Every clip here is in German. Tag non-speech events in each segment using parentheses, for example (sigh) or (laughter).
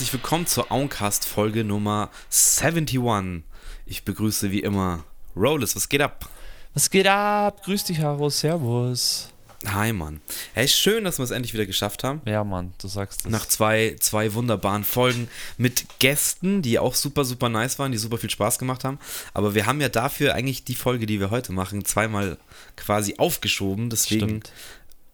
herzlich willkommen zur Auncast Folge Nummer 71. Ich begrüße wie immer Rollis, was geht ab? Was geht ab? Grüß dich, Haro, servus. Hi, Mann. Hey, schön, dass wir es endlich wieder geschafft haben. Ja, Mann, du sagst es. Nach zwei, zwei wunderbaren Folgen mit Gästen, die auch super, super nice waren, die super viel Spaß gemacht haben. Aber wir haben ja dafür eigentlich die Folge, die wir heute machen, zweimal quasi aufgeschoben. Deswegen Stimmt.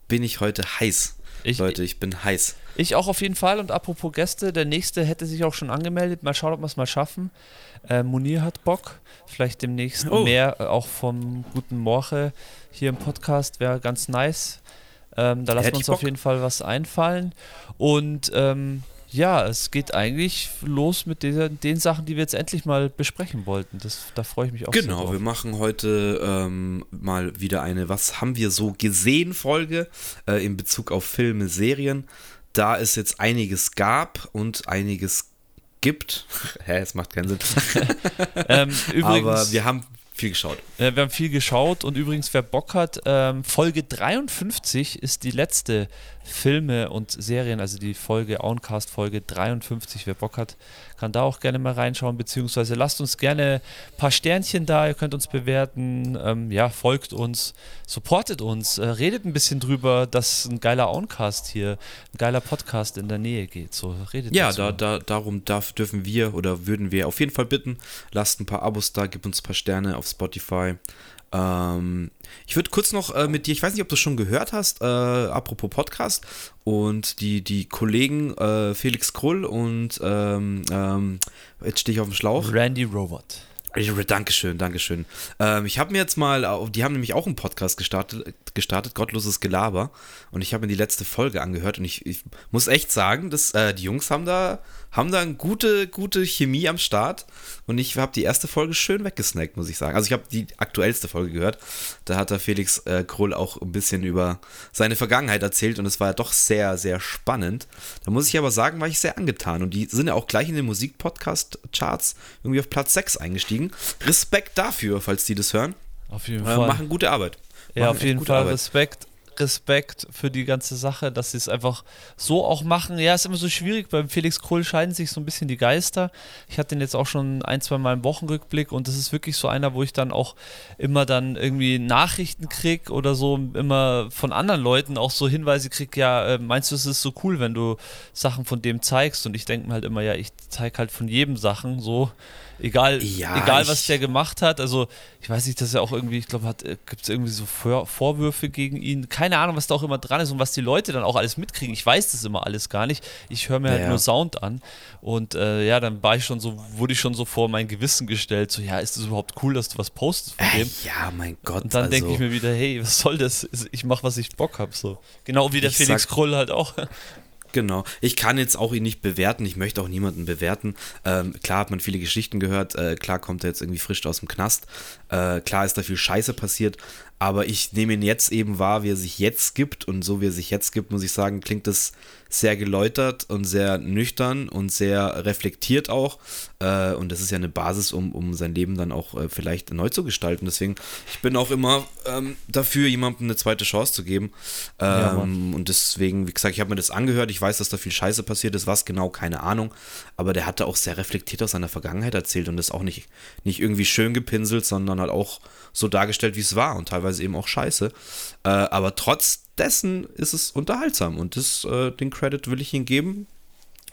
bin ich heute heiß. Ich- Leute, ich bin heiß. Ich auch auf jeden Fall. Und apropos Gäste, der nächste hätte sich auch schon angemeldet. Mal schauen, ob wir es mal schaffen. Äh, Munir hat Bock. Vielleicht demnächst Oh. mehr, äh, auch vom guten Morche hier im Podcast. Wäre ganz nice. Ähm, da lassen wir uns auf jeden Fall was einfallen. Und ähm, ja, es geht eigentlich los mit dieser, den Sachen, die wir jetzt endlich mal besprechen wollten. Das, da freue ich mich auch sehr Genau, drauf. wir machen heute ähm, mal wieder eine Was haben wir so gesehen Folge äh, in Bezug auf Filme, Serien. Da es jetzt einiges gab und einiges gibt. (laughs) Hä, es macht keinen Sinn. (laughs) Ähm, übrigens, Aber wir haben viel geschaut. Äh, wir haben viel geschaut und übrigens, wer Bock hat, ähm, Folge 53 ist die letzte Filme und Serien, also die Folge Owncast Folge 53. Wer Bock hat, kann da auch gerne mal reinschauen, beziehungsweise lasst uns gerne ein paar Sternchen da, ihr könnt uns bewerten, ähm, ja, folgt uns, supportet uns, äh, redet ein bisschen drüber, dass ein geiler Owncast hier, ein geiler Podcast in der Nähe geht. So, redet Ja, dazu. da, da, darum darf, dürfen wir oder würden wir auf jeden Fall bitten. Lasst ein paar Abos da, gebt uns ein paar Sterne auf Spotify. Ähm, ich würde kurz noch äh, mit dir, ich weiß nicht, ob du es schon gehört hast, äh, apropos Podcast und die, die Kollegen äh, Felix Krull und ähm, ähm, jetzt stehe ich auf dem Schlauch. Randy Robot. Dankeschön, Dankeschön. Ähm, ich habe mir jetzt mal, au- die haben nämlich auch einen Podcast gestartet, gestartet Gottloses Gelaber. Und ich habe mir die letzte Folge angehört und ich, ich muss echt sagen, dass äh, die Jungs haben da, haben da eine gute, gute Chemie am Start. Und ich habe die erste Folge schön weggesnackt, muss ich sagen. Also ich habe die aktuellste Folge gehört. Da hat der Felix äh, Krull auch ein bisschen über seine Vergangenheit erzählt und es war ja doch sehr, sehr spannend. Da muss ich aber sagen, war ich sehr angetan. Und die sind ja auch gleich in den Musikpodcast-Charts irgendwie auf Platz 6 eingestiegen. Respekt dafür, falls die das hören. Auf jeden Äh, Fall. machen gute Arbeit. Ja, Machen auf jeden Fall Arbeit. Respekt. Respekt für die ganze Sache, dass sie es einfach so auch machen. Ja, ist immer so schwierig. Beim Felix Krull scheiden sich so ein bisschen die Geister. Ich hatte den jetzt auch schon ein, zwei Mal im Wochenrückblick und das ist wirklich so einer, wo ich dann auch immer dann irgendwie Nachrichten krieg oder so immer von anderen Leuten auch so Hinweise krieg, ja, äh, meinst du, es ist so cool, wenn du Sachen von dem zeigst? Und ich denke mir halt immer, ja, ich zeig halt von jedem Sachen so. Egal, Ja, egal was der gemacht hat. Also, ich weiß nicht, dass er auch irgendwie, ich glaube, gibt es irgendwie so Vor Vorwürfe gegen ihn. Keine Ahnung, was da auch immer dran ist und was die Leute dann auch alles mitkriegen. Ich weiß das immer alles gar nicht. Ich höre mir halt Ja. nur Sound an. Und äh, ja, dann war ich schon so, wurde ich schon so vor mein Gewissen gestellt. So, ja, ist das überhaupt cool, dass du was postest von Äh, dem? ja, mein Gott. Und dann denke also- ich mir wieder, hey, was soll das? Ich mache, was ich Bock habe. So. Genau wie der Ich Felix sag- Krull halt auch. Genau. Ich kann jetzt auch ihn nicht bewerten. Ich möchte auch niemanden bewerten. Ähm, klar hat man viele Geschichten gehört. Äh, klar kommt er jetzt irgendwie frisch aus dem Knast. Äh, klar ist da viel Scheiße passiert. Aber ich nehme ihn jetzt eben wahr, wie er sich jetzt gibt. Und so wie er sich jetzt gibt, muss ich sagen, klingt es sehr geläutert und sehr nüchtern und sehr reflektiert auch. Äh, und das ist ja eine Basis, um, um sein Leben dann auch äh, vielleicht neu zu gestalten. Deswegen, ich bin auch immer ähm, dafür, jemandem eine zweite Chance zu geben. Ja, Ähm, Mann. und deswegen, wie gesagt, ich habe mir das angehört. Ich weiß, dass da viel Scheiße passiert ist. Was genau, keine Ahnung. Aber der hatte auch sehr reflektiert aus seiner Vergangenheit erzählt und das auch nicht, nicht irgendwie schön gepinselt, sondern halt auch so dargestellt, wie es war und teilweise eben auch scheiße. Äh, aber trotz dessen ist es unterhaltsam und das, äh, den Credit will ich ihm geben.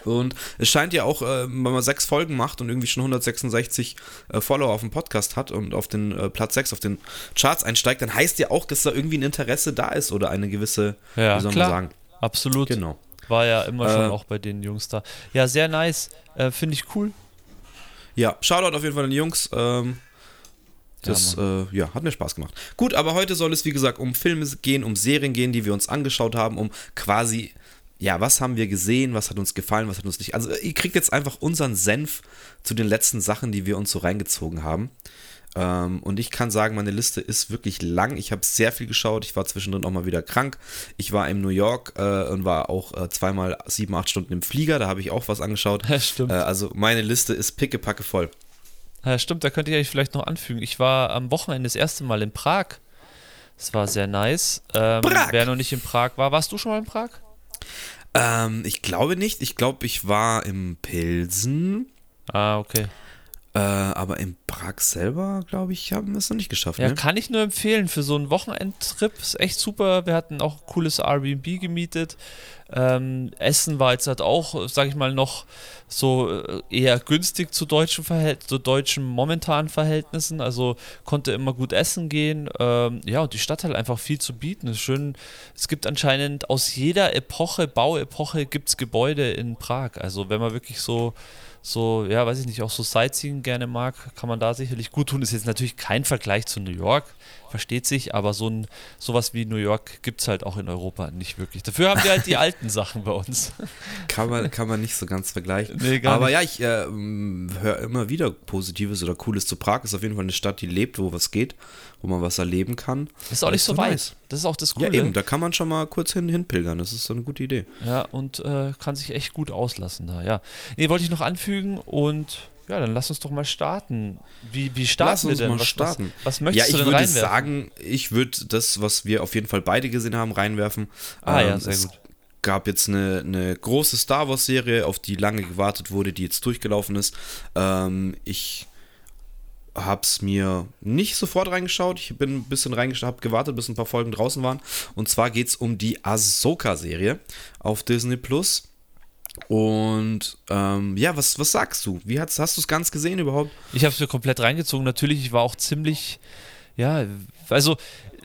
Und es scheint ja auch, äh, wenn man sechs Folgen macht und irgendwie schon 166 äh, Follower auf dem Podcast hat und auf den äh, Platz 6 auf den Charts einsteigt, dann heißt ja auch, dass da irgendwie ein Interesse da ist oder eine gewisse, Ja, wie soll klar. man sagen. Absolut. Genau. War ja immer schon Äh, auch bei den Jungs da. Ja, sehr nice. Äh, Finde ich cool. Ja, Shoutout auf jeden Fall an die Jungs. Ähm, das Ja, äh, ja, hat mir Spaß gemacht. Gut, aber heute soll es, wie gesagt, um Filme gehen, um Serien gehen, die wir uns angeschaut haben, um quasi, ja, was haben wir gesehen, was hat uns gefallen, was hat uns nicht. Also, ihr kriegt jetzt einfach unseren Senf zu den letzten Sachen, die wir uns so reingezogen haben. Ähm, und ich kann sagen, meine Liste ist wirklich lang. Ich habe sehr viel geschaut. Ich war zwischendrin auch mal wieder krank. Ich war in New York äh, und war auch äh, zweimal sieben, acht Stunden im Flieger. Da habe ich auch was angeschaut. (laughs) Ja, stimmt. Äh, also meine Liste ist pickepacke voll. Ja, stimmt, da könnte ich euch vielleicht noch anfügen. Ich war am Wochenende das erste Mal in Prag. Das war sehr nice. Ähm, Prag! Wer noch nicht in Prag war, warst du schon mal in Prag? Ähm, ich glaube nicht. Ich glaube, ich war im Pilsen. Ah, okay. Äh, aber in Prag selber, glaube ich, haben wir es noch nicht geschafft. Ja, ne? kann ich nur empfehlen für so einen Wochenendtrip. Ist echt super. Wir hatten auch ein cooles Airbnb gemietet. Ähm, Essen war jetzt halt auch, sag ich mal, noch so äh, eher günstig zu deutschen, Verhält zu deutschen momentanen Verhältnissen. Also konnte immer gut essen gehen. Ähm, ja, und die Stadt hat einfach viel zu bieten. Ist schön. Es gibt anscheinend aus jeder Epoche, Bauepoche, gibt es Gebäude in Prag. Also wenn man wirklich so so, ja, weiß ich nicht, auch so Sightseeing gerne mag, kann man da sicherlich gut tun. Ist jetzt natürlich kein Vergleich zu New York, versteht sich, aber so ein sowas wie New York gibt es halt auch in Europa nicht wirklich. Dafür haben wir halt die alten Sachen bei uns. (laughs) Kann man, kann man nicht so ganz vergleichen. Nee, Aber nicht. ja, ich äh, höre immer wieder Positives oder Cooles zu Prag. Ist auf jeden Fall eine Stadt, die lebt, wo was geht, wo man was erleben kann. Das ist auch nicht so weit. nice. Das ist auch das Ja, Coole. eben, da kann man schon mal kurz hin, hinpilgern. Das ist so eine gute Idee. Ja, und äh, kann sich echt gut auslassen da, ja. Nee, wollte ich noch anfügen und ja, dann lass uns doch mal starten. Wie, wie starten Lass wir uns denn? mal was, starten. Was, was Ja, möchtest ich du denn würde reinwerfen? sagen, ich würde das, was wir auf jeden Fall beide gesehen haben, reinwerfen. Ah, ja, Ähm, sehr es gut. gab jetzt eine, eine große Star Wars-Serie, auf die lange gewartet wurde, die jetzt durchgelaufen ist. Ähm, ich habe es mir nicht sofort reingeschaut. Ich bin ein bisschen reingeschaut, habe gewartet, bis ein paar Folgen draußen waren. Und zwar geht es um die Ahsoka-Serie auf Disney Plus. Und ähm, ja, was, was sagst du? Wie hast, hast du es ganz gesehen überhaupt? Ich habe es mir komplett reingezogen. Natürlich, ich war auch ziemlich, ja, also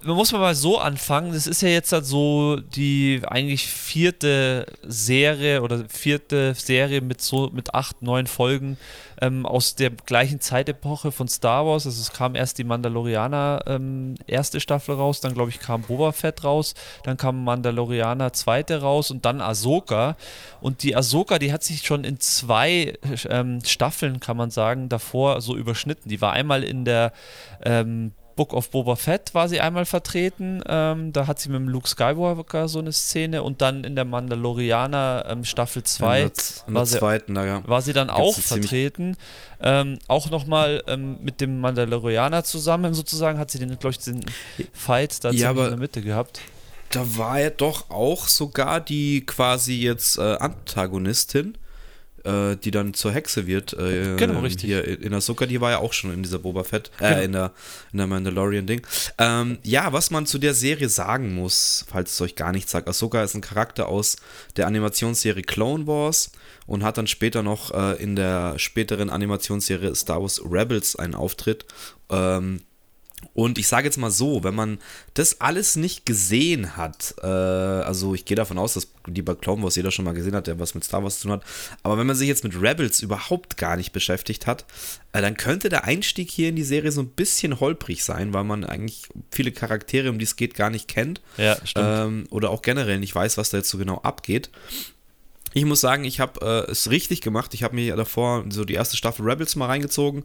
man muss mal so anfangen. Das ist ja jetzt halt so die eigentlich vierte Serie oder vierte Serie mit so mit acht, neun Folgen ähm, aus der gleichen Zeitepoche von Star Wars. Also es kam erst die Mandalorianer ähm, erste Staffel raus, dann glaube ich kam Boba Fett raus, dann kam Mandalorianer zweite raus und dann Ahsoka. Und die Ahsoka, die hat sich schon in zwei ähm, Staffeln, kann man sagen, davor so überschnitten. Die war einmal in der ähm, Book of Boba Fett war sie einmal vertreten. Ähm, da hat sie mit dem Luke Skywalker so eine Szene und dann in der Mandalorianer ähm, Staffel 2 In der, in der war sie- zweiten, ja. war sie dann Gibt's auch vertreten. Ähm, auch nochmal ähm, mit dem Mandalorianer zusammen sozusagen hat sie den, glaube ich, den Fight da Ja, in der Mitte gehabt. Da war ja doch auch sogar die quasi jetzt äh, Antagonistin, äh, die dann zur Hexe wird. Äh, Genau, richtig. Hier in Ahsoka, die war ja auch schon in dieser Boba Fett, äh, Genau. in der, in der Mandalorian-Ding. Ähm, ja, was man zu der Serie sagen muss, falls es euch gar nichts sagt, Ahsoka ist ein Charakter aus der Animationsserie Clone Wars und hat dann später noch äh, in der späteren Animationsserie Star Wars Rebels einen Auftritt. Ähm, und ich sage jetzt mal so, wenn man das alles nicht gesehen hat, äh, also ich gehe davon aus, dass die bei Clone Wars jeder schon mal gesehen hat, der was mit Star Wars zu tun hat, aber wenn man sich jetzt mit Rebels überhaupt gar nicht beschäftigt hat, äh, dann könnte der Einstieg hier in die Serie so ein bisschen holprig sein, weil man eigentlich viele Charaktere, um die es geht, gar nicht kennt. Ja, stimmt. Ähm, oder auch generell nicht weiß, was da jetzt so genau abgeht. Ich muss sagen, ich habe äh, es richtig gemacht. Ich habe mir davor so die erste Staffel Rebels mal reingezogen.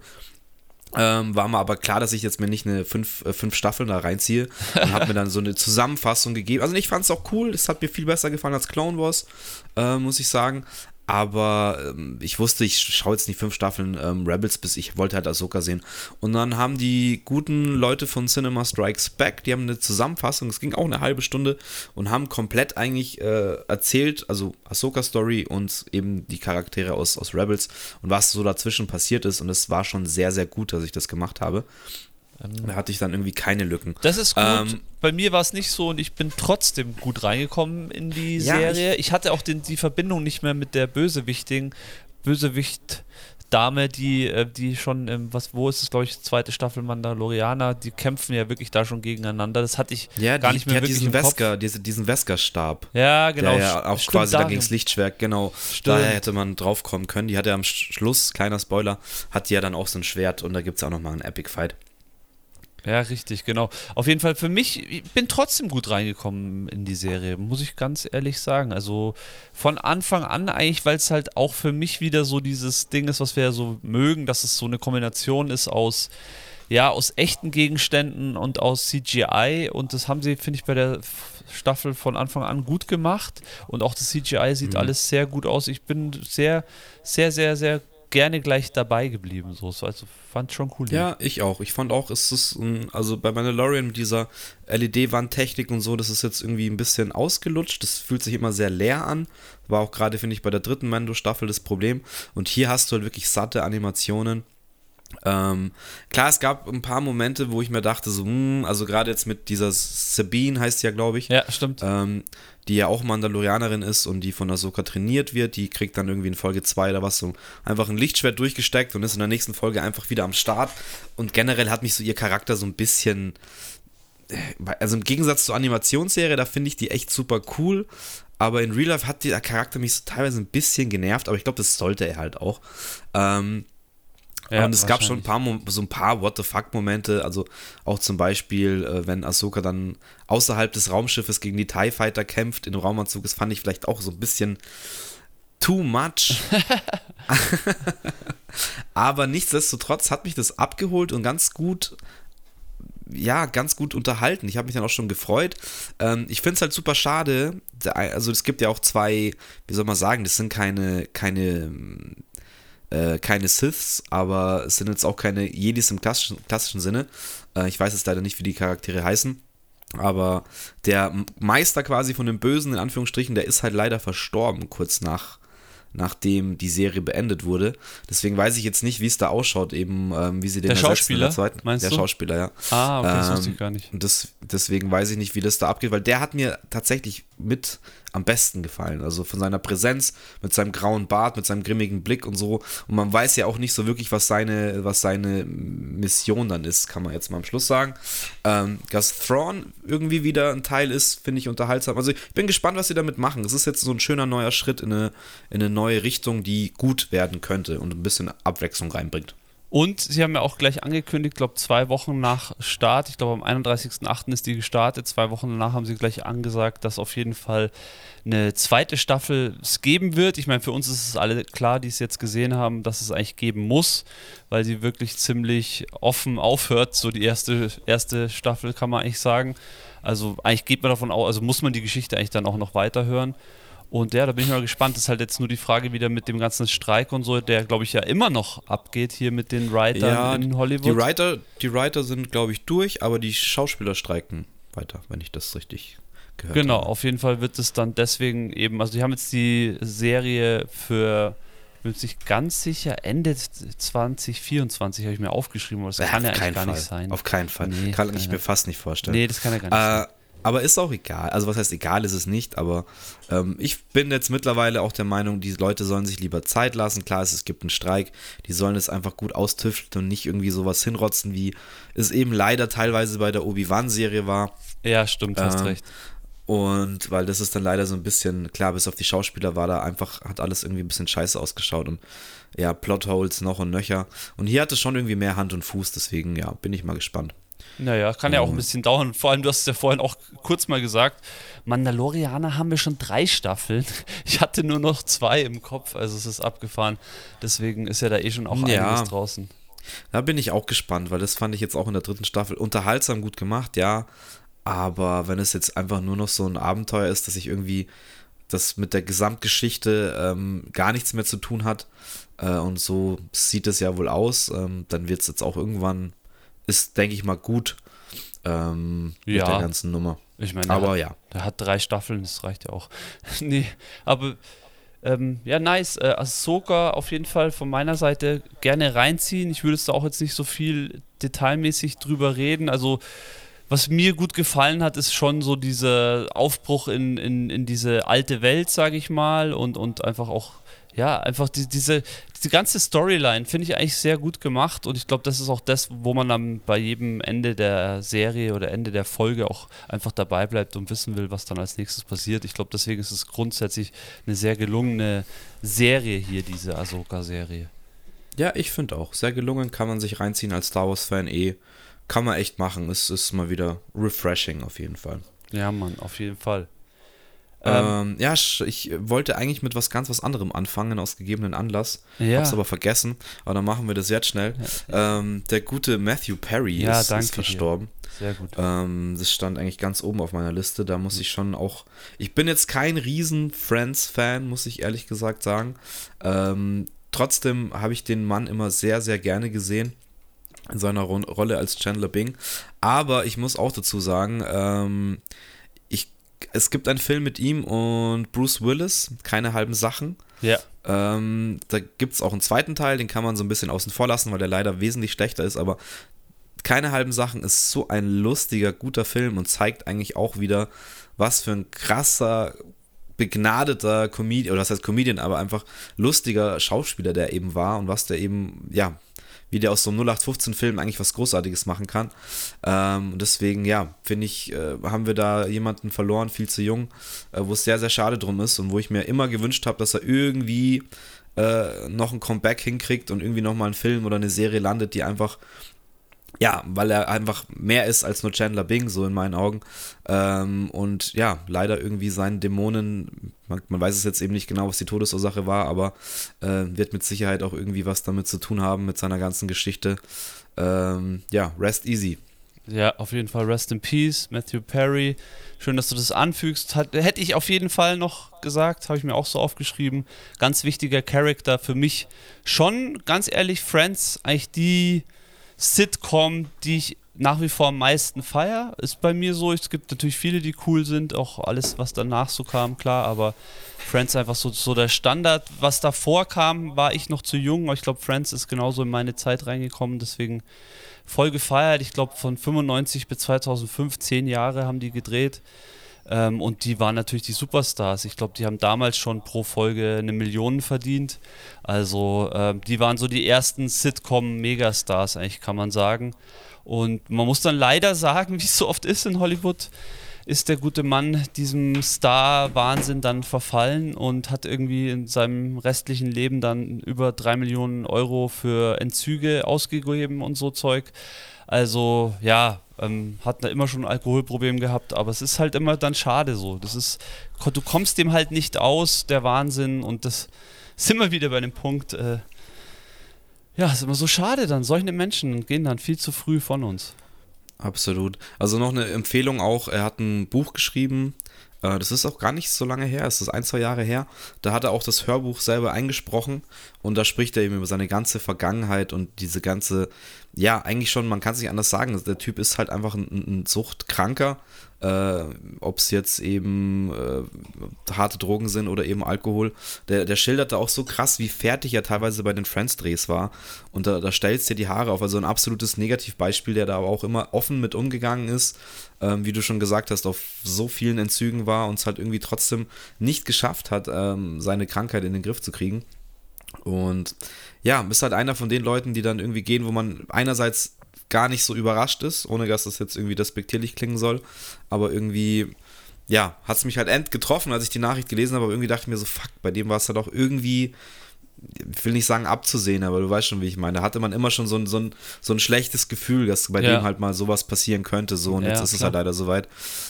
Ähm, war mir aber klar, dass ich jetzt mir nicht eine fünf, äh, fünf Staffeln da reinziehe und habe mir dann so eine (laughs) Zusammenfassung gegeben. Also ich fand es auch cool, es hat mir viel besser gefallen als Clone Wars, äh, muss ich sagen. Aber ähm, ich wusste, ich schaue jetzt nicht fünf Staffeln ähm, Rebels, bis ich wollte halt Ahsoka sehen. Und dann haben die guten Leute von Cinema Strikes Back, die haben eine Zusammenfassung, es ging auch eine halbe Stunde und haben komplett eigentlich äh, erzählt, also Ahsoka Story und eben die Charaktere aus, aus Rebels und was so dazwischen passiert ist. Und es war schon sehr, sehr gut, dass ich das gemacht habe. Da hatte ich dann irgendwie keine Lücken. Das ist gut. Ähm, Bei mir war es nicht so und ich bin trotzdem gut reingekommen in die Ja, Serie. Ich, hatte auch den, die Verbindung nicht mehr mit der Bösewichtigen, Bösewicht. Dame, die, äh, die schon, was, wo ist es, glaube ich, zweite Staffel Mandalorianer, die kämpfen ja wirklich da schon gegeneinander. Das hatte ich Ja, gar die, nicht die mehr hat wirklich diesen im Kopf. Vesker, diese, diesen Vesker-Stab. Ja, genau. der ja auch Stimmt, quasi dagegen das Lichtschwert, genau. Stimmt. Daher hätte man drauf kommen können. Die hat ja am Sch- Schluss, kleiner Spoiler, hat die ja dann auch so ein Schwert und da gibt es auch nochmal einen Epic Fight. Ja, richtig, genau. Auf jeden Fall für mich, ich bin trotzdem gut reingekommen in die Serie, muss ich ganz ehrlich sagen. Also von Anfang an eigentlich, weil es halt auch für mich wieder so dieses Ding ist, was wir ja so mögen, dass es so eine Kombination ist aus, ja, aus echten Gegenständen und aus CGI und das haben sie, finde ich, bei der Staffel von Anfang an gut gemacht und auch das CGI sieht Mhm. alles sehr gut aus. Ich bin sehr, sehr, sehr, sehr gerne gleich dabei geblieben. So. Also fand schon cool. Ja, ich auch. Ich fand auch, es ist, ein, also bei Mandalorian mit dieser LED-Wandtechnik und so, das ist jetzt irgendwie ein bisschen ausgelutscht. Das fühlt sich immer sehr leer an. War auch gerade, finde ich, bei der dritten Mando-Staffel das Problem. Und hier hast du halt wirklich satte Animationen. Ähm, klar, es gab ein paar Momente, wo ich mir dachte, so, hm, also gerade jetzt mit dieser Sabine heißt sie ja, glaube ich. Ja, stimmt. Ähm, die ja auch Mandalorianerin ist und die von Ahsoka trainiert wird. Die kriegt dann irgendwie in Folge 2 oder was so einfach ein Lichtschwert durchgesteckt und ist in der nächsten Folge einfach wieder am Start. Und generell hat mich so ihr Charakter so ein bisschen. äh, Also im Gegensatz zur Animationsserie, da finde ich die echt super cool. Aber in Real Life hat der Charakter mich so teilweise ein bisschen genervt, aber ich glaube, das sollte er halt auch. Ähm, Ja, und es gab schon ein paar, so ein paar What the fuck-Momente, also auch zum Beispiel, äh, wenn Ahsoka dann außerhalb des Raumschiffes gegen die TIE Fighter kämpft in Raumanzug, das fand ich vielleicht auch so ein bisschen too much. (laughs) Aber nichtsdestotrotz hat mich das abgeholt und ganz gut, ja, ganz gut unterhalten. Ich habe mich dann auch schon gefreut. Ähm, ich finde es halt super schade. Also es gibt ja auch zwei, wie soll man sagen, das sind keine, keine äh, keine Siths, aber es sind jetzt auch keine Jedis im klassischen, klassischen Sinne. Äh, ich weiß jetzt leider nicht, wie die Charaktere heißen. Aber der Meister quasi von dem Bösen, in Anführungsstrichen, der ist halt leider verstorben, kurz nach, nachdem die Serie beendet wurde. Deswegen weiß ich jetzt nicht, wie es da ausschaut, eben ähm, wie sie den Der Schauspieler, zweiten, meinst der du? Schauspieler, ja. Ah, okay, das wusste Ähm, ich gar nicht. Und das, deswegen weiß ich nicht, wie das da abgeht, weil der hat mir tatsächlich mit am besten gefallen. Also von seiner Präsenz, mit seinem grauen Bart, mit seinem grimmigen Blick und so. Und man weiß ja auch nicht so wirklich, was seine, was seine Mission dann ist, kann man jetzt mal am Schluss sagen. Ähm, dass Thrawn irgendwie wieder ein Teil ist, finde ich unterhaltsam. Also ich bin gespannt, was sie damit machen. Es ist jetzt so ein schöner neuer Schritt in eine, in eine neue Richtung, die gut werden könnte und ein bisschen Abwechslung reinbringt. Und sie haben ja auch gleich angekündigt, glaube zwei Wochen nach Start, ich glaube am 31.08. ist die gestartet, zwei Wochen danach haben sie gleich angesagt, dass auf jeden Fall eine zweite Staffel es geben wird. Ich meine, für uns ist es alle klar, die es jetzt gesehen haben, dass es eigentlich geben muss, weil sie wirklich ziemlich offen aufhört, so die erste, erste Staffel kann man eigentlich sagen. Also eigentlich geht man davon aus, also muss man die Geschichte eigentlich dann auch noch weiterhören. Und ja, da bin ich mal gespannt. Das ist halt jetzt nur die Frage wieder mit dem ganzen Streik und so, der glaube ich ja immer noch abgeht hier mit den Writern in Hollywood. Die Writer, die Writer sind, glaube ich, durch, aber die Schauspieler streiken weiter, wenn ich das richtig gehört Genau, habe. auf jeden Fall wird es dann deswegen eben, also die haben jetzt die Serie für, ich bin nicht ganz sicher, Ende 2024 habe ich mir aufgeschrieben, aber das Ja, kann ja eigentlich gar Fall. nicht sein. Auf keinen Fall. Nee, kann ich mir fast nicht vorstellen. Nee, das kann ja gar nicht sein. Aber ist auch egal. Also was heißt egal ist es nicht, aber ähm, ich bin jetzt mittlerweile auch der Meinung, die Leute sollen sich lieber Zeit lassen. Klar ist, es gibt einen Streik, die sollen es einfach gut austüfteln und nicht irgendwie sowas hinrotzen, wie es eben leider teilweise bei der Obi-Wan-Serie war. Ja, stimmt, hast Ähm, recht. Und weil das ist dann leider so ein bisschen, klar, bis auf die Schauspieler war da einfach, hat alles irgendwie ein bisschen scheiße ausgeschaut und ja, Plotholes noch und nöcher. Und hier hat es schon irgendwie mehr Hand und Fuß, deswegen ja, bin ich mal gespannt. Naja, kann ja auch ein bisschen dauern. Vor allem, du hast es ja vorhin auch kurz mal gesagt, Mandalorianer haben wir schon drei Staffeln. (laughs) Ich hatte nur noch zwei im Kopf, also es ist abgefahren. Deswegen ist ja da eh schon auch Ja. einiges draußen. Da bin ich auch gespannt, weil das fand ich jetzt auch in der dritten Staffel unterhaltsam gut gemacht, ja. Aber wenn es jetzt einfach nur noch so ein Abenteuer ist, dass ich irgendwie das mit der Gesamtgeschichte ähm, gar nichts mehr zu tun hat äh, und so sieht es ja wohl aus, ähm, dann wird es jetzt auch irgendwann, ist denke ich mal gut ähm, mit Ja. der ganzen Nummer. Ich meine, der Aber hat, ja. der hat drei Staffeln, das reicht ja auch. (laughs) nee, aber ähm, ja, nice. Äh, Ahsoka auf jeden Fall von meiner Seite gerne reinziehen. Ich würde es da auch jetzt nicht so viel detailmäßig drüber reden. Also, was mir gut gefallen hat, ist schon so dieser Aufbruch in, in, in diese alte Welt, sage ich mal, und, und einfach auch, ja, einfach die, diese, diese ganze Storyline finde ich eigentlich sehr gut gemacht und ich glaube, das ist auch das, wo man dann bei jedem Ende der Serie oder Ende der Folge auch einfach dabei bleibt und wissen will, was dann als nächstes passiert. Ich glaube, deswegen ist es grundsätzlich eine sehr gelungene Serie hier, diese Ahsoka-Serie. Ja, ich finde auch. Sehr gelungen, kann man sich reinziehen als Star Wars-Fan eh. Kann man echt machen. Es ist mal wieder refreshing auf jeden Fall. Ja, Mann, auf jeden Fall. Ähm, Ähm, ja, ich wollte eigentlich mit was ganz was anderem anfangen, aus gegebenen Anlass. Ja. Hab's aber vergessen. Aber dann machen wir das jetzt schnell. Ähm, der gute Matthew Perry Ja, ist, ist dir. verstorben. sehr gut. Ähm, das stand eigentlich ganz oben auf meiner Liste. Da muss ich schon auch. Ich bin jetzt kein riesen Friends-Fan, muss ich ehrlich gesagt sagen. Ähm, trotzdem habe ich den Mann immer sehr, sehr gerne gesehen in seiner Ro Rolle als Chandler Bing. Aber ich muss auch dazu sagen, ähm, es gibt einen Film mit ihm und Bruce Willis, keine halben Sachen. Ja. Ähm, da gibt es auch einen zweiten Teil, den kann man so ein bisschen außen vor lassen, weil der leider wesentlich schlechter ist, aber keine halben Sachen ist so ein lustiger, guter Film und zeigt eigentlich auch wieder, was für ein krasser, begnadeter Comedian, oder das heißt Comedian, aber einfach lustiger Schauspieler der eben war und was der eben, ja, wie der aus so einem 0815-Film eigentlich was Großartiges machen kann. Ähm, deswegen, ja, finde ich, äh, haben wir da jemanden verloren, viel zu jung, äh, wo es sehr, sehr schade drum ist und wo ich mir immer gewünscht habe, dass er irgendwie äh, noch ein Comeback hinkriegt und irgendwie nochmal einen Film oder eine Serie landet, die einfach ja, weil er einfach mehr ist als nur Chandler Bing, so in meinen Augen. Ähm, und ja, leider irgendwie seinen Dämonen, man, man, weiß es jetzt eben nicht genau, was die Todesursache war, aber äh, wird mit Sicherheit auch irgendwie was damit zu tun haben, mit seiner ganzen Geschichte. Ähm, ja, rest easy. Ja, auf jeden Fall Rest in Peace, Matthew Perry. Schön, dass du das anfügst. Hat, hätte ich auf jeden Fall noch gesagt, habe ich mir auch so aufgeschrieben. Ganz wichtiger Charakter für mich. Schon, ganz ehrlich, Friends, eigentlich die Sitcom, die ich nach wie vor am meisten feier. Ist bei mir so. Es gibt natürlich viele, die cool sind, auch alles, was danach so kam, klar, aber Friends einfach so, so der Standard. Was davor kam, war ich noch zu jung, aber ich glaube, Friends ist genauso in meine Zeit reingekommen, deswegen voll gefeiert. Ich glaube, von 95 bis 2005, zehn Jahre haben die gedreht. Ähm, und die waren natürlich die Superstars. Ich glaube, die haben damals schon pro Folge eine Million verdient. Also ähm, die waren so die ersten Sitcom-Megastars, eigentlich kann man sagen. Und man muss dann leider sagen, (laughs) wie es so oft ist in Hollywood, ist der gute Mann diesem Star-Wahnsinn dann verfallen und hat irgendwie in seinem restlichen Leben dann über drei Millionen Euro für Entzüge ausgegeben und so Zeug. Also ja, ähm, hat da immer schon ein Alkoholproblem gehabt, aber es ist halt immer dann schade so. Das ist, du kommst dem halt nicht aus, der Wahnsinn, und das sind wir wieder bei dem Punkt. Äh, ja, ist immer so schade dann. Solche Menschen gehen dann viel zu früh von uns. Absolut. Also noch eine Empfehlung auch, er hat ein Buch geschrieben, äh, das ist auch gar nicht so lange her, es ist ein, zwei Jahre her. Da hat er auch das Hörbuch selber eingesprochen und da spricht er eben über seine ganze Vergangenheit und diese ganze, ja, eigentlich schon, man kann es nicht anders sagen, der Typ ist halt einfach ein, ein Suchtkranker äh, ob es jetzt eben äh, harte Drogen sind oder eben Alkohol. Der, der schildert da auch so krass, wie fertig er teilweise bei den Friends-Drehs war. Und da, da stellst dir die Haare auf. Also ein absolutes Negativbeispiel, der da aber auch immer offen mit umgegangen ist, ähm, wie du schon gesagt hast, auf so vielen Entzügen war und es halt irgendwie trotzdem nicht geschafft hat, ähm, seine Krankheit in den Griff zu kriegen. Und ja, bist halt einer von den Leuten, die dann irgendwie gehen, wo man einerseits gar nicht so überrascht ist, ohne dass das jetzt irgendwie despektierlich klingen soll. Aber irgendwie, ja, hat es mich halt end getroffen, als ich die Nachricht gelesen habe. Aber irgendwie dachte ich mir so, fuck, bei dem war es halt auch irgendwie, ich will nicht sagen abzusehen, aber du weißt schon, wie ich meine. Da hatte man immer schon so ein, so ein, so ein schlechtes Gefühl, dass bei ja. dem halt mal sowas passieren könnte. So, und ja, jetzt ist klar. es halt leider soweit.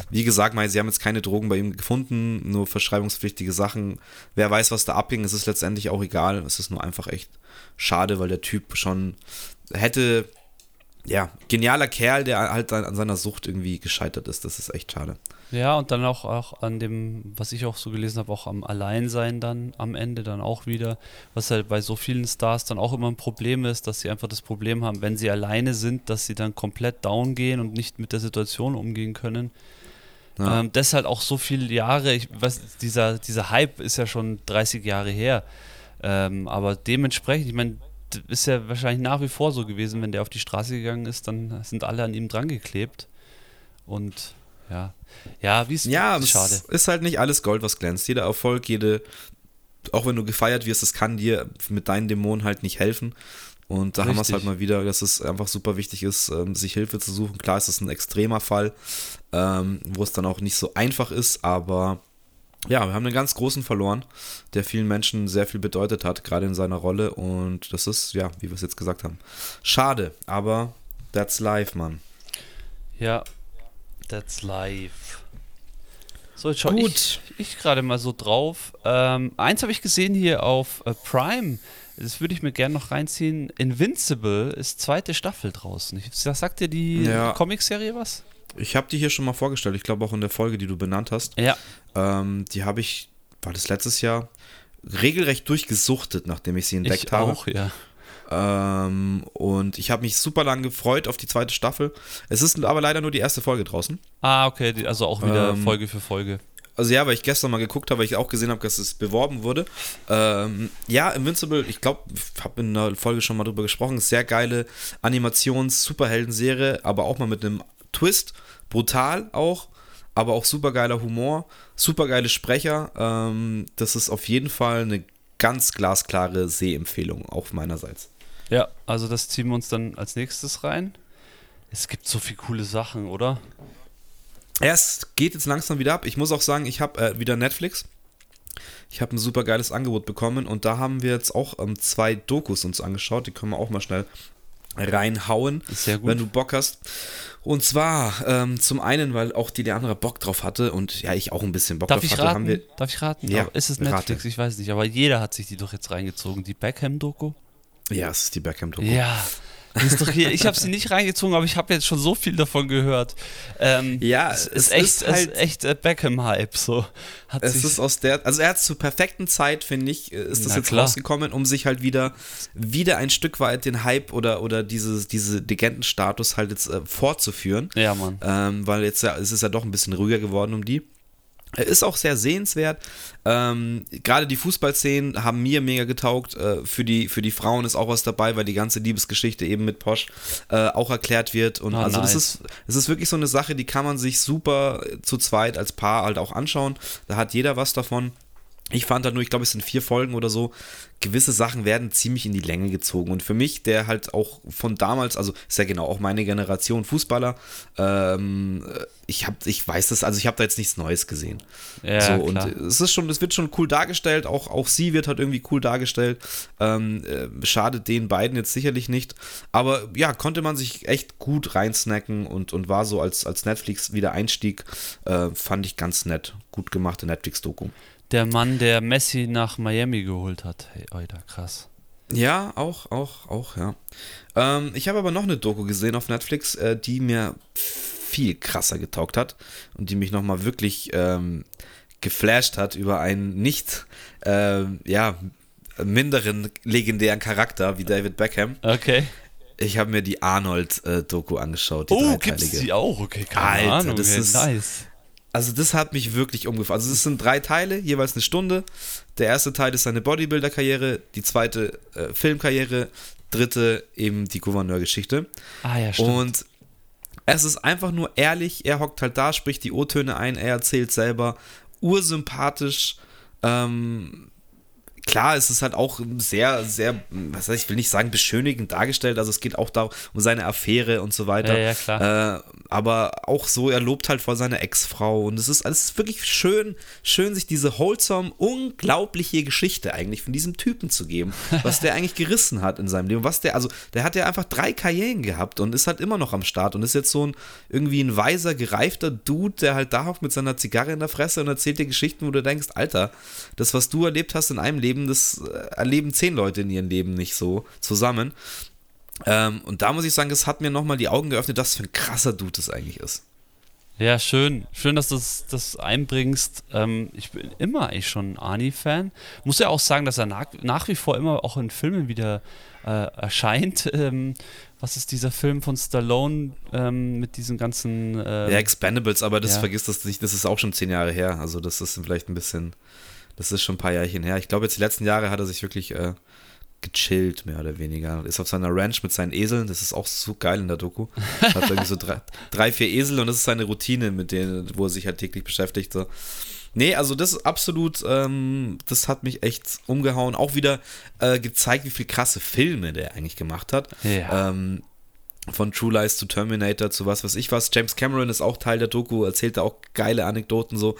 Wie gesagt, mal, sie haben jetzt keine Drogen bei ihm gefunden, nur verschreibungspflichtige Sachen. Wer weiß, was da abging, es ist letztendlich auch egal. Es ist nur einfach echt schade, weil der Typ schon hätte ja, genialer Kerl, der halt an seiner Sucht irgendwie gescheitert ist. Das ist echt schade. Ja, und dann auch, auch an dem, was ich auch so gelesen habe, auch am Alleinsein dann am Ende dann auch wieder, was halt bei so vielen Stars dann auch immer ein Problem ist, dass sie einfach das Problem haben, wenn sie alleine sind, dass sie dann komplett down gehen und nicht mit der Situation umgehen können. Ja. Ähm, das halt auch so viele Jahre, ich weiß, dieser, dieser Hype ist ja schon 30 Jahre her. Ähm, aber dementsprechend, ich meine, ist ja wahrscheinlich nach wie vor so gewesen, wenn der auf die Straße gegangen ist, dann sind alle an ihm dran geklebt. Und ja, ja, wie ist ja, schade. ist halt nicht alles Gold, was glänzt. Jeder Erfolg, jede, auch wenn du gefeiert wirst, das kann dir mit deinen Dämonen halt nicht helfen. Und da Richtig. haben wir es halt mal wieder, dass es einfach super wichtig ist, ähm, sich Hilfe zu suchen. Klar, ist es ein extremer Fall, ähm, wo es dann auch nicht so einfach ist, aber ja, wir haben einen ganz großen verloren, der vielen Menschen sehr viel bedeutet hat, gerade in seiner Rolle. Und das ist, ja, wie wir es jetzt gesagt haben, schade, aber that's life, Mann. Ja, that's life. So, jetzt schau Gut. ich, ich gerade mal so drauf. Ähm, eins habe ich gesehen hier auf äh, Prime. Das würde ich mir gerne noch reinziehen. Invincible ist zweite Staffel draußen. Ich, sagt dir die ja. Comicserie was? Ich habe die hier schon mal vorgestellt. Ich glaube auch in der Folge, die du benannt hast. Ja. Ähm, die habe ich, war das letztes Jahr, regelrecht durchgesuchtet, nachdem ich sie entdeckt ich habe. auch, ja. Ähm, und ich habe mich super lang gefreut auf die zweite Staffel. Es ist aber leider nur die erste Folge draußen. Ah, okay, also auch wieder Ähm, Folge für Folge. Also ja, weil ich gestern mal geguckt habe, weil ich auch gesehen habe, dass es beworben wurde. Ähm, ja, Invincible, ich glaube, ich habe in einer Folge schon mal drüber gesprochen, sehr geile Animations-Superhelden-Serie, aber auch mal mit einem Twist, brutal auch, aber auch super geiler Humor, super geile Sprecher. Ähm, das ist auf jeden Fall eine ganz glasklare Sehempfehlung, auch meinerseits. Ja, also das ziehen wir uns dann als nächstes rein. Es gibt so viele coole Sachen, oder? Es geht jetzt langsam wieder ab. Ich muss auch sagen, ich habe äh, wieder Netflix. Ich habe ein super geiles Angebot bekommen und da haben wir jetzt auch ähm, zwei Dokus uns angeschaut. Die können wir auch mal schnell reinhauen, Sehr gut. wenn du Bock hast. Und zwar ähm, zum einen, weil auch die der andere Bock drauf hatte und ja, ich auch ein bisschen Bock Darf drauf ich hatte, raten? wir. Darf ich raten? Ja, ist es rate. Netflix? Ich weiß nicht, aber jeder hat sich die doch jetzt reingezogen. Die Beckham-Doku? Ja, es ist die Beckham-Doku. Ja. Ist doch hier. Ich habe sie nicht reingezogen, aber ich habe jetzt schon so viel davon gehört. Ähm, Ja, es ist echt, ist es halt- ist echt äh, Beckham-Hype. So hat Es ist aus der, also er hat zur perfekten Zeit, finde ich, äh, ist das jetzt klar. rausgekommen, um sich halt wieder, wieder ein Stück weit den Hype oder, oder dieses, diese Legendenstatus halt jetzt äh, fortzuführen. ja, Mann. Ähm, weil jetzt ja, es ist ja doch ein bisschen ruhiger geworden um die. Er Ist auch sehr sehenswert. Ähm, Gerade die Fußballszenen haben mir mega getaugt. Äh, für, die, für die Frauen ist auch was dabei, weil die ganze Liebesgeschichte eben mit Posch äh, auch erklärt wird. Und Ah, also das nice. ist, es ist wirklich so eine Sache, die kann man sich super zu zweit als Paar halt auch anschauen. Da hat jeder was davon. Ich fand halt nur, ich glaube, es sind vier Folgen oder so. Gewisse Sachen werden ziemlich in die Länge gezogen. Und für mich, der halt auch von damals, also ist ja genau auch meine Generation Fußballer, ähm, ich habe, ich weiß das, also ich habe da jetzt nichts Neues gesehen. Ja, so, klar. und es ist schon, es wird schon cool dargestellt, auch, auch sie wird halt irgendwie cool dargestellt. Ähm, äh, schadet den beiden jetzt sicherlich nicht. Aber ja, konnte man sich echt gut reinsnacken und, und war so als, als Netflix wieder Einstieg, äh, fand ich ganz nett. Gut gemachte Netflix-Doku. Der Mann, der Messi nach Miami geholt hat. Hey, Alter, krass. Ja, auch, auch, auch, ja. Ähm, ich habe aber noch eine Doku gesehen auf Netflix, äh, die mir viel krasser getaugt hat und die mich nochmal wirklich ähm, geflasht hat über einen nicht, ähm, ja, minderen legendären Charakter wie David Beckham. Okay. Ich habe mir die Arnold-Doku angeschaut. Die Oh, gibt's dreiteilige. die auch? Okay, keine Alter, Ahnung. das ist- nice. Also das hat mich wirklich umgefahren. Also es sind drei Teile, jeweils eine Stunde. Der erste Teil ist seine Bodybuilder-Karriere, die zweite äh, Filmkarriere, dritte eben die Gouverneurgeschichte. Ah ja, stimmt. Und es ist einfach nur ehrlich, er hockt halt da, spricht die O-Töne ein, er erzählt selber, ursympathisch. Ähm, klar, es ist halt auch sehr, sehr, was heißt, ich will nicht sagen beschönigend dargestellt, also es geht auch da um seine Affäre und so weiter. Ja, ja, klar. Äh, aber auch so, er lobt halt vor seiner Ex-Frau und es ist alles wirklich schön, schön, sich diese wholesome, unglaubliche Geschichte eigentlich von diesem Typen zu geben, (laughs) was der eigentlich gerissen hat in seinem Leben. Was der, also, der hat ja einfach drei Karrieren gehabt und ist halt immer noch am Start und ist jetzt so ein irgendwie ein weiser, gereifter Dude, der halt da mit seiner Zigarre in der Fresse und erzählt dir Geschichten, wo du denkst, Alter, das, was du erlebt hast in einem Leben, das äh, erleben zehn Leute in ihrem Leben nicht so zusammen. Ähm, und da muss ich sagen, es hat mir nochmal die Augen geöffnet, was für ein krasser Dude das eigentlich ist. Ja, schön. Schön, dass du das, das einbringst. Ähm, ich bin immer eigentlich schon ein Arnie-Fan. Muss ja auch sagen, dass er nach, nach wie vor immer auch in Filmen wieder äh, erscheint. (laughs) Ähm, was ist dieser Film von Stallone ähm, mit diesen ganzen. ähm, Ja, Expendables, aber das ja. vergisst das nicht, das ist auch schon zehn Jahre her. Also das ist vielleicht ein bisschen, das ist schon ein paar Jahrchen her. Ich glaube, jetzt die letzten Jahre hat er sich wirklich äh, gechillt, mehr oder weniger. Ist auf seiner Ranch mit seinen Eseln, das ist auch so geil in der Doku. Hat irgendwie so drei, (laughs) drei, vier Esel und das ist seine Routine, mit denen, wo er sich halt täglich beschäftigt. So. Nee, also das ist absolut, ähm, das hat mich echt umgehauen. Auch wieder äh, gezeigt, wie viel krasse Filme der eigentlich gemacht hat. Ja. Ähm, von True Lies zu Terminator zu was weiß ich was. James Cameron ist auch Teil der Doku, erzählt da auch geile Anekdoten so.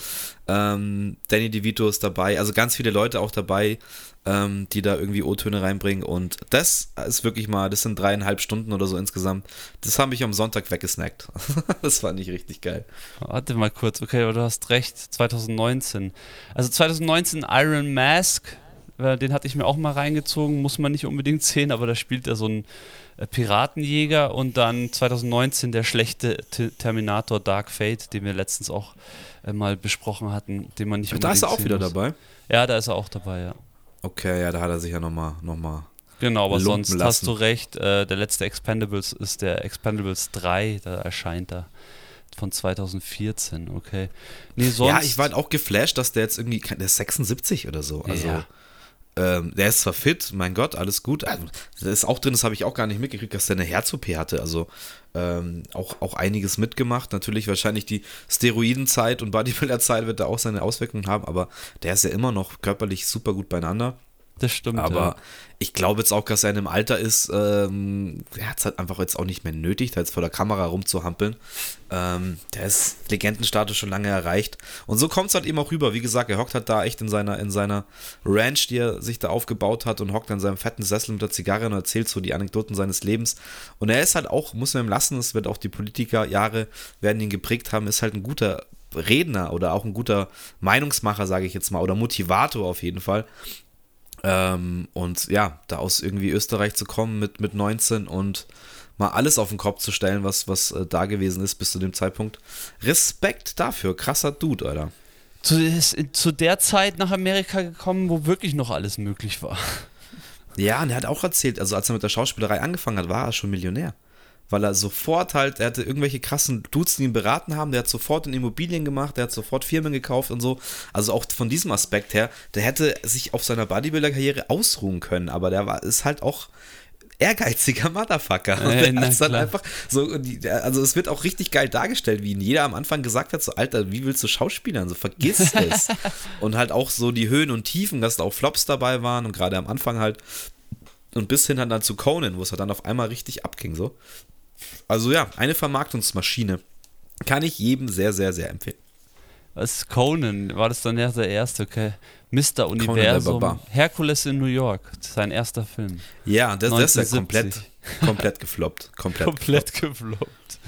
Ähm, Danny DeVito ist dabei, also ganz viele Leute auch dabei, ähm, die da irgendwie O-Töne reinbringen. Und das ist wirklich mal, das sind dreieinhalb Stunden oder so insgesamt. Das habe ich am Sonntag weggesnackt. (laughs) das fand ich richtig geil. Warte mal kurz, okay, aber du hast recht, 2019. Also 2019 Iron Mask, den hatte ich mir auch mal reingezogen, muss man nicht unbedingt (laughs) sehen, aber da spielt er so ein äh, Piratenjäger und dann 2019 der schlechte T Terminator Dark Fate, den wir letztens auch äh, mal besprochen hatten, den man nicht Da ist er auch wieder muss. dabei. Ja, da ist er auch dabei, ja. Okay, ja, da hat er sich ja nochmal noch mal Genau, aber lumpen sonst lassen. hast du recht. Äh, der letzte Expendables ist der Expendables 3, da erscheint er. Von 2014, okay. Nee, sonst. Ja, ich war halt auch geflasht, dass der jetzt irgendwie, der ist 76 oder so. Also, Ja. Ähm, der ist zwar fit, mein Gott, alles gut. Also, das ist auch drin, das habe ich auch gar nicht mitgekriegt, dass der eine Herz-OP hatte. Also, ähm, auch, auch einiges mitgemacht. Natürlich wahrscheinlich die Steroidenzeit und Bodybuilder-Zeit wird da auch seine Auswirkungen haben, aber der ist ja immer noch körperlich super gut beieinander. Das stimmt. Aber ja. ich glaube jetzt auch, dass er in einem Alter ist, ähm, er hat es halt einfach jetzt auch nicht mehr nötig, da jetzt vor der Kamera rumzuhampeln. Ähm, der ist Legendenstatus schon lange erreicht. Und so kommt es halt eben auch rüber. Wie gesagt, er hockt halt da echt in seiner, in seiner Ranch, die er sich da aufgebaut hat und hockt an seinem fetten Sessel mit der Zigarre und erzählt so die Anekdoten seines Lebens. Und er ist halt auch, muss man ihm lassen, es wird auch die Politikerjahre werden ihn geprägt haben, ist halt ein guter Redner oder auch ein guter Meinungsmacher, sage ich jetzt mal, oder Motivator auf jeden Fall. Ähm, und ja, da aus irgendwie Österreich zu kommen mit, mit 19 und mal alles auf den Kopf zu stellen, was, was äh, da gewesen ist bis zu dem Zeitpunkt. Respekt dafür, krasser Dude, Alter. zu, ist zu der Zeit nach Amerika gekommen, wo wirklich noch alles möglich war. Ja, und er hat auch erzählt, also als er mit der Schauspielerei angefangen hat, war er schon Millionär. Weil er sofort halt, er hatte irgendwelche krassen Dudes, die ihn beraten haben, der hat sofort in Immobilien gemacht, der hat sofort Firmen gekauft und so. Also auch von diesem Aspekt her, der hätte sich auf seiner Bodybuilder-Karriere ausruhen können, aber der war, ist halt auch ehrgeiziger Motherfucker. Und Äh, (laughs) na hat's dann einfach so, also es wird auch richtig geil dargestellt, wie ihn jeder am Anfang gesagt hat, so Alter, wie willst du Schauspielern? So vergiss (laughs) es. und halt auch so die Höhen und Tiefen, dass da auch Flops dabei waren und gerade am Anfang halt und bis hin dann zu Conan, wo es halt dann auf einmal richtig abging so. Also ja, eine Vermarktungsmaschine. Kann ich jedem sehr, sehr, sehr empfehlen. Was ist Conan? War das dann ja der erste, okay. Mr. Universum. Herkules in New York. Sein erster Film. Ja, das, das ist ja 1970. komplett, komplett gefloppt. Komplett, (laughs) Komplett gefloppt.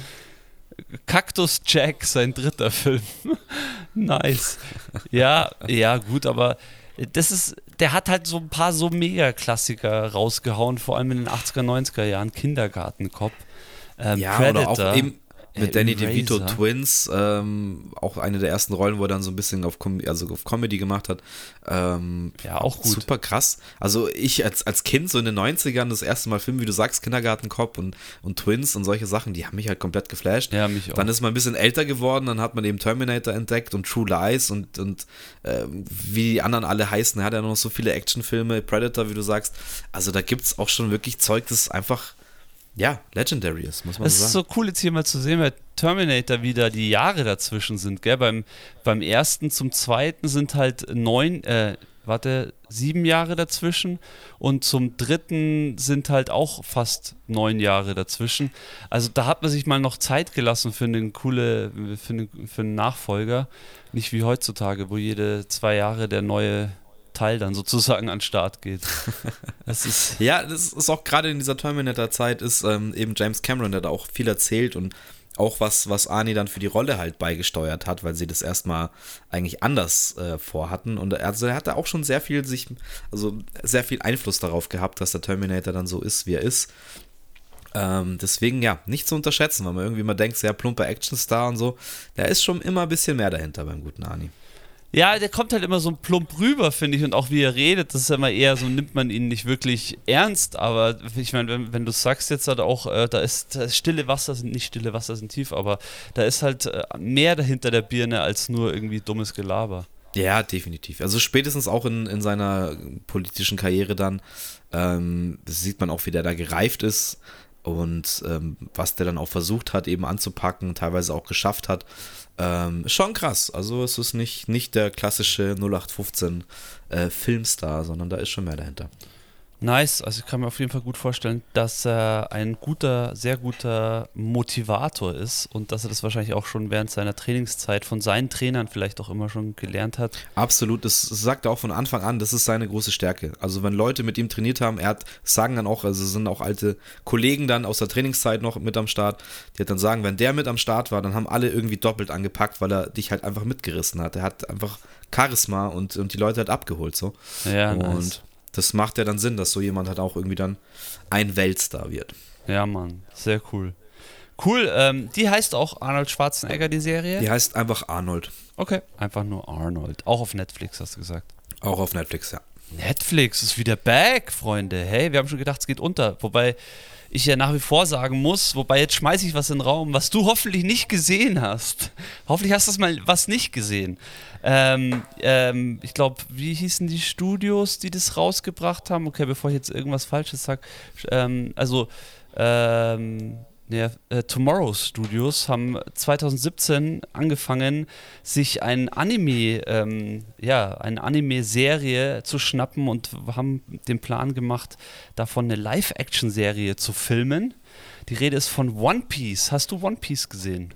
Cactus Jack, sein dritter Film. (laughs) nice. Ja, ja, gut, aber das ist, der hat halt so ein paar so Mega-Klassiker rausgehauen, vor allem in den 80er, 90er Jahren. Kindergartenkopf. Ähm, Ja, Predator, oder auch eben mit äh, Danny DeVito Eraser. Twins, ähm, auch eine der ersten Rollen, wo er dann so ein bisschen auf, Com also auf Comedy gemacht hat. Ähm, Ja, auch gut. Super krass. Also ich als, als Kind so in den 90ern das erste Mal Film, wie du sagst, Kindergartenkopf und, und Twins und solche Sachen, die haben mich halt komplett geflasht. Ja, mich auch. Dann ist man ein bisschen älter geworden, dann hat man eben Terminator entdeckt und True Lies und, und ähm, wie die anderen alle heißen. Er hat ja noch so viele Actionfilme, Predator, wie du sagst. Also da gibt es auch schon wirklich Zeug, das einfach, ja, legendary ist, muss man Es so ist sagen. so cool jetzt hier mal zu sehen, bei Terminator wieder die Jahre dazwischen sind, gell? Beim, beim ersten zum zweiten sind halt neun, äh, warte, sieben Jahre dazwischen und zum dritten sind halt auch fast neun Jahre dazwischen. Also da hat man sich mal noch Zeit gelassen für einen coole, für einen, für einen Nachfolger. Nicht wie heutzutage, wo jede zwei Jahre der neue Teil dann sozusagen an den Start geht. (laughs) Das ist Ja, das ist auch gerade in dieser Terminator-Zeit ist ähm, eben James Cameron, der da auch viel erzählt und auch was, was Arnie dann für die Rolle halt beigesteuert hat, weil sie das erstmal eigentlich anders äh, vorhatten. Und er- also er hatte auch schon sehr viel sich, also sehr viel Einfluss darauf gehabt, dass der Terminator dann so ist, wie er ist. Ähm, deswegen ja, nicht zu unterschätzen, weil man irgendwie mal denkt, sehr plumper Actionstar und so. Da ist schon immer ein bisschen mehr dahinter beim guten Arnie. Ja, der kommt halt immer so plump rüber, finde ich, und auch wie er redet, das ist immer eher so, nimmt man ihn nicht wirklich ernst, aber ich meine, wenn, wenn du sagst jetzt halt auch, äh, da, ist, da ist stille Wasser, sind nicht stille Wasser, sind tief, aber da ist halt äh, mehr dahinter der Birne als nur irgendwie dummes Gelaber. Ja, definitiv. Also spätestens auch in, in seiner politischen Karriere dann, ähm, sieht man auch, wie der da gereift ist und ähm, was der dann auch versucht hat, eben anzupacken, teilweise auch geschafft hat. Ähm, schon krass. Also es ist nicht, nicht der klassische 0815 äh, Filmstar, sondern da ist schon mehr dahinter. Nice, also ich kann mir auf jeden Fall gut vorstellen, dass er ein guter, sehr guter Motivator ist und dass er das wahrscheinlich auch schon während seiner Trainingszeit von seinen Trainern vielleicht auch immer schon gelernt hat. Absolut, das sagt er auch von Anfang an, das ist seine große Stärke. Also wenn Leute mit ihm trainiert haben, er hat, sagen dann auch, also sind auch alte Kollegen dann aus der Trainingszeit noch mit am Start, die hat dann sagen, wenn der mit am Start war, dann haben alle irgendwie doppelt angepackt, weil er dich halt einfach mitgerissen hat. Er hat einfach Charisma und, und die Leute halt abgeholt so. Ja, und nice. Das macht ja dann Sinn, dass so jemand halt auch irgendwie dann ein Weltstar wird. Ja, Mann, sehr cool. Cool, ähm, die heißt auch Arnold Schwarzenegger, die Serie? Die heißt einfach Arnold. Okay, einfach nur Arnold. Auch auf Netflix, hast du gesagt. Auch auf Netflix, ja. Netflix ist wieder back, Freunde. Hey, wir haben schon gedacht, es geht unter. Wobei ich ja nach wie vor sagen muss, wobei jetzt schmeiße ich was in den Raum, was du hoffentlich nicht gesehen hast. Hoffentlich hast du das mal was nicht gesehen. Ähm, ähm, ich glaube, wie hießen die Studios, die das rausgebracht haben? Okay, bevor ich jetzt irgendwas Falsches sage. Ähm, also, ähm, ja, äh, Tomorrow Studios haben 2017 angefangen, sich ein Anime, ähm, ja, eine Anime-Serie zu schnappen und haben den Plan gemacht, davon eine Live-Action-Serie zu filmen. Die Rede ist von One Piece. Hast du One Piece gesehen?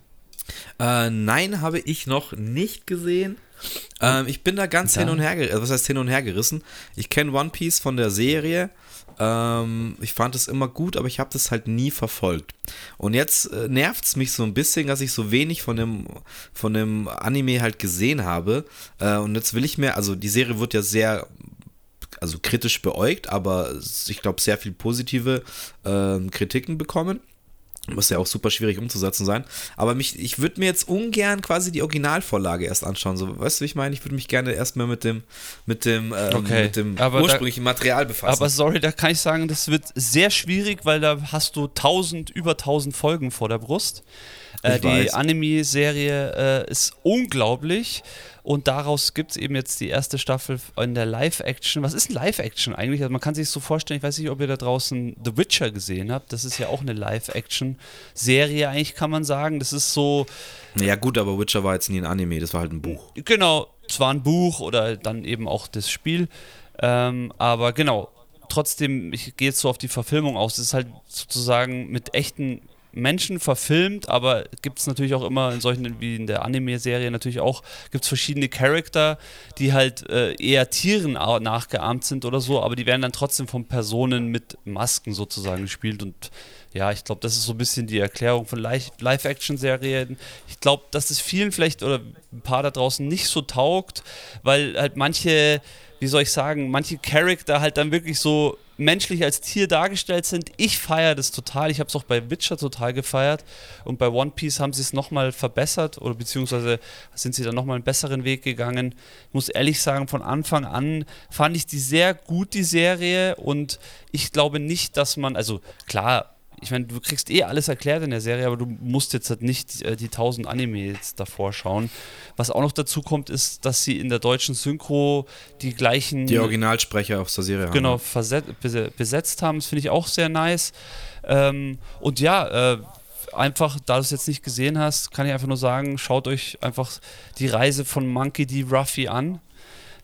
Äh, nein, habe ich noch nicht gesehen. Ähm, ich bin da ganz hin und her, also was heißt hin und her gerissen. Ich kenne One Piece von der Serie. Ähm, ich fand es immer gut, aber ich habe das halt nie verfolgt. Und jetzt äh, nervt es mich so ein bisschen, dass ich so wenig von dem, von dem Anime halt gesehen habe. Äh, und jetzt will ich mir, also die Serie wird ja sehr also kritisch beäugt, aber ich glaube sehr viel positive äh, Kritiken bekommen. Muss ja auch super schwierig umzusetzen sein. Aber mich, ich würde mir jetzt ungern quasi die Originalvorlage erst anschauen. So, weißt du, wie ich meine? Ich würde mich gerne erstmal mit dem, mit dem, ähm, okay. mit dem ursprünglichen da, Material befassen. Aber sorry, da kann ich sagen, das wird sehr schwierig, weil da hast du tausend, über tausend Folgen vor der Brust. Äh, die Anime-Serie äh, ist unglaublich. Und daraus gibt es eben jetzt die erste Staffel in der Live-Action. Was ist ein Live-Action eigentlich? Also man kann sich so vorstellen, ich weiß nicht, ob ihr da draußen The Witcher gesehen habt. Das ist ja auch eine Live-Action-Serie, eigentlich kann man sagen. Das ist so. Ja, gut, aber Witcher war jetzt nie ein Anime, das war halt ein Buch. Genau, zwar ein Buch oder dann eben auch das Spiel. Ähm, aber genau, trotzdem, ich gehe jetzt so auf die Verfilmung aus. Es ist halt sozusagen mit echten Menschen verfilmt, aber gibt es natürlich auch immer in solchen, wie in der Anime-Serie natürlich auch, gibt es verschiedene Charakter, die halt äh, eher Tieren nachgeahmt sind oder so, aber die werden dann trotzdem von Personen mit Masken sozusagen gespielt und ja, ich glaube, das ist so ein bisschen die Erklärung von Live-Action-Serien. Ich glaube, dass es vielen vielleicht oder ein paar da draußen nicht so taugt, weil halt manche, wie soll ich sagen, manche Charakter halt dann wirklich so menschlich als Tier dargestellt sind. Ich feiere das total. Ich habe es auch bei Witcher total gefeiert. Und bei One Piece haben sie es nochmal verbessert oder beziehungsweise sind sie dann nochmal einen besseren Weg gegangen. Ich muss ehrlich sagen, von Anfang an fand ich die sehr gut, die Serie. Und ich glaube nicht, dass man, also klar, ich meine, du kriegst eh alles erklärt in der Serie, aber du musst jetzt halt nicht äh, die 1000 Animes davor schauen. Was auch noch dazu kommt, ist, dass sie in der deutschen Synchro die gleichen. Die Originalsprecher aus der Serie genau, haben. Genau, besetzt haben. Das finde ich auch sehr nice. Ähm, und ja, äh, einfach, da du es jetzt nicht gesehen hast, kann ich einfach nur sagen, schaut euch einfach die Reise von Monkey D. Ruffy an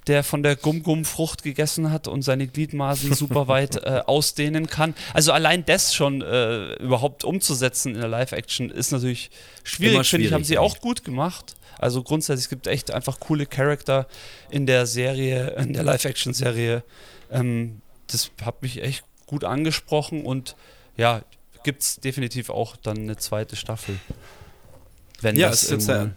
der von der Gum-Gum-Frucht gegessen hat und seine Gliedmaßen (laughs) super weit äh, ausdehnen kann. Also allein das schon äh, überhaupt umzusetzen in der Live-Action ist natürlich schwierig, finde ich, haben sie auch gut gemacht. Also grundsätzlich, es gibt echt einfach coole Charakter in der Serie, in der Live-Action-Serie. Ähm, das hat mich echt gut angesprochen und ja, gibt es definitiv auch dann eine zweite Staffel. Wenn ja, das es ist jetzt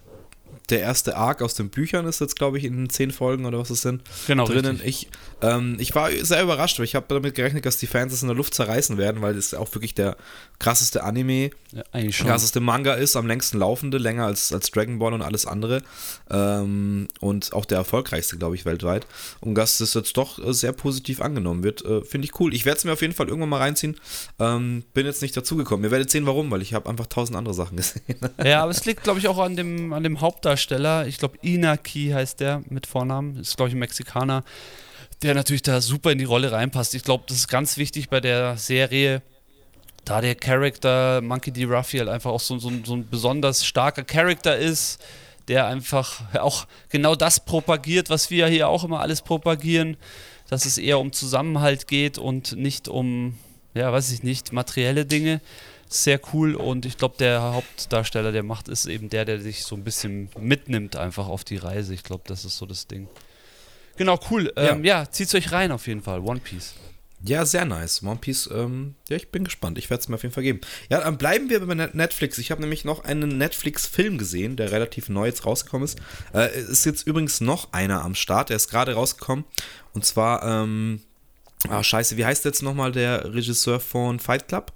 der erste Arc aus den Büchern ist jetzt, glaube ich, in zehn Folgen oder was es sind genau, drinnen. Ich, ähm, ich war sehr überrascht, weil ich habe damit gerechnet, dass die Fans es in der Luft zerreißen werden, weil das auch wirklich der krasseste Anime, ja, krasseste Manga ist, am längsten laufende, länger als, als Dragon Ball und alles andere. Ähm, und auch der erfolgreichste, glaube ich, weltweit. Und dass das jetzt doch sehr positiv angenommen wird, äh, finde ich cool. Ich werde es mir auf jeden Fall irgendwann mal reinziehen. Ähm, bin jetzt nicht dazugekommen. Ihr werdet sehen, warum, weil ich habe einfach tausend andere Sachen (laughs) gesehen. Ja, aber es liegt, glaube ich, auch an dem, an dem Hauptdarsteller. Ich glaube, Inaki heißt der mit Vornamen. Ist, glaube ich, ein Mexikaner der natürlich da super in die Rolle reinpasst. Ich glaube, das ist ganz wichtig bei der Serie, da der Charakter Monkey D. Halt einfach auch so, so, so ein besonders starker Charakter ist, der einfach auch genau das propagiert, was wir hier auch immer alles propagieren, dass es eher um Zusammenhalt geht und nicht um, ja, weiß ich nicht, materielle Dinge. Sehr cool und ich glaube, der Hauptdarsteller, der macht, ist eben der, der sich so ein bisschen mitnimmt einfach auf die Reise. Ich glaube, das ist so das Ding. Genau, cool. Ähm, ja. ja, zieht's euch rein auf jeden Fall. One Piece. Ja, sehr nice. One Piece, ähm, ja, ich bin gespannt. Ich werde es mir auf jeden Fall geben. Ja, dann bleiben wir bei Netflix. Ich habe nämlich noch einen Netflix-Film gesehen, der relativ neu jetzt rausgekommen ist. Äh, ist jetzt übrigens noch einer am Start. Der ist gerade rausgekommen. Und zwar, ähm, ah, scheiße, wie heißt jetzt nochmal der Regisseur von Fight Club?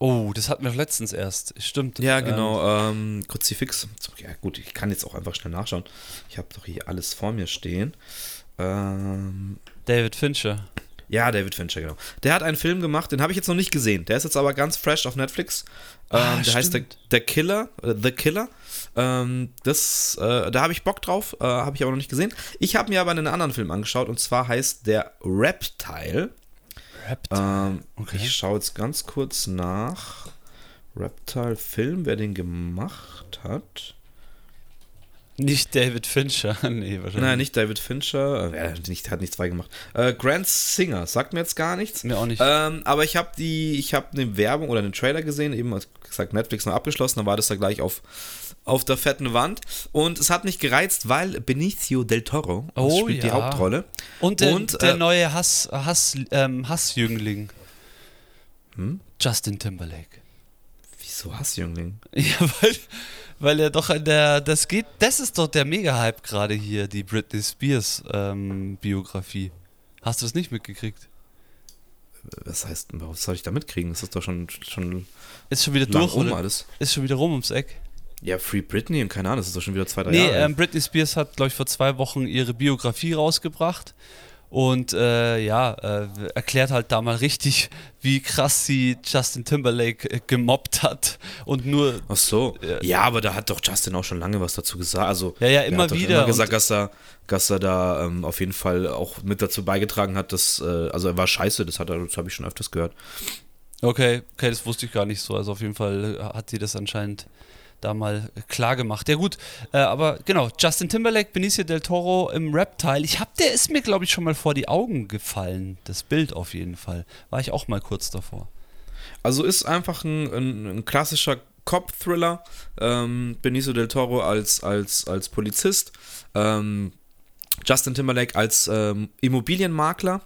Oh, das hatten wir letztens erst. Stimmt. Ja, genau. Ähm, Kruzifix. Ja, gut, ich kann jetzt auch einfach schnell nachschauen. Ich habe doch hier alles vor mir stehen. Ähm, David Fincher. ja, David Fincher, genau. Der hat einen Film gemacht, den habe ich jetzt noch nicht gesehen. Der ist jetzt aber ganz fresh auf Netflix. Ähm, Ah, der heißt der, stimmt. der Killer, äh, The Killer. Ähm, das, äh, da habe ich Bock drauf, äh, habe ich aber noch nicht gesehen. Ich habe mir aber einen anderen Film angeschaut und zwar heißt der Reptile. Ähm, Okay. Ich schaue jetzt ganz kurz nach. Reptile Film, wer den gemacht hat. Nicht David Fincher. (laughs) nee, wahrscheinlich. Nein, nicht David Fincher. Äh, nicht, hat nicht zwei gemacht. Äh, Grant Singer, sagt mir jetzt gar nichts. Mir auch nicht. Ähm, aber ich habe die, ich habe eine Werbung oder einen Trailer gesehen, eben gesagt, Netflix noch abgeschlossen, dann war das da gleich auf, auf der fetten Wand. Und es hat mich gereizt, weil Benicio del Toro Oh, spielt die ja. Hauptrolle. Und der, Und, der äh, neue Hass, Hass, ähm, Hassjüngling. Hm? Justin Timberlake. Wieso Hassjüngling? (laughs) Ja, weil, weil er doch in der, das geht, das ist doch der Mega-Hype gerade hier, die Britney Spears ähm, Biografie. Hast du das nicht mitgekriegt? Was heißt, was soll ich da mitkriegen? Das ist doch schon, schon Ist schon wieder durch, um alles. Ist schon wieder rum ums Eck. Ja, Free Britney und keine Ahnung, das ist doch schon wieder zwei, drei Nee, Jahre. ähm, Britney Spears hat, glaube ich, vor zwei Wochen ihre Biografie rausgebracht und äh, ja, äh, erklärt halt da mal richtig, wie krass sie Justin Timberlake äh, gemobbt hat und nur Ach so. Ja. Aber da hat doch Justin auch schon lange was dazu gesagt. Also, Ja, ja, er immer hat doch wieder Immer gesagt, dass er, dass er da ähm, auf jeden Fall auch mit dazu beigetragen hat, dass, äh, also er war scheiße, das hat er, das habe ich schon öfters gehört. Okay, okay, das wusste ich gar nicht so. Also auf jeden Fall hat sie das anscheinend da mal klar gemacht. Ja gut, äh, aber genau, Justin Timberlake, Benicio del Toro im Rap-Teil. Ich hab, der ist mir, glaube ich, schon mal vor die Augen gefallen. Das Bild auf jeden Fall. War ich auch mal kurz davor. Also ist einfach ein, ein, ein klassischer Cop-Thriller. Ähm, Benicio del Toro als, als, als Polizist. Ähm, Justin Timberlake als ähm, Immobilienmakler,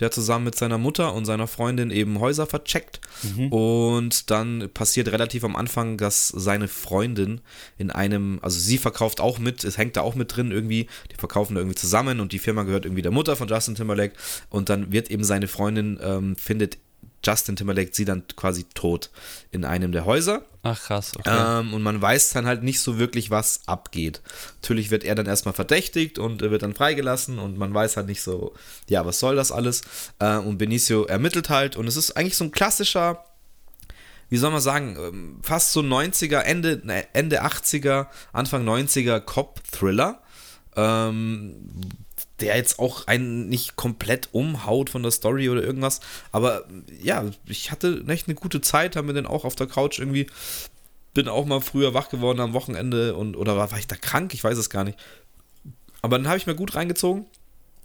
der zusammen mit seiner Mutter und seiner Freundin eben Häuser vercheckt. Und dann passiert relativ am Anfang, dass seine Freundin in einem, also sie verkauft auch mit, es hängt da auch mit drin irgendwie, die verkaufen da irgendwie zusammen und die Firma gehört irgendwie der Mutter von Justin Timberlake und dann wird eben seine Freundin, ähm, findet Justin Timberlake sie dann quasi tot in einem der Häuser. Ach krass, okay. Ähm, und man weiß dann halt nicht so wirklich, was abgeht. Natürlich wird er dann erstmal verdächtigt und er wird dann freigelassen und man weiß halt nicht so, ja, was soll das alles? Äh, und Benicio ermittelt halt und es ist eigentlich so ein klassischer, wie soll man sagen, ähm, fast so 90er, Ende, ne, Ende 80er, Anfang 90er Cop-Thriller. Ähm, der jetzt auch einen nicht komplett umhaut von der Story oder irgendwas. Aber ja, ich hatte echt eine gute Zeit, haben wir den auch auf der Couch irgendwie. Bin auch mal früher wach geworden am Wochenende und oder war, war ich da krank? Ich weiß es gar nicht. Aber dann habe ich mir gut reingezogen.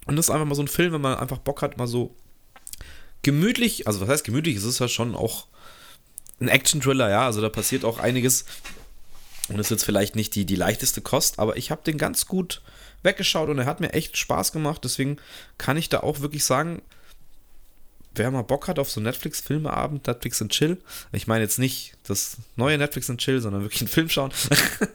Und das ist einfach mal so ein Film, wenn man einfach Bock hat, mal so gemütlich, also was heißt gemütlich, es ist ja schon auch ein Action-Thriller, ja, also da passiert auch einiges. Und ist jetzt vielleicht nicht die, die leichteste Kost, aber ich habe den ganz gut weggeschaut und er hat mir echt Spaß gemacht. Deswegen kann ich da auch wirklich sagen, wer mal Bock hat auf so Netflix-Filmeabend, Netflix and Chill, ich meine jetzt nicht das neue Netflix and Chill, sondern wirklich einen Film schauen,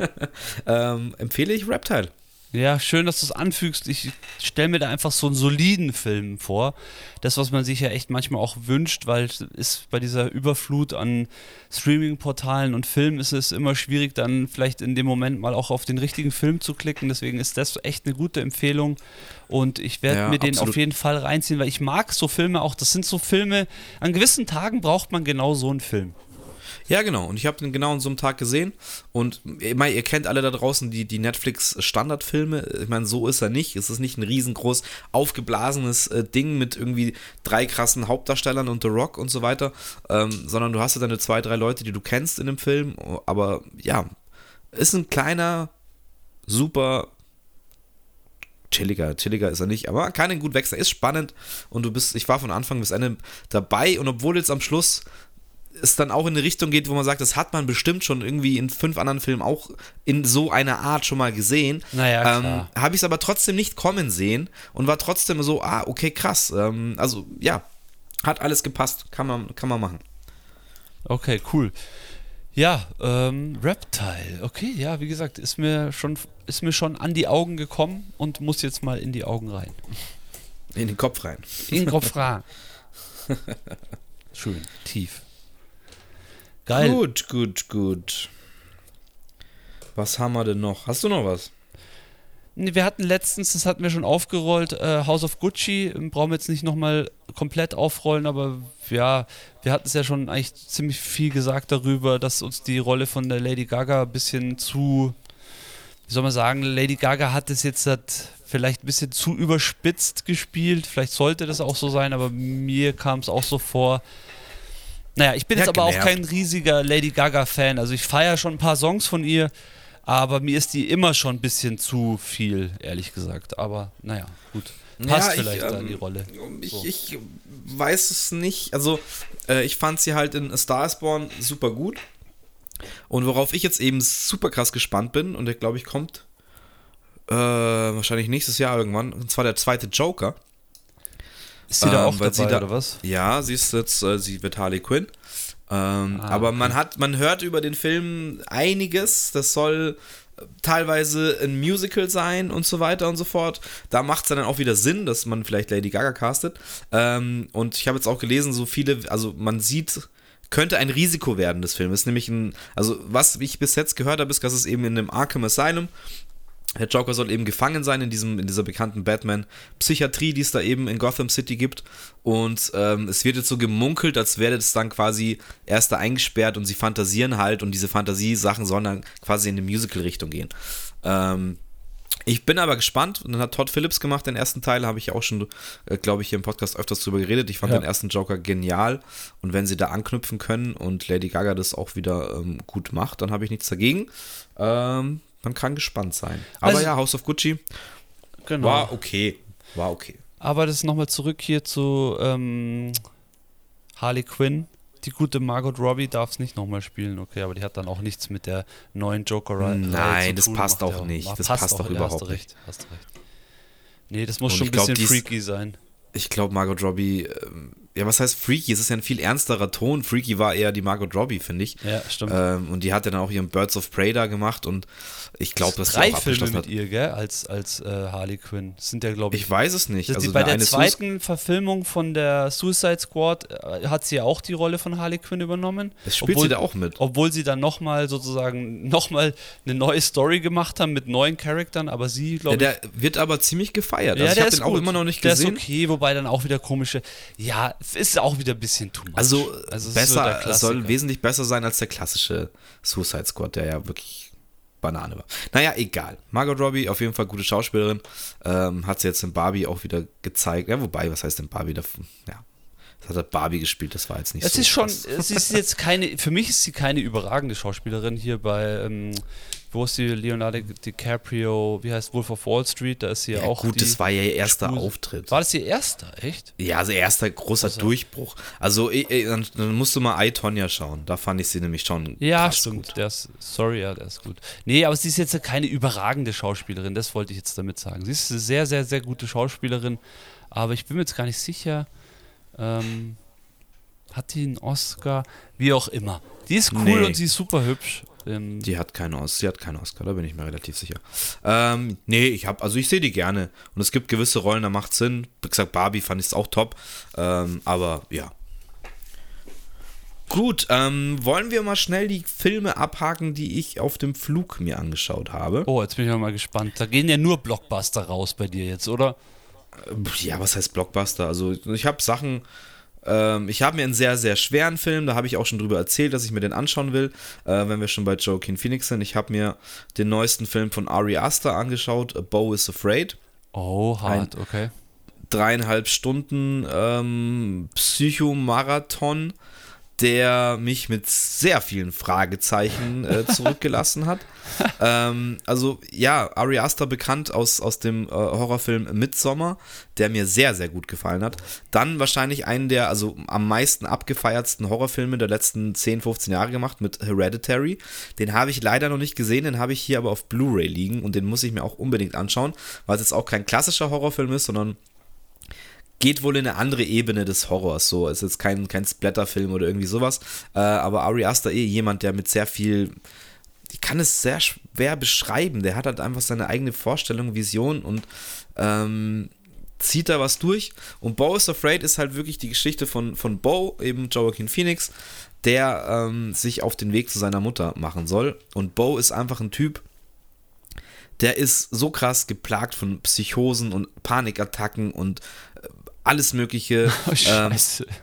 (laughs) ähm, empfehle ich Reptile. Ja, schön, dass du es anfügst. Ich stelle mir da einfach so einen soliden Film vor. Das, was man sich ja echt manchmal auch wünscht, weil es ist bei dieser Überflut an Streaming-Portalen und Filmen ist es immer schwierig, dann vielleicht in dem Moment mal auch auf den richtigen Film zu klicken. Deswegen ist das echt eine gute Empfehlung. Und ich werde Ja, mir den absolut. auf jeden Fall reinziehen, weil ich mag so Filme auch. Das sind so Filme, an gewissen Tagen braucht man genau so einen Film. Ja, genau. Und ich habe den genau an so einem Tag gesehen. Und ich meine, ihr kennt alle da draußen die, die Netflix-Standardfilme. Ich meine, so ist er nicht. Es ist nicht ein riesengroß aufgeblasenes äh, Ding mit irgendwie drei krassen Hauptdarstellern und The Rock und so weiter. Ähm, sondern du hast ja deine zwei, drei Leute, die du kennst in dem Film. Aber ja, ist ein kleiner, super chilliger, chilliger ist er nicht, aber kann ihn gut wechseln. Ist spannend und du bist, ich war von Anfang bis Ende dabei und obwohl jetzt am Schluss es dann auch in eine Richtung geht, wo man sagt, das hat man bestimmt schon irgendwie in fünf anderen Filmen auch in so einer Art schon mal gesehen. Naja, ähm, klar. Habe ich es aber trotzdem nicht kommen sehen und war trotzdem so, ah, okay, krass. Ähm, also ja, hat alles gepasst, kann man, kann man machen. Okay, cool. Ja, ähm, Reptile. Okay, ja, wie gesagt, ist mir schon ist mir schon an die Augen gekommen und muss jetzt mal in die Augen rein. In den Kopf rein. In den Kopf (laughs) rein. (laughs) Schön, tief. Geil. Gut, gut, gut. Was haben wir denn noch? Hast du noch was? Nee, wir hatten letztens, das hatten wir schon aufgerollt, äh, House of Gucci. Brauchen wir jetzt nicht nochmal komplett aufrollen, aber ja, wir hatten es ja schon eigentlich ziemlich viel gesagt darüber, dass uns die Rolle von der Lady Gaga ein bisschen zu, wie soll man sagen, Lady Gaga hat es jetzt hat vielleicht ein bisschen zu überspitzt gespielt. Vielleicht sollte das auch so sein, aber mir kam es auch so vor. Naja, ich bin ja, jetzt aber genervt. auch kein riesiger Lady Gaga-Fan. Also ich feiere schon ein paar Songs von ihr, aber mir ist die immer schon ein bisschen zu viel, ehrlich gesagt. Aber naja, gut. Passt ja, vielleicht ich, ähm, die Rolle. Ich, ich, weiß es nicht. Also, äh, ich fand sie halt in A Star is Born super gut. Und worauf ich jetzt eben super krass gespannt bin, und der glaube ich kommt äh, wahrscheinlich nächstes Jahr irgendwann, und zwar der zweite Joker. Ist sie ähm, da auch dabei, da, oder was? Ja, sie ist jetzt, äh, sie wird Harley Quinn. Ähm, ah, aber okay. man hat, man hört über den Film einiges. Das soll äh, teilweise ein Musical sein und so weiter und so fort. Da macht es dann auch wieder Sinn, dass man vielleicht Lady Gaga castet. Ähm, und ich habe jetzt auch gelesen, so viele, also man sieht, könnte ein Risiko werden des Films. Nämlich ein, also was ich bis jetzt gehört habe, ist, dass es eben in einem Arkham Asylum der Joker soll eben gefangen sein in, diesem, in dieser bekannten Batman-Psychiatrie, die es da eben in Gotham City gibt. Und ähm, es wird jetzt so gemunkelt, als wäre es dann quasi erst da eingesperrt und sie fantasieren halt und diese Fantasiesachen sollen dann quasi in eine Musical-Richtung gehen. Ähm, ich bin aber gespannt. Und dann hat Todd Phillips gemacht, den ersten Teil, habe ich ja auch schon, äh, glaube ich, hier im Podcast öfters drüber geredet. Ich fand ja. den ersten Joker genial. Und wenn sie da anknüpfen können und Lady Gaga das auch wieder ähm, gut macht, dann habe ich nichts dagegen. Ähm, man kann gespannt sein. Aber also, ja, House of Gucci genau. war okay. War okay. Aber das ist nochmal zurück hier zu ähm, Harley Quinn. Die gute Margot Robbie darf es nicht nochmal spielen, okay, aber die hat dann auch nichts mit der neuen Joker Nein, das passt auch nicht. Das passt, passt auch, überhaupt hast nicht. Hast recht. Nee, das muss Und schon ein bisschen glaub, freaky sein. Ich glaube, Margot Robbie ähm, ja, was heißt Freaky? Es ist ja ein viel ernsterer Ton. Freaky war eher die Margot Robbie, finde ich. Ja, stimmt. Ähm, und die hat ja dann auch ihren Birds of Prey da gemacht und ich glaube, dass drei auch Filme mit hat. ihr, gell, als, als äh, Harley Quinn. Das sind ja, glaube ich. Ich weiß es nicht. Also bei der, der zweiten Sus Verfilmung von der Suicide Squad äh, hat sie ja auch die Rolle von Harley Quinn übernommen. Das spielt obwohl, sie da auch mit. Obwohl sie dann nochmal sozusagen nochmal eine neue Story gemacht haben mit neuen Charaktern, aber sie, glaube ja, der wird aber ziemlich gefeiert. Ja, also ich habe den gut. auch immer noch nicht gesehen. Der ist okay, wobei dann auch wieder komische. Ja, ist auch wieder ein bisschen too much. Also, also besser, so soll wesentlich besser sein als der klassische Suicide Squad, der ja wirklich Banane war. Naja, egal. Margot Robbie, auf jeden Fall gute Schauspielerin. Ähm, hat sie jetzt in Barbie auch wieder gezeigt. Ja, wobei, was heißt denn Barbie? Ja, hat Barbie gespielt, das war jetzt nicht es so. Es ist schon, sie ist jetzt keine, für mich ist sie keine überragende Schauspielerin hier bei ähm, wo ist die Leonardo DiCaprio, wie heißt Wolf of Wall Street, da ist sie ja, auch. Gut, das war ja ihr erster Spur Auftritt. War das ihr erster, echt? Ja, also erster großer also. Durchbruch. Also dann, dann, musst du mal I, Tonya schauen. Da fand ich sie nämlich schon. Ja, stimmt. Gut. Ist, sorry, ja, der ist gut. Nee, aber sie ist jetzt keine überragende Schauspielerin, das wollte ich jetzt damit sagen. Sie ist eine sehr, sehr, sehr gute Schauspielerin, aber ich bin mir jetzt gar nicht sicher. Ähm, hat die einen Oscar? Wie auch immer. Die ist cool nee. und sie ist super hübsch. Ähm, die hat keine Oscar, sie hat keinen Oscar, da bin ich mir relativ sicher. Ähm, nee, ich habe, also ich sehe die gerne. Und es gibt gewisse Rollen, da macht Sinn. Wie gesagt, Barbie fand ich es auch top. Ähm, aber ja. Gut, ähm, wollen wir mal schnell die Filme abhaken, die ich auf dem Flug mir angeschaut habe? Oh, jetzt bin ich mal gespannt. Da gehen ja nur Blockbuster raus bei dir jetzt, oder? Ja, was heißt Blockbuster? Also ich habe Sachen, ähm, ich habe mir einen sehr, sehr schweren Film, da habe ich auch schon drüber erzählt, dass ich mir den anschauen will, äh, wenn wir schon bei Joaquin Phoenix sind. Ich habe mir den neuesten Film von Ari Aster angeschaut, A Bow is Afraid. Oh, hart, Ein okay. Dreieinhalb Stunden ähm, Psychomarathon der mich mit sehr vielen Fragezeichen äh, (laughs) zurückgelassen hat. ähm, also ja, Ari Aster bekannt aus, aus dem äh, Horrorfilm Midsommar, der mir sehr, sehr gut gefallen hat. Dann wahrscheinlich einen der also am meisten abgefeiertsten Horrorfilme der letzten 10, 15 Jahre gemacht mit Hereditary. Den habe ich leider noch nicht gesehen, den habe ich hier aber auf Blu-ray liegen und den muss ich mir auch unbedingt anschauen, weil es jetzt auch kein klassischer Horrorfilm ist, sondern geht wohl in eine andere Ebene des Horrors. So, ist jetzt kein, kein Splatterfilm oder irgendwie sowas. Äh, aber Ari Aster eh jemand, der mit sehr viel. Ich kann es sehr schwer beschreiben. Der hat halt einfach seine eigene Vorstellung, Vision und ähm, zieht da was durch. Und Bo is Afraid ist halt wirklich die Geschichte von, von Bo, eben Joaquin Phoenix, der ähm, sich auf den Weg zu seiner Mutter machen soll. Und Bo ist einfach ein Typ, der ist so krass geplagt von Psychosen und Panikattacken und alles Mögliche. (laughs) Oh, ähm,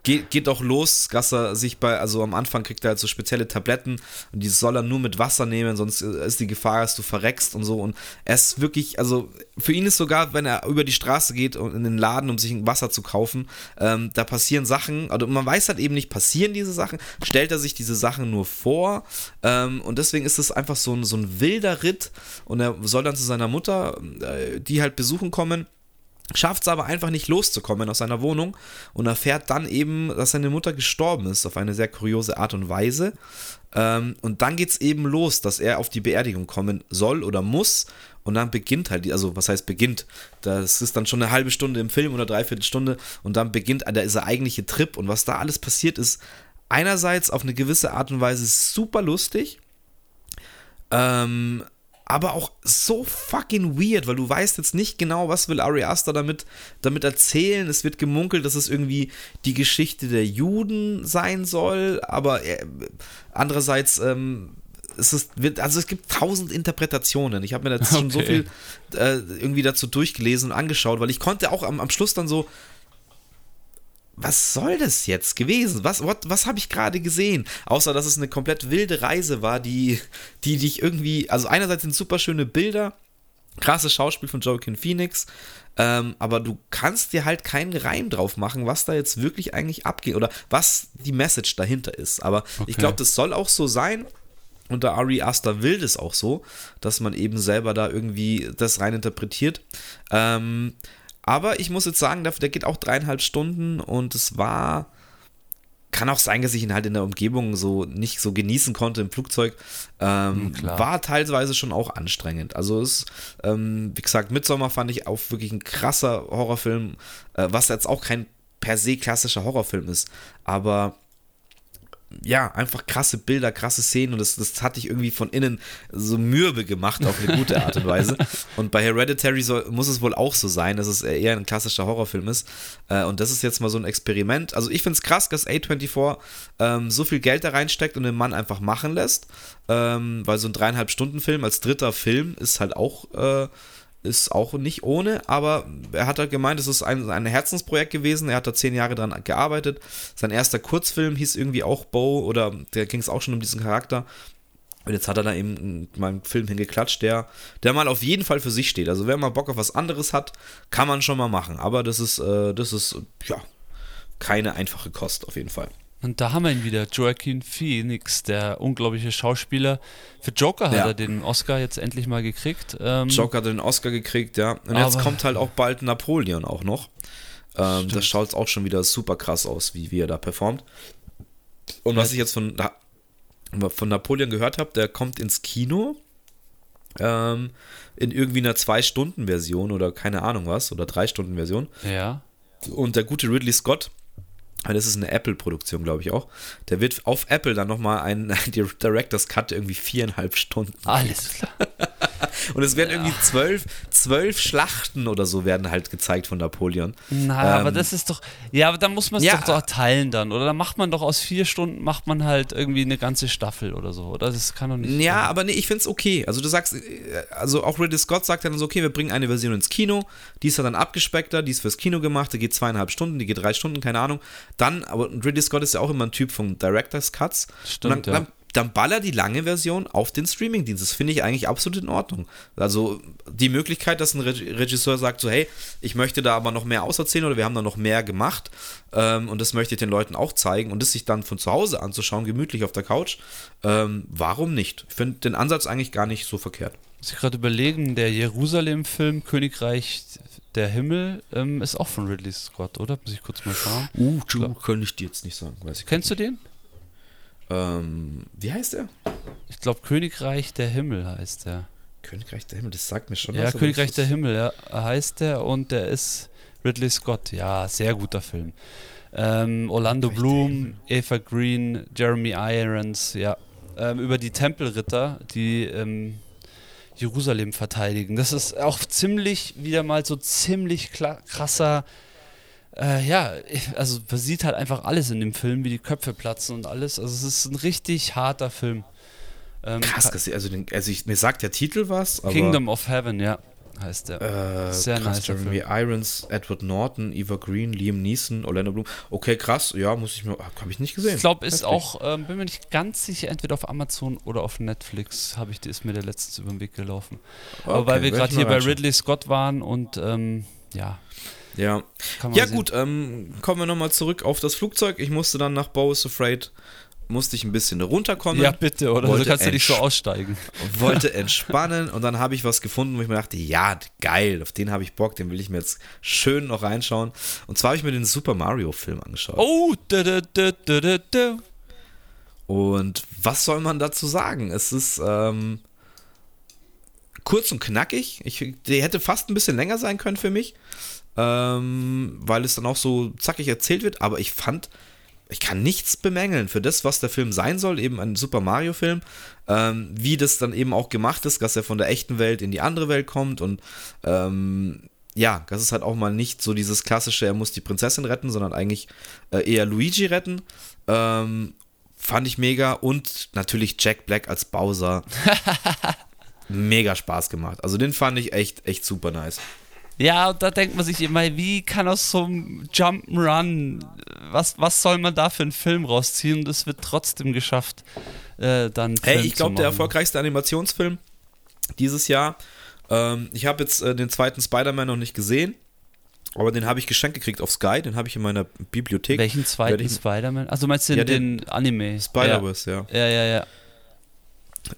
geht, geht auch los, dass er sich bei, also am Anfang kriegt er halt so spezielle Tabletten und die soll er nur mit Wasser nehmen, sonst ist die Gefahr, dass du verreckst und so. Und er ist wirklich, also für ihn ist sogar, wenn er über die Straße geht und in den Laden, um sich ein Wasser zu kaufen, ähm, da passieren Sachen, also man weiß halt eben nicht, passieren diese Sachen, stellt er sich diese Sachen nur vor ähm, und deswegen ist es einfach so ein, so ein wilder Ritt und er soll dann zu seiner Mutter, äh, die halt besuchen kommen schafft es aber einfach nicht loszukommen aus seiner Wohnung und erfährt dann eben, dass seine Mutter gestorben ist auf eine sehr kuriose Art und Weise. Ähm, und dann geht es eben los, dass er auf die Beerdigung kommen soll oder muss. Und dann beginnt halt, die, also was heißt beginnt? Das ist dann schon eine halbe Stunde im Film oder dreiviertel Stunde und dann beginnt dieser eigentliche Trip und was da alles passiert ist, einerseits auf eine gewisse Art und Weise super lustig, ähm, aber auch so fucking weird, weil du weißt jetzt nicht genau, was will Ari Aster damit, damit erzählen. Es wird gemunkelt, dass es irgendwie die Geschichte der Juden sein soll, aber äh, andererseits ähm, es ist, wird, also es gibt tausend Interpretationen. Ich habe mir jetzt schon so Okay. viel äh, irgendwie dazu durchgelesen und angeschaut, weil ich konnte auch am, am Schluss dann so, was soll das jetzt gewesen? Was, what, was habe ich gerade gesehen? Außer, dass es eine komplett wilde Reise war, die, die dich irgendwie, also einerseits sind super schöne Bilder, krasses Schauspiel von Joaquin Phoenix, ähm, aber du kannst dir halt keinen Reim drauf machen, was da jetzt wirklich eigentlich abgeht oder was die Message dahinter ist. Aber ich Okay. glaube, das soll auch so sein. Und der Ari Aster will das auch so, dass man eben selber da irgendwie das rein interpretiert. Ähm, aber ich muss jetzt sagen, der, der geht auch dreieinhalb Stunden und es war. Kann auch sein, dass ich ihn halt in der Umgebung so nicht so genießen konnte im Flugzeug. Ähm, Hm, klar. war teilweise schon auch anstrengend. Also es, ähm, wie gesagt, Midsommar fand ich auch wirklich ein krasser Horrorfilm, äh, was jetzt auch kein per se klassischer Horrorfilm ist. Aber ja, einfach krasse Bilder, krasse Szenen und das, das hat dich irgendwie von innen so mürbe gemacht auf eine gute Art und Weise. (laughs) Und bei Hereditary soll, muss es wohl auch so sein, dass es eher ein klassischer Horrorfilm ist. Äh, und das ist jetzt mal so ein Experiment. Also ich finde es krass, dass A24 ähm, so viel Geld da reinsteckt und den Mann einfach machen lässt. Ähm, weil so ein dreieinhalb Stunden Film als dritter Film ist halt auch äh, ist auch nicht ohne, aber er hat halt gemeint, es ist ein, ein Herzensprojekt gewesen. Er hat da zehn Jahre dran gearbeitet. Sein erster Kurzfilm hieß irgendwie auch Bo oder da ging es auch schon um diesen Charakter. Und jetzt hat er da eben mal einen Film hingeklatscht, der, der mal auf jeden Fall für sich steht. Also wer mal Bock auf was anderes hat, kann man schon mal machen. Aber das ist, äh, das ist, ja, keine einfache Kost auf jeden Fall. Und da haben wir ihn wieder, Joaquin Phoenix, der unglaubliche Schauspieler. Für Joker hat Ja. er den Oscar jetzt endlich mal gekriegt. Ähm, Joker hat den Oscar gekriegt, ja. Und jetzt kommt halt auch bald Napoleon auch noch. Ähm, das schaut auch schon wieder super krass aus, wie, wie er da performt. Und was ich jetzt von, von Napoleon gehört habe, der kommt ins Kino ähm, in irgendwie einer Zwei-Stunden-Version oder keine Ahnung was, oder Drei-Stunden-Version. Ja. Und der gute Ridley Scott, das ist eine Apple-Produktion, glaube ich auch, der wird auf Apple dann nochmal einen (laughs) Director's Cut irgendwie viereinhalb Stunden Alles klar. (laughs) und es werden irgendwie zwölf, zwölf Schlachten oder so werden halt gezeigt von Napoleon. Na, Ähm, aber das ist doch. Ja, aber dann muss man es ja. doch, doch teilen dann. Oder dann macht man doch aus vier Stunden, macht man halt irgendwie eine ganze Staffel oder so. Oder das kann doch nicht. Ja, aber nee, ich finde es okay. Also du sagst, äh, also auch Ridley Scott sagt dann so, okay, wir bringen eine Version ins Kino, die ist ja dann abgespeckter, die ist fürs Kino gemacht, die geht zweieinhalb Stunden, die geht drei Stunden, keine Ahnung. Dann, aber Ridley Scott ist ja auch immer ein Typ von Director's Cuts. Stimmt, dann, ja. dann, dann baller die lange Version auf den Streamingdienst. Das finde ich eigentlich absolut in Ordnung. Also die Möglichkeit, dass ein Reg- Regisseur sagt so, hey, ich möchte da aber noch mehr auserzählen oder wir haben da noch mehr gemacht ähm, und das möchte ich den Leuten auch zeigen und das sich dann von zu Hause anzuschauen, gemütlich auf der Couch, ähm, warum nicht? Ich finde den Ansatz eigentlich gar nicht so verkehrt. Muss ich gerade überlegen, der Jerusalem-Film Königreich der Himmel ähm, ist auch von Ridley Scott, oder? Muss ich kurz mal schauen. Uh, du, könnte ich dir jetzt nicht sagen, weiß ich Kennst du den? Ähm, wie heißt der? Ich glaube, Königreich der Himmel heißt der. Königreich der Himmel, das sagt mir schon Ja, was, aber Königreich der Himmel ja, heißt der und der ist Ridley Scott. Ja, sehr guter Film. Ähm, Orlando Königreich Bloom, Eva Green, Jeremy Irons, ja. Ähm, über die Tempelritter, die ähm, Jerusalem verteidigen. Das ist auch ziemlich, wieder mal so ziemlich krasser. Äh, ja, also man sieht halt einfach alles in dem Film, wie die Köpfe platzen und alles. Also es ist ein richtig harter Film. Ähm, Krass, also, den, also ich, mir sagt der Titel was, aber Kingdom of Heaven, ja, heißt der. äh, Sehr krass, nicer Jeremy Irons, Edward Norton, Eva Green, Liam Neeson, Orlando Bloom. Okay, krass, ja, muss ich mir, habe ich nicht gesehen. Ich glaube, ist Heftig. auch, ähm, bin mir nicht ganz sicher, entweder auf Amazon oder auf Netflix habe ich, die ist mir der letztens über den Weg gelaufen. Aber Okay, weil wir gerade hier bei. Ridley Scott waren und ähm, ja, Ja, ja sehen. gut, ähm, kommen wir nochmal zurück auf das Flugzeug. Ich musste dann nach Bo is Afraid, musste ich ein bisschen runterkommen. Ja, bitte, oder? Wollte Du kannst ja nicht so aussteigen. wollte (laughs) entspannen und dann habe ich was gefunden, wo ich mir dachte, ja, geil, auf den habe ich Bock, den will ich mir jetzt schön noch reinschauen. Und zwar habe ich mir den Super Mario Film angeschaut. Oh, da, da, da, da, da, da. Und was soll man dazu sagen? Es ist ähm, kurz und knackig. Ich, der hätte fast ein bisschen länger sein können für mich, ähm, weil es dann auch so zackig erzählt wird. Aber ich fand, ich kann nichts bemängeln für das, was der Film sein soll, eben ein Super Mario Film. Ähm, wie das dann eben auch gemacht ist, dass er von der echten Welt in die andere Welt kommt und ähm, ja, das ist halt auch mal nicht so dieses klassische, er muss die Prinzessin retten, sondern eigentlich äh, eher Luigi retten. Ähm, fand ich mega und natürlich Jack Black als Bowser. (laughs) mega Spaß gemacht. Also den fand ich echt, echt super nice. Ja, und da denkt man sich immer, wie kann aus so einem Jump'n'Run, was, was soll man da für einen Film rausziehen? Und es wird trotzdem geschafft, äh, dann. Hey, Film ich glaube, der erfolgreichste Animationsfilm dieses Jahr. Ähm, ich habe jetzt äh, den zweiten Spider-Man noch nicht gesehen, aber den habe ich geschenkt gekriegt auf Sky. Den habe ich in meiner Bibliothek. Welchen zweiten Spider-Man? Also meinst du den, Ja, den, den Anime? Spider-Verse, ja. Ja, ja, ja. ja.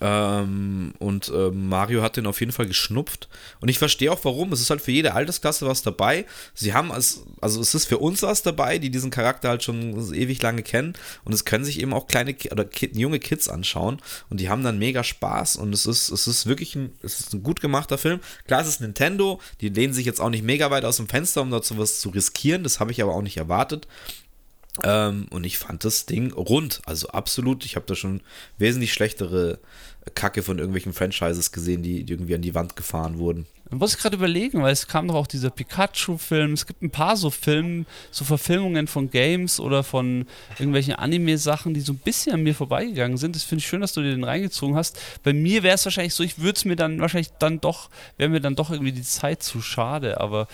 Ähm, und äh, Mario hat den auf jeden Fall geschnupft. Und ich verstehe auch warum. Es ist halt für jede Altersklasse was dabei. Sie haben es, also es ist für uns was dabei, die diesen Charakter halt schon ewig lange kennen. Und es können sich eben auch kleine oder Ki junge Kids anschauen. Und die haben dann mega Spaß. Und es ist, es ist wirklich ein, es ist ein gut gemachter Film. Klar, es ist Nintendo. Die lehnen sich jetzt auch nicht mega weit aus dem Fenster, um dazu was zu riskieren. Das habe ich aber auch nicht erwartet. Ähm, und ich fand das Ding rund, also absolut. Ich habe da schon wesentlich schlechtere Kacke von irgendwelchen Franchises gesehen, die, die irgendwie an die Wand gefahren wurden. Da muss ich gerade überlegen, weil es kam doch auch dieser Pikachu-Film. Es gibt ein paar so Filme, so Verfilmungen von Games oder von irgendwelchen Anime-Sachen, die so ein bisschen an mir vorbeigegangen sind. Das finde ich schön, dass du dir den reingezogen hast. Bei mir wäre es wahrscheinlich so, ich würde es mir dann wahrscheinlich dann doch, wäre mir dann doch irgendwie die Zeit zu schade, aber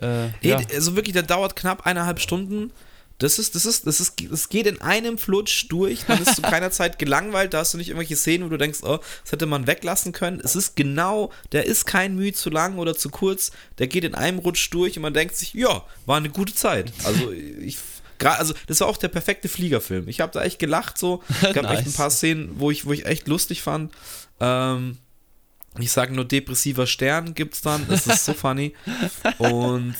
äh, ja. Also wirklich, der dauert knapp eineinhalb Stunden. Das ist, das ist, das ist, das geht in einem Flutsch durch. Dann bist du (laughs) keiner Zeit gelangweilt. Da hast du nicht irgendwelche Szenen, wo du denkst, oh, das hätte man weglassen können. Es ist genau, der ist kein Mühe zu lang oder zu kurz. Der geht in einem Rutsch durch und man denkt sich, ja, war eine gute Zeit. Also ich. Gerade, also das war auch der perfekte Fliegerfilm. Ich habe da echt gelacht so. (laughs) Es gab echt ein Nice. paar Szenen, wo ich, wo ich echt lustig fand. Ähm, ich sage nur depressiver Stern gibt's dann. Das ist so (laughs) funny. Und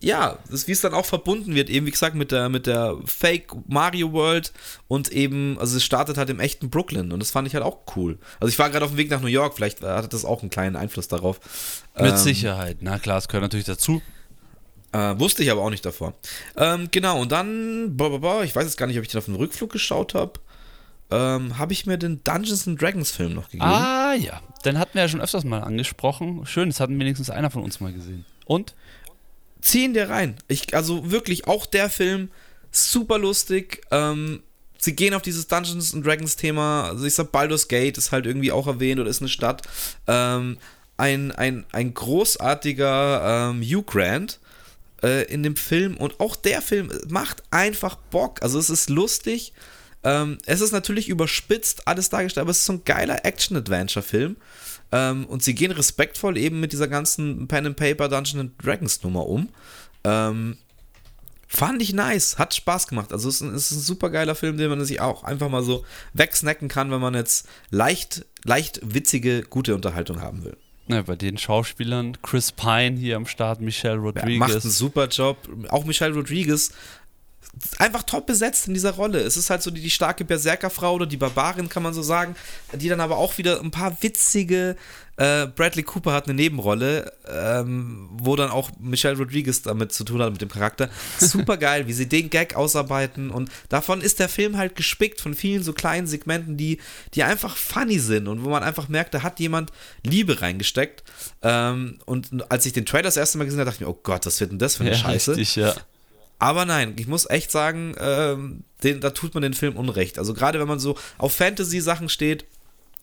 ja, das, wie es dann auch verbunden wird, eben wie gesagt, mit der, mit der Fake Mario World und eben, also es startet halt im echten Brooklyn und das fand ich halt auch cool. Also ich war gerade auf dem Weg nach New York, vielleicht hatte das auch einen kleinen Einfluss darauf. mit Ähm, Sicherheit. Na klar, es gehört natürlich dazu. Äh, wusste ich aber auch nicht davor. Ähm, genau, und dann, boah, boah, boah, ich weiß jetzt gar nicht, ob ich den auf dem Rückflug geschaut habe, ähm, habe ich mir den Dungeons and Dragons Film noch gegeben. Ah ja, den hatten wir ja schon öfters mal angesprochen. Schön, das hatten wenigstens einer von uns mal gesehen. Und? Zieh ihn dir rein. Ich, also wirklich, auch der Film, super lustig. Ähm, sie gehen auf dieses Dungeons and Dragons Thema. Also ich sag, Baldur's Gate ist halt irgendwie auch erwähnt oder ist eine Stadt. Ähm, ein, ein, ein großartiger ähm, Hugh Grant äh, in dem Film und auch der Film macht einfach Bock. Also es ist lustig. Ähm, es ist natürlich überspitzt alles dargestellt, aber es ist so ein geiler Action-Adventure-Film. Ähm, und sie gehen respektvoll eben mit dieser ganzen Pen and Paper Dungeons and Dragons Nummer um. Ähm, fand ich nice, hat Spaß gemacht. Also es ist ein, es ist ein super geiler Film, den man sich auch einfach mal so wegsnacken kann, wenn man jetzt leicht, leicht witzige, gute Unterhaltung haben will. Ja, bei den Schauspielern, Chris Pine hier am Start, Michelle Ja, macht einen Rodriguez. super Job. Auch Michelle Rodriguez einfach top besetzt in dieser Rolle. Es ist halt so die, die starke Berserkerfrau oder die Barbarin, kann man so sagen, die dann aber auch wieder ein paar witzige. Äh, Bradley Cooper hat eine Nebenrolle, ähm, wo dann auch Michelle Rodriguez damit zu tun hat mit dem Charakter. Super geil, wie sie den Gag ausarbeiten und davon ist der Film halt gespickt von vielen so kleinen Segmenten, die, die einfach funny sind und wo man einfach merkt, da hat jemand Liebe reingesteckt. Ähm, und als ich den Trailer das erste Mal gesehen habe, dachte ich mir, oh Gott, was wird denn das für eine ja, Scheiße? Richtig, ja. Aber nein, ich muss echt sagen, ähm, den, da tut man den Film unrecht. Also gerade wenn man so auf Fantasy-Sachen steht,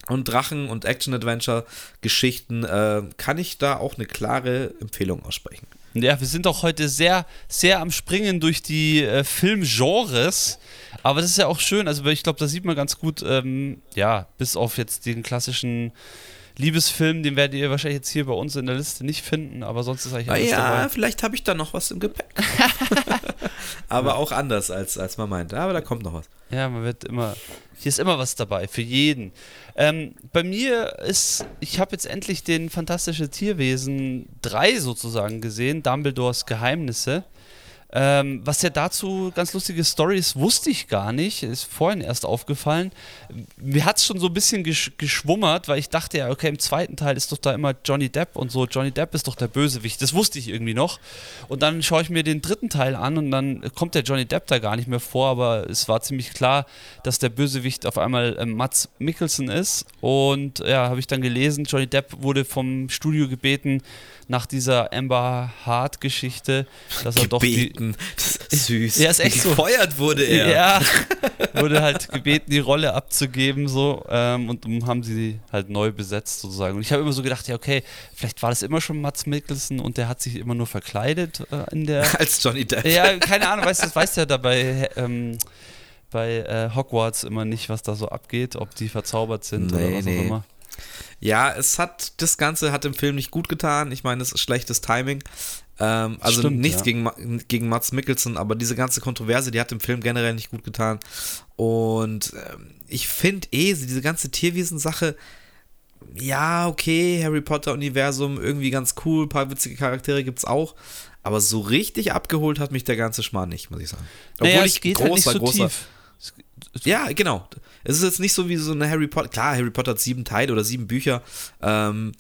und Drachen und Action-Adventure-Geschichten äh, kann ich da auch eine klare Empfehlung aussprechen. Ja, wir sind auch heute sehr, sehr am Springen durch die äh, Filmgenres. Aber das ist ja auch schön. Also, ich glaube, da sieht man ganz gut, ähm, ja, bis auf jetzt den klassischen Liebesfilm, den werdet ihr wahrscheinlich jetzt hier bei uns in der Liste nicht finden, aber sonst ist eigentlich alles Ja, dabei. vielleicht habe ich da noch was im Gepäck. (laughs) aber auch anders, als, als man meint. Aber da kommt noch was. Ja, man wird immer, hier ist immer was dabei, für jeden. Ähm, bei mir ist, ich habe jetzt endlich den Fantastische Tierwesen 3 sozusagen gesehen, Dumbledores Geheimnisse. Ähm, was ja dazu ganz lustige Stories wusste ich gar nicht, ist vorhin erst aufgefallen. Mir hat es schon so ein bisschen gesch geschwummert, weil ich dachte ja, okay, im zweiten Teil ist doch da immer Johnny Depp und so. Johnny Depp ist doch der Bösewicht, das wusste ich irgendwie noch. Und dann schaue ich mir den dritten Teil an und dann kommt der Johnny Depp da gar nicht mehr vor, aber es war ziemlich klar, dass der Bösewicht auf einmal äh, Mats Mikkelsen ist. Und ja, habe ich dann gelesen, Johnny Depp wurde vom Studio gebeten, nach dieser Amber Hart-Geschichte, dass er doch die. Das ist süß. Ja, ist echt so. Gefeuert wurde er. Ja, wurde halt gebeten, die Rolle abzugeben, so. Ähm, und haben sie halt neu besetzt, sozusagen. Und ich habe immer so gedacht, ja, okay, vielleicht war das immer schon Mats Mikkelsen und der hat sich immer nur verkleidet äh, in der. (laughs) Als Johnny Depp. Ja, keine Ahnung, weißt du, das weißt ja dabei. Ähm, bei äh, Hogwarts immer nicht, was da so abgeht, ob die verzaubert sind nee, oder was nee. auch immer. Ja, es hat, das Ganze hat dem Film nicht gut getan. Ich meine, es ist schlechtes Timing. Ähm, also Stimmt, nichts ja. gegen, gegen Mats Mikkelsen, aber diese ganze Kontroverse, die hat dem Film generell nicht gut getan. Und ähm, ich finde eh, diese ganze Tierwesen-Sache, ja, okay, Harry Potter-Universum, irgendwie ganz cool, ein paar witzige Charaktere gibt es auch. Aber so richtig abgeholt hat mich der ganze Schmarrn nicht, muss ich sagen. Obwohl naja, ich großer, halt nicht so großer, tief. Ja, genau. Es ist jetzt nicht so wie so eine Harry Potter. Klar, Harry Potter hat sieben Teile oder sieben Bücher. Ähm,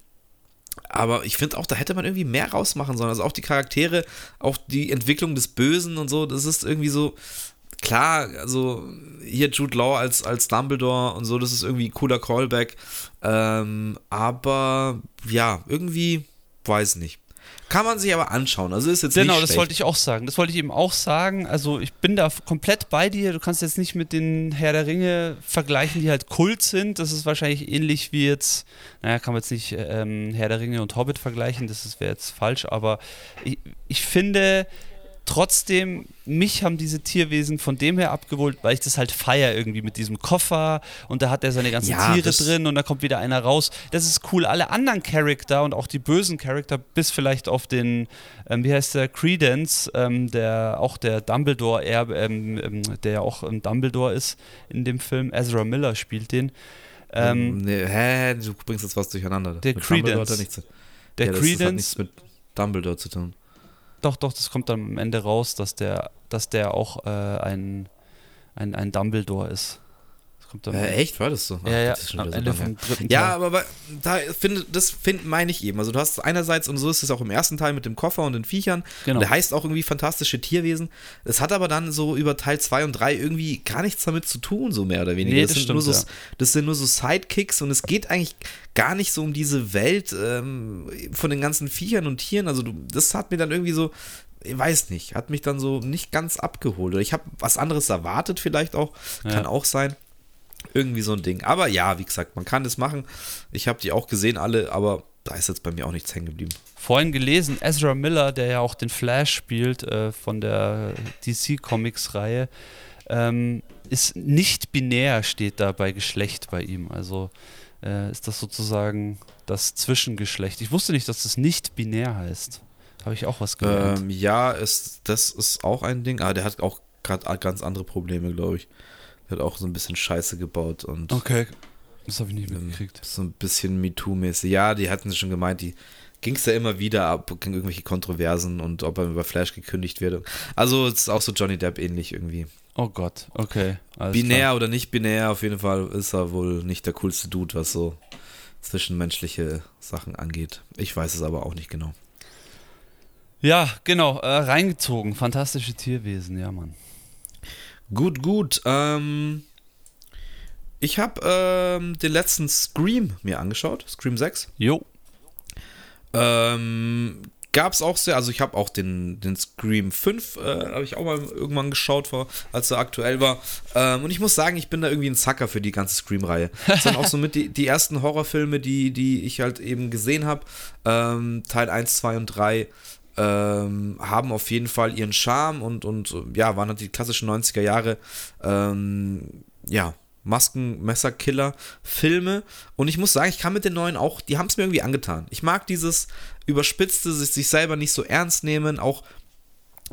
aber ich finde auch, da hätte man irgendwie mehr rausmachen sollen. Also auch die Charaktere, auch die Entwicklung des Bösen und so, das ist irgendwie so. Klar, also hier Jude Law als, als Dumbledore und so, das ist irgendwie ein cooler Callback. Ähm, aber ja, irgendwie, weiß nicht. Kann man sich aber anschauen. Also ist jetzt genau, nicht das schlecht. wollte ich auch sagen. Das wollte ich eben auch sagen. Also ich bin da komplett bei dir. Du kannst jetzt nicht mit den Herr der Ringe vergleichen, die halt Kult sind. Das ist wahrscheinlich ähnlich wie jetzt, naja, kann man jetzt nicht ähm, Herr der Ringe und Hobbit vergleichen. Das wäre jetzt falsch. Aber ich, ich finde, trotzdem, mich haben diese Tierwesen von dem her abgeholt, weil ich das halt feier irgendwie mit diesem Koffer und da hat er seine ganzen ja, Tiere drin und da kommt wieder einer raus. Das ist cool. Alle anderen Charakter und auch die bösen Charakter, bis vielleicht auf den, ähm, wie heißt der, Credence, ähm, der auch der Dumbledore, er, ähm, ähm der ja auch ein Dumbledore ist in dem Film. Ezra Miller spielt den. Ähm, nee, hä, du bringst jetzt was durcheinander. Der mit Credence. Der das, Credence. Das hat nichts mit Dumbledore zu tun. Doch, doch, das kommt dann am Ende raus, dass der, dass der auch äh, ein, ein, ein Dumbledore ist. Das äh, echt? War das so? Ach, ja, ja, das am Ende vom dritten Teil. Ja, aber, aber da finde, das find, meine ich eben. Also du hast einerseits, und so ist es auch im ersten Teil mit dem Koffer und den Viechern, genau. der heißt auch irgendwie fantastische Tierwesen. Es hat aber dann so über Teil 2 und 3 irgendwie gar nichts damit zu tun, so mehr oder weniger. Nee, das, das, sind stimmt, nur so, ja. das sind nur so Sidekicks und es geht eigentlich gar nicht so um diese Welt ähm, von den ganzen Viechern und Tieren. Also du, das hat mir dann irgendwie so, ich weiß nicht, hat mich dann so nicht ganz abgeholt. Oder ich habe was anderes erwartet, vielleicht auch. Ja. Kann auch sein. Irgendwie so ein Ding. Aber ja, wie gesagt, man kann das machen. Ich habe die auch gesehen, alle, aber da ist jetzt bei mir auch nichts hängen geblieben. Vorhin gelesen, Ezra Miller, der ja auch den Flash spielt äh, von der DC Comics-Reihe, ähm, ist nicht binär, steht da bei Geschlecht bei ihm. Also äh, ist das sozusagen das Zwischengeschlecht. Ich wusste nicht, dass das nicht binär heißt. Habe ich auch was gelernt. Ähm, ja, ist, das ist auch ein Ding. Aber der hat auch gerade ganz andere Probleme, glaube ich. Hat auch so ein bisschen Scheiße gebaut und. Okay. Das habe ich nicht ähm, mitgekriegt. So ein bisschen MeToo-mäßig. Ja, die hatten schon gemeint, die ging es ja immer wieder ab, ging irgendwelche Kontroversen und ob er über Flash gekündigt wird. Also es ist auch so Johnny Depp ähnlich irgendwie. Oh Gott, okay. binär klar. oder nicht binär, auf jeden Fall ist er wohl nicht der coolste Dude, was so zwischenmenschliche Sachen angeht. Ich weiß es aber auch nicht genau. Ja, genau, äh, reingezogen. Fantastische Tierwesen, ja, Mann. Gut, gut. Ähm, ich habe ähm, den letzten Scream mir angeschaut, Scream 6. Jo. Ähm, gab es auch sehr, also ich habe auch den, den Scream 5, äh, habe ich auch mal irgendwann geschaut, vor, als er aktuell war. Ähm, und ich muss sagen, ich bin da irgendwie ein Zacker für die ganze Scream-Reihe. Das sind auch so mit die, die ersten Horrorfilme, die, die ich halt eben gesehen habe. Ähm, Teil 1, 2 und 3 ähm, haben auf jeden Fall ihren Charme und, und ja, waren halt die klassischen 90er Jahre, ähm, ja, Masken, Messerkiller, Filme. Und ich muss sagen, ich kann mit den neuen auch, die haben es mir irgendwie angetan. Ich mag dieses überspitzte, sich, sich selber nicht so ernst nehmen, auch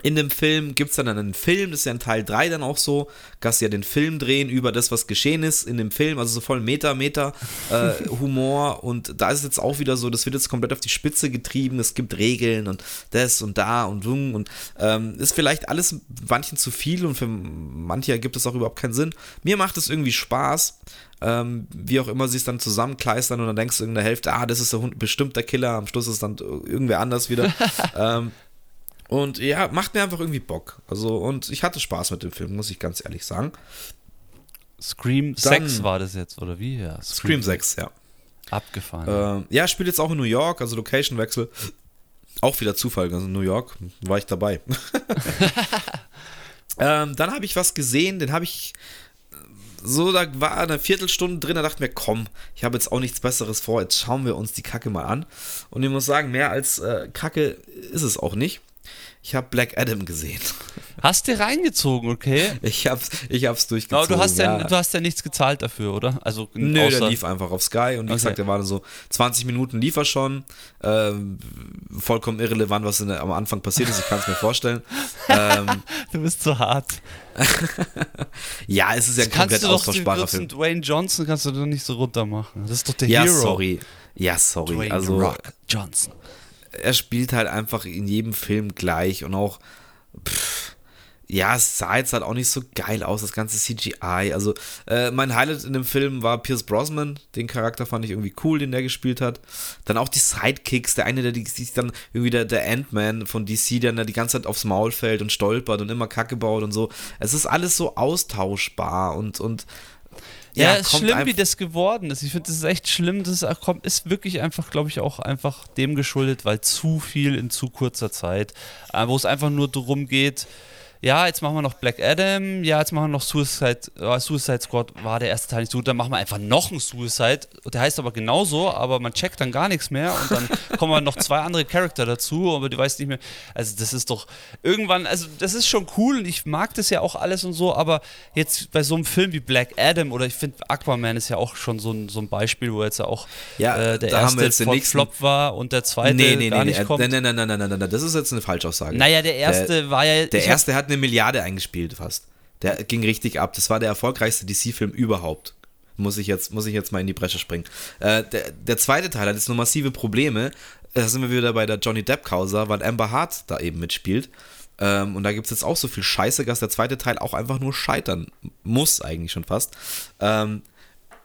in dem Film gibt es dann einen Film, das ist ja in Teil 3 dann auch so, dass sie ja den Film drehen über das, was geschehen ist in dem Film, also so voll Meta, Meta äh, (laughs) Humor und da ist es jetzt auch wieder so, das wird jetzt komplett auf die Spitze getrieben, es gibt Regeln und das und da und wung und ähm, ist vielleicht alles manchen zu viel und für manche ergibt es auch überhaupt keinen Sinn. Mir macht es irgendwie Spaß, ähm, wie auch immer sie es dann zusammenkleistern und dann denkst du in der Hälfte, ah, das ist der Hund, bestimmt der Killer, am Schluss ist dann irgendwer anders wieder. (laughs) ähm, und ja, macht mir einfach irgendwie Bock. Also, und ich hatte Spaß mit dem Film, muss ich ganz ehrlich sagen. Scream Dann, 6 war das jetzt, oder wie? Ja, Scream, Scream 6, ja. Abgefahren. Äh, ja, spielt jetzt auch in New York, also Location-Wechsel. Auch wieder Zufall, also in New York war ich dabei. (laughs) ähm, dann habe ich was gesehen, den habe ich so, da war eine Viertelstunde drin, da dachte mir, komm, ich habe jetzt auch nichts Besseres vor, jetzt schauen wir uns die Kacke mal an. Und ich muss sagen, mehr als äh, Kacke ist es auch nicht. Ich habe Black Adam gesehen. Hast du reingezogen, okay? Ich hab's, ich hab's durchgezogen. Aber du hast ja, du hast ja nichts gezahlt dafür, oder? Also Nö, der lief einfach auf Sky und wie okay. gesagt, der war so 20 Minuten lief er schon. Ähm, vollkommen irrelevant, was der, am Anfang passiert ist, ich kann es mir vorstellen. (laughs) ähm, du bist zu hart. (laughs) ja, es ist ja ein komplett austauschbarer Film. Dwayne Johnson kannst du doch nicht so runter machen. Das ist doch der ja, Hero. Ja, sorry. Ja, sorry. Dwayne also, Rock Johnson er spielt halt einfach in jedem Film gleich und auch, pff, ja, es sah jetzt halt auch nicht so geil aus, das ganze CGI. Also, äh, mein Highlight in dem Film war Pierce Brosnan. Den Charakter fand ich irgendwie cool, den der gespielt hat. Dann auch die Sidekicks. Der eine, der sich dann irgendwie der, der Ant-Man von DC, der dann die ganze Zeit aufs Maul fällt und stolpert und immer Kacke baut und so. Es ist alles so austauschbar und, und ja, ja ist schlimm, wie das geworden ist. Ich finde, das ist echt schlimm. Das kommt, ist wirklich einfach, glaube ich, auch einfach dem geschuldet, weil zu viel in zu kurzer Zeit, äh, wo es einfach nur darum geht, ja, jetzt machen wir noch Black Adam, ja, jetzt machen wir noch Suicide, äh, Suicide Squad, war der erste Teil nicht so gut, dann machen wir einfach noch einen Suicide, der heißt aber genauso, aber man checkt dann gar nichts mehr. Und dann (laughs) kommen noch zwei andere Charakter dazu, aber du weißt nicht mehr, also das ist doch irgendwann, also das ist schon cool. Und ich mag das ja auch alles und so, aber jetzt bei so einem Film wie Black Adam oder ich finde Aquaman ist ja auch schon so ein, so ein Beispiel, wo jetzt ja auch ja, äh, der erste voll Flop war und der zweite nee, nee, gar nee, nicht nee, kommt. Nein, nein, nein, nein, nein, nein, das ist jetzt eine Falschaussage. Naja, der erste der, war ja... Der erste hat eine Milliarde eingespielt fast. Der ging richtig ab. Das war der erfolgreichste DC-Film überhaupt. Muss ich, jetzt, muss ich jetzt mal in die Bresche springen. Äh, der, der zweite Teil hat jetzt nur massive Probleme. Da sind wir wieder bei der Johnny Depp-Causa, weil Amber Hart da eben mitspielt. Ähm, und da gibt es jetzt auch so viel Scheiße, dass der zweite Teil auch einfach nur scheitern muss, eigentlich schon fast. Ähm,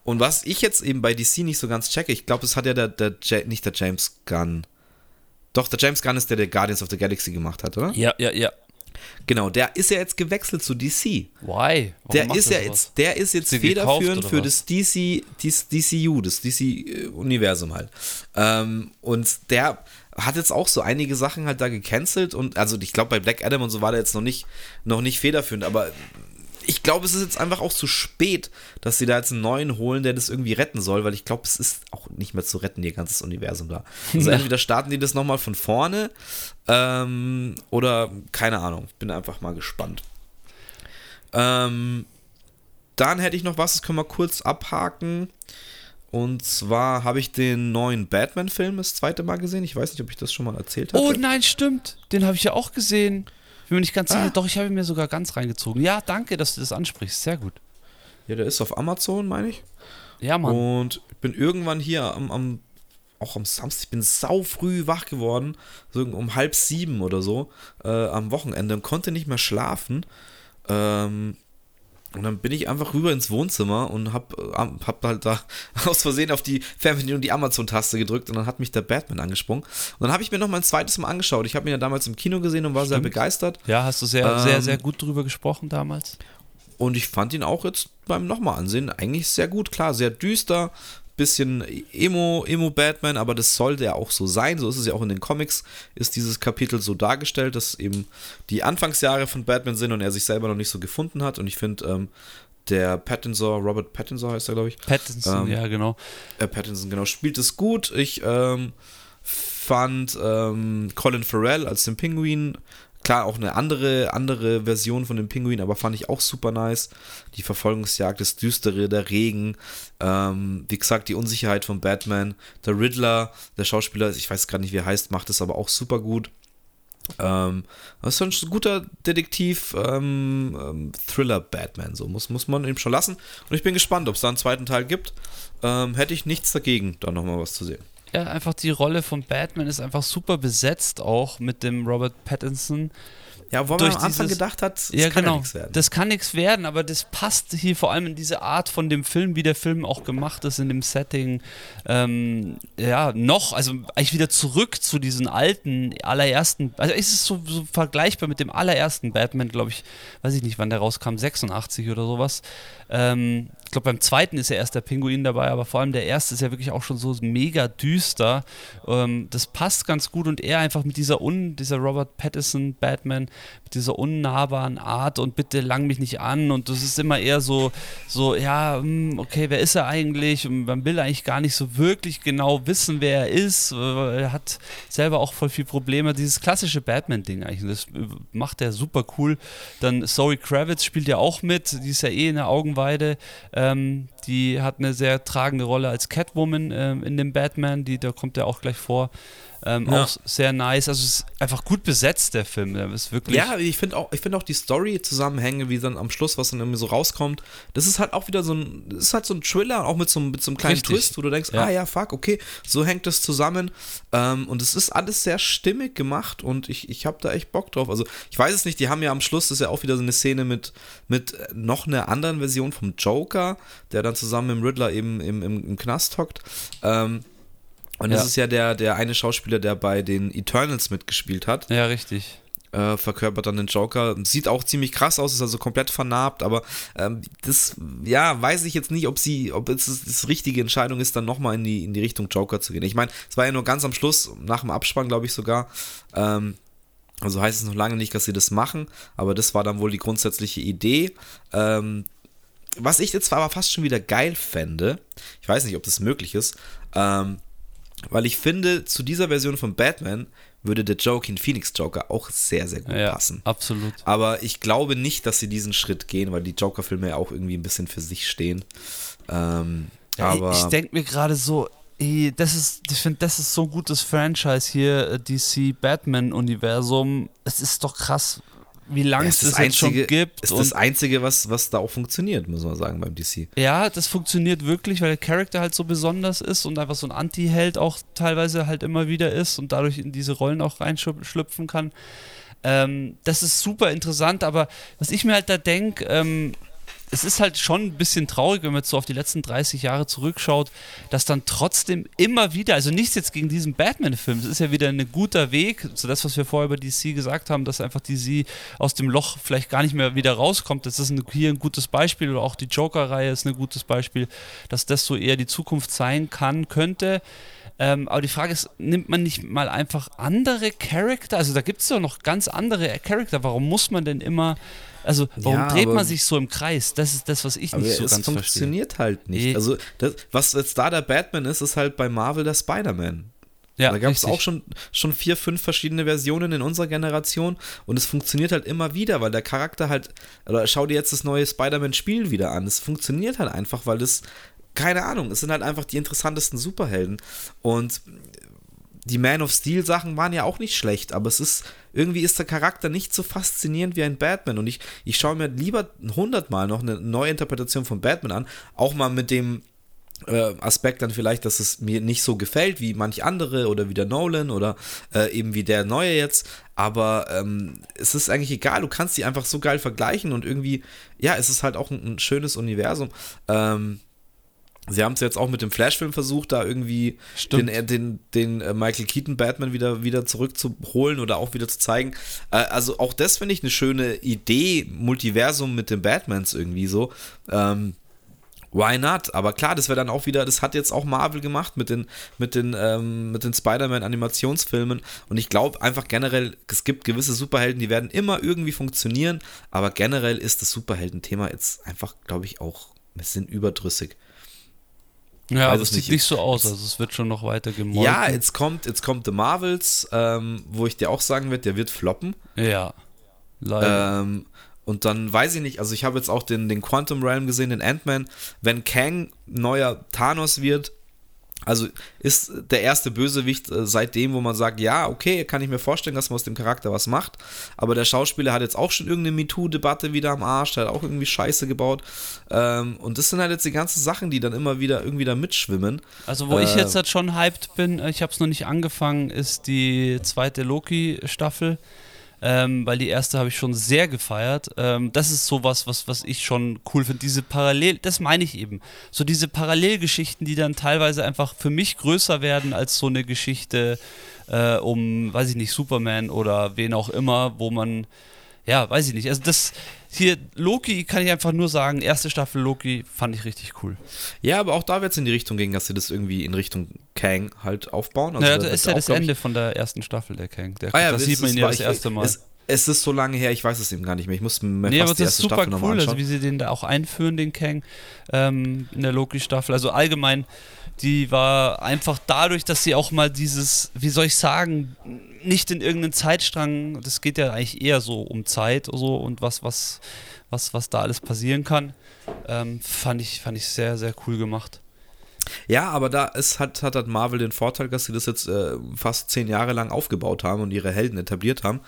und was ich jetzt eben bei DC nicht so ganz checke, ich glaube, das hat ja der, der, nicht der James Gunn. Doch, der James Gunn ist der, der Guardians of the Galaxy gemacht hat, oder? Ja, ja, ja. Genau, der ist ja jetzt gewechselt zu DC. Why? Warum der ist ja jetzt, der ist jetzt federführend für das DC, das DCU, das DC-Universum halt. Ähm, und der hat jetzt auch so einige Sachen halt da gecancelt und also ich glaube bei Black Adam und so war der jetzt noch nicht, noch nicht federführend, aber ich glaube, es ist jetzt einfach auch zu spät, dass sie da jetzt einen neuen holen, der das irgendwie retten soll, weil ich glaube, es ist auch nicht mehr zu retten, ihr ganzes Universum da. Also entweder starten die das nochmal von vorne ähm, oder keine Ahnung. Bin einfach mal gespannt. Ähm, dann hätte ich noch was, das können wir kurz abhaken. Und zwar habe ich den neuen Batman-Film das zweite Mal gesehen. Ich weiß nicht, ob ich das schon mal erzählt habe. Oh nein, stimmt. Den habe ich ja auch gesehen bin mir nicht ganz sicher. Ah. Doch, ich habe mir sogar ganz reingezogen. Ja, danke, dass du das ansprichst. Sehr gut. Ja, der ist auf Amazon, meine ich. Ja, Mann. Und ich bin irgendwann hier am, am auch am Samstag, ich bin sau früh wach geworden, so um halb sieben oder so, äh, am Wochenende und konnte nicht mehr schlafen. Ähm, und dann bin ich einfach rüber ins Wohnzimmer und hab, hab halt da (laughs) aus Versehen auf die Fernbedienung die Amazon-Taste gedrückt und dann hat mich der Batman angesprungen. Und dann habe ich mir noch mal ein zweites Mal angeschaut. Ich habe ihn ja damals im Kino gesehen und war Stimmt. sehr begeistert. Ja, hast du sehr, ähm, sehr, sehr gut drüber gesprochen damals. Und ich fand ihn auch jetzt beim nochmal ansehen eigentlich sehr gut. Klar, sehr düster, bisschen Emo, Emo-Batman, aber das sollte ja auch so sein. So ist es ja auch in den Comics, ist dieses Kapitel so dargestellt, dass eben die Anfangsjahre von Batman sind und er sich selber noch nicht so gefunden hat. Und ich finde, ähm, der Pattinson, Robert Pattinson heißt er, glaube ich. Pattinson, Ähm, ja, genau. Äh, Pattinson, genau, spielt es gut. Ich ähm, fand ähm, Colin Farrell als den Pinguin, klar, auch eine andere, andere Version von dem Pinguin, aber fand ich auch super nice. Die Verfolgungsjagd, das Düstere, der Regen, ähm, wie gesagt, die Unsicherheit von Batman, der Riddler, der Schauspieler, ich weiß gerade nicht, wie er heißt, macht es aber auch super gut. Ähm, das ist ein guter Detektiv, ähm, ähm, Thriller Batman, so muss, muss man ihm schon lassen. Und ich bin gespannt, ob es da einen zweiten Teil gibt. Ähm, hätte ich nichts dagegen, da nochmal was zu sehen. Ja, einfach die Rolle von Batman ist einfach super besetzt auch mit dem Robert Pattinson. Ja, wo man Durch am Anfang dieses- gedacht hat, das ja, kann genau. ja nichts werden. Das kann nichts werden, aber das passt hier vor allem in diese Art von dem Film, wie der Film auch gemacht ist, in dem Setting. Ähm, ja, noch, also eigentlich wieder zurück zu diesen alten, allerersten, also es ist so, so vergleichbar mit dem allerersten Batman, glaube ich, weiß ich nicht, wann der rauskam, 86 oder sowas. Ähm, ich glaube, beim zweiten ist ja erst der Pinguin dabei, aber vor allem der erste ist ja wirklich auch schon so mega düster. Ähm, das passt ganz gut und er einfach mit dieser, un, dieser Robert Pattinson Batman, mit dieser unnahbaren Art und bitte lang mich nicht an und das ist immer eher so, so ja, hm, okay, wer ist er eigentlich? Und man will eigentlich gar nicht so wirklich genau wissen, wer er ist. Äh, Er hat selber auch voll viel Probleme. Dieses klassische Batman-Ding eigentlich, das äh, macht er super cool. Dann Zoe Kravitz spielt ja auch mit, die ist ja eh in der Augenweide. Ähm, die hat eine sehr tragende Rolle als Catwoman ähm, in dem Batman, die, da kommt er auch gleich vor. Ähm, Ja. Auch sehr nice. Also es ist einfach gut besetzt, der Film. Der ist wirklich. Ja, ich finde auch, ich finde auch die Story-Zusammenhänge, wie dann am Schluss, was dann irgendwie so rauskommt, das ist halt auch wieder so ein, das ist halt so ein Thriller, auch mit so, einem- mit so einem kleinen Richtig. Twist, wo du denkst, Ja. ah ja, fuck, okay, so hängt das zusammen. Ähm, und es ist alles sehr stimmig gemacht und ich, ich habe da echt Bock drauf. Also ich weiß es nicht, die haben ja am Schluss, das ist ja auch wieder so eine Szene mit, mit noch einer anderen Version vom Joker, der dann zusammen mit dem Riddler eben im, im, im Knast hockt. Ähm, und das Ja. ist ja der, der eine Schauspieler, der bei den Eternals mitgespielt hat ja, richtig. äh, verkörpert dann den Joker. Sieht auch ziemlich krass aus, ist also komplett vernarbt, aber ähm, das, ja, weiß ich jetzt nicht, ob sie, ob es das, das richtige Entscheidung ist, dann nochmal in die, in die Richtung Joker zu gehen. Ich meine, es war ja nur ganz am Schluss, nach dem Abspann, glaube ich sogar. Ähm, also heißt es noch lange nicht, dass sie das machen, aber das war dann wohl die grundsätzliche Idee. Ähm, was ich jetzt aber fast schon wieder geil fände, ich weiß nicht, ob das möglich ist, ähm, weil ich finde, zu dieser Version von Batman würde der Joaquin Phoenix Joker auch sehr, sehr gut Ja, passen. absolut. Aber ich glaube nicht, dass sie diesen Schritt gehen, weil die Joker-Filme ja auch irgendwie ein bisschen für sich stehen. Ähm, aber ich denke mir gerade so, ey, das ist, ich finde, das ist so ein gutes Franchise hier, äh, DC Batman-Universum. Es ist doch krass, wie lange Ja, es ist das jetzt schon gibt. Ist das Einzige, was, was da auch funktioniert, muss man sagen, beim DC. ja, das funktioniert wirklich, weil der Charakter halt so besonders ist und einfach so ein Anti-Held auch teilweise halt immer wieder ist und dadurch in diese Rollen auch reinschlüpfen kann. Ähm, das ist super interessant, aber was ich mir halt da denke, ähm, es ist halt schon ein bisschen traurig, wenn man jetzt so auf die letzten 30 Jahre zurückschaut, dass dann trotzdem immer wieder, also nichts jetzt gegen diesen Batman-Film, es ist ja wieder ein guter Weg, so das, was wir vorher über DC gesagt haben, dass einfach DC aus dem Loch vielleicht gar nicht mehr wieder rauskommt. Das ist ein, hier ein gutes Beispiel oder auch die Joker-Reihe ist ein gutes Beispiel, dass das so eher die Zukunft sein kann, könnte. Ähm, aber die Frage ist, nimmt man nicht mal einfach andere Charakter? Also da gibt es doch noch ganz andere Charakter. Warum muss man denn immer, also warum Ja, dreht man sich so im Kreis? Das ist das, was ich nicht so es ganz verstehe. funktioniert halt nicht. Nee. Also, das, was jetzt da der Batman ist, ist halt bei Marvel der Spider-Man. Ja, da gab es auch schon, schon vier, fünf verschiedene Versionen in unserer Generation und es funktioniert halt immer wieder, weil der Charakter halt, oder schau dir jetzt das neue Spider-Man-Spiel wieder an. Es funktioniert halt einfach, weil das, keine Ahnung, es sind halt einfach die interessantesten Superhelden und die Man of Steel Sachen waren ja auch nicht schlecht, aber es ist, irgendwie ist der Charakter nicht so faszinierend wie ein Batman und ich, ich schaue mir lieber hundertmal noch eine neue Interpretation von Batman an, auch mal mit dem äh, Aspekt dann vielleicht, dass es mir nicht so gefällt wie manch andere oder wie der Nolan oder äh, eben wie der neue jetzt. Aber ähm, es ist eigentlich egal, du kannst die einfach so geil vergleichen und irgendwie, ja, es ist halt auch ein, ein schönes Universum. Ähm, Sie haben es jetzt auch mit dem Flash-Film versucht, da irgendwie Stimmt. den, äh, den, den äh, Michael Keaton Batman wieder, wieder zurückzuholen oder auch wieder zu zeigen. Äh, also auch das finde ich eine schöne Idee, Multiversum mit den Batmans irgendwie so. Ähm, Why not? Aber klar, das wäre dann auch wieder, das hat jetzt auch Marvel gemacht mit den, mit den, ähm, mit den Spider-Man-Animationsfilmen. Und ich glaube einfach generell, es gibt gewisse Superhelden, die werden immer irgendwie funktionieren, aber generell ist das Superhelden-Thema jetzt einfach, glaube ich, auch ein bisschen überdrüssig. Ja, aber es sieht nicht so aus, also es wird schon noch weiter gemolken. Ja, jetzt kommt, jetzt kommt The Marvels, ähm, wo ich dir auch sagen werde, der wird floppen. Ja. Leider. Ähm, und dann weiß ich nicht, also ich habe jetzt auch den, den Quantum Realm gesehen, den Ant-Man. Wenn Kang neuer Thanos wird, also ist der erste Bösewicht äh, seitdem, wo man sagt, ja, okay, kann ich mir vorstellen, dass man aus dem Charakter was macht. Aber der Schauspieler hat jetzt auch schon irgendeine MeToo-Debatte wieder am Arsch, der hat auch irgendwie Scheiße gebaut. Ähm, und das sind halt jetzt die ganzen Sachen, die dann immer wieder irgendwie da mitschwimmen. Also wo äh, ich jetzt halt schon hyped bin, ich habe es noch nicht angefangen, ist die zweite Loki-Staffel ähm, weil die erste habe ich schon sehr gefeiert. Ähm, das ist sowas, was, was ich schon cool finde. Diese Parallel, das meine ich eben. So diese Parallelgeschichten, die dann teilweise einfach für mich größer werden als so eine Geschichte äh, um, weiß ich nicht, Superman oder wen auch immer, wo man ja, weiß ich nicht. Also das hier Loki kann ich einfach nur sagen, erste Staffel Loki fand ich richtig cool. Ja, aber auch da wird es in die Richtung gehen, dass sie das irgendwie in Richtung Kang halt aufbauen. Also naja, das ist ja das Ende von der ersten Staffel der Kang. Der, ah ja, das sieht man ja das erste Mal. Es, es ist so lange her, ich weiß es eben gar nicht mehr. Ich muss mir nee, fast aber die erste ist super Staffel cool, also wie sie den da auch einführen, den Kang ähm, in der Loki-Staffel. Also allgemein, die war einfach dadurch, dass sie auch mal dieses, wie soll ich sagen, nicht in irgendeinen Zeitstrang, das geht ja eigentlich eher so um Zeit so und was, was, was, was da alles passieren kann, ähm, fand, ich, fand ich sehr, sehr cool gemacht. Ja, aber da ist, hat, hat Marvel den Vorteil, dass sie das jetzt äh, fast zehn Jahre lang aufgebaut haben und ihre Helden etabliert haben.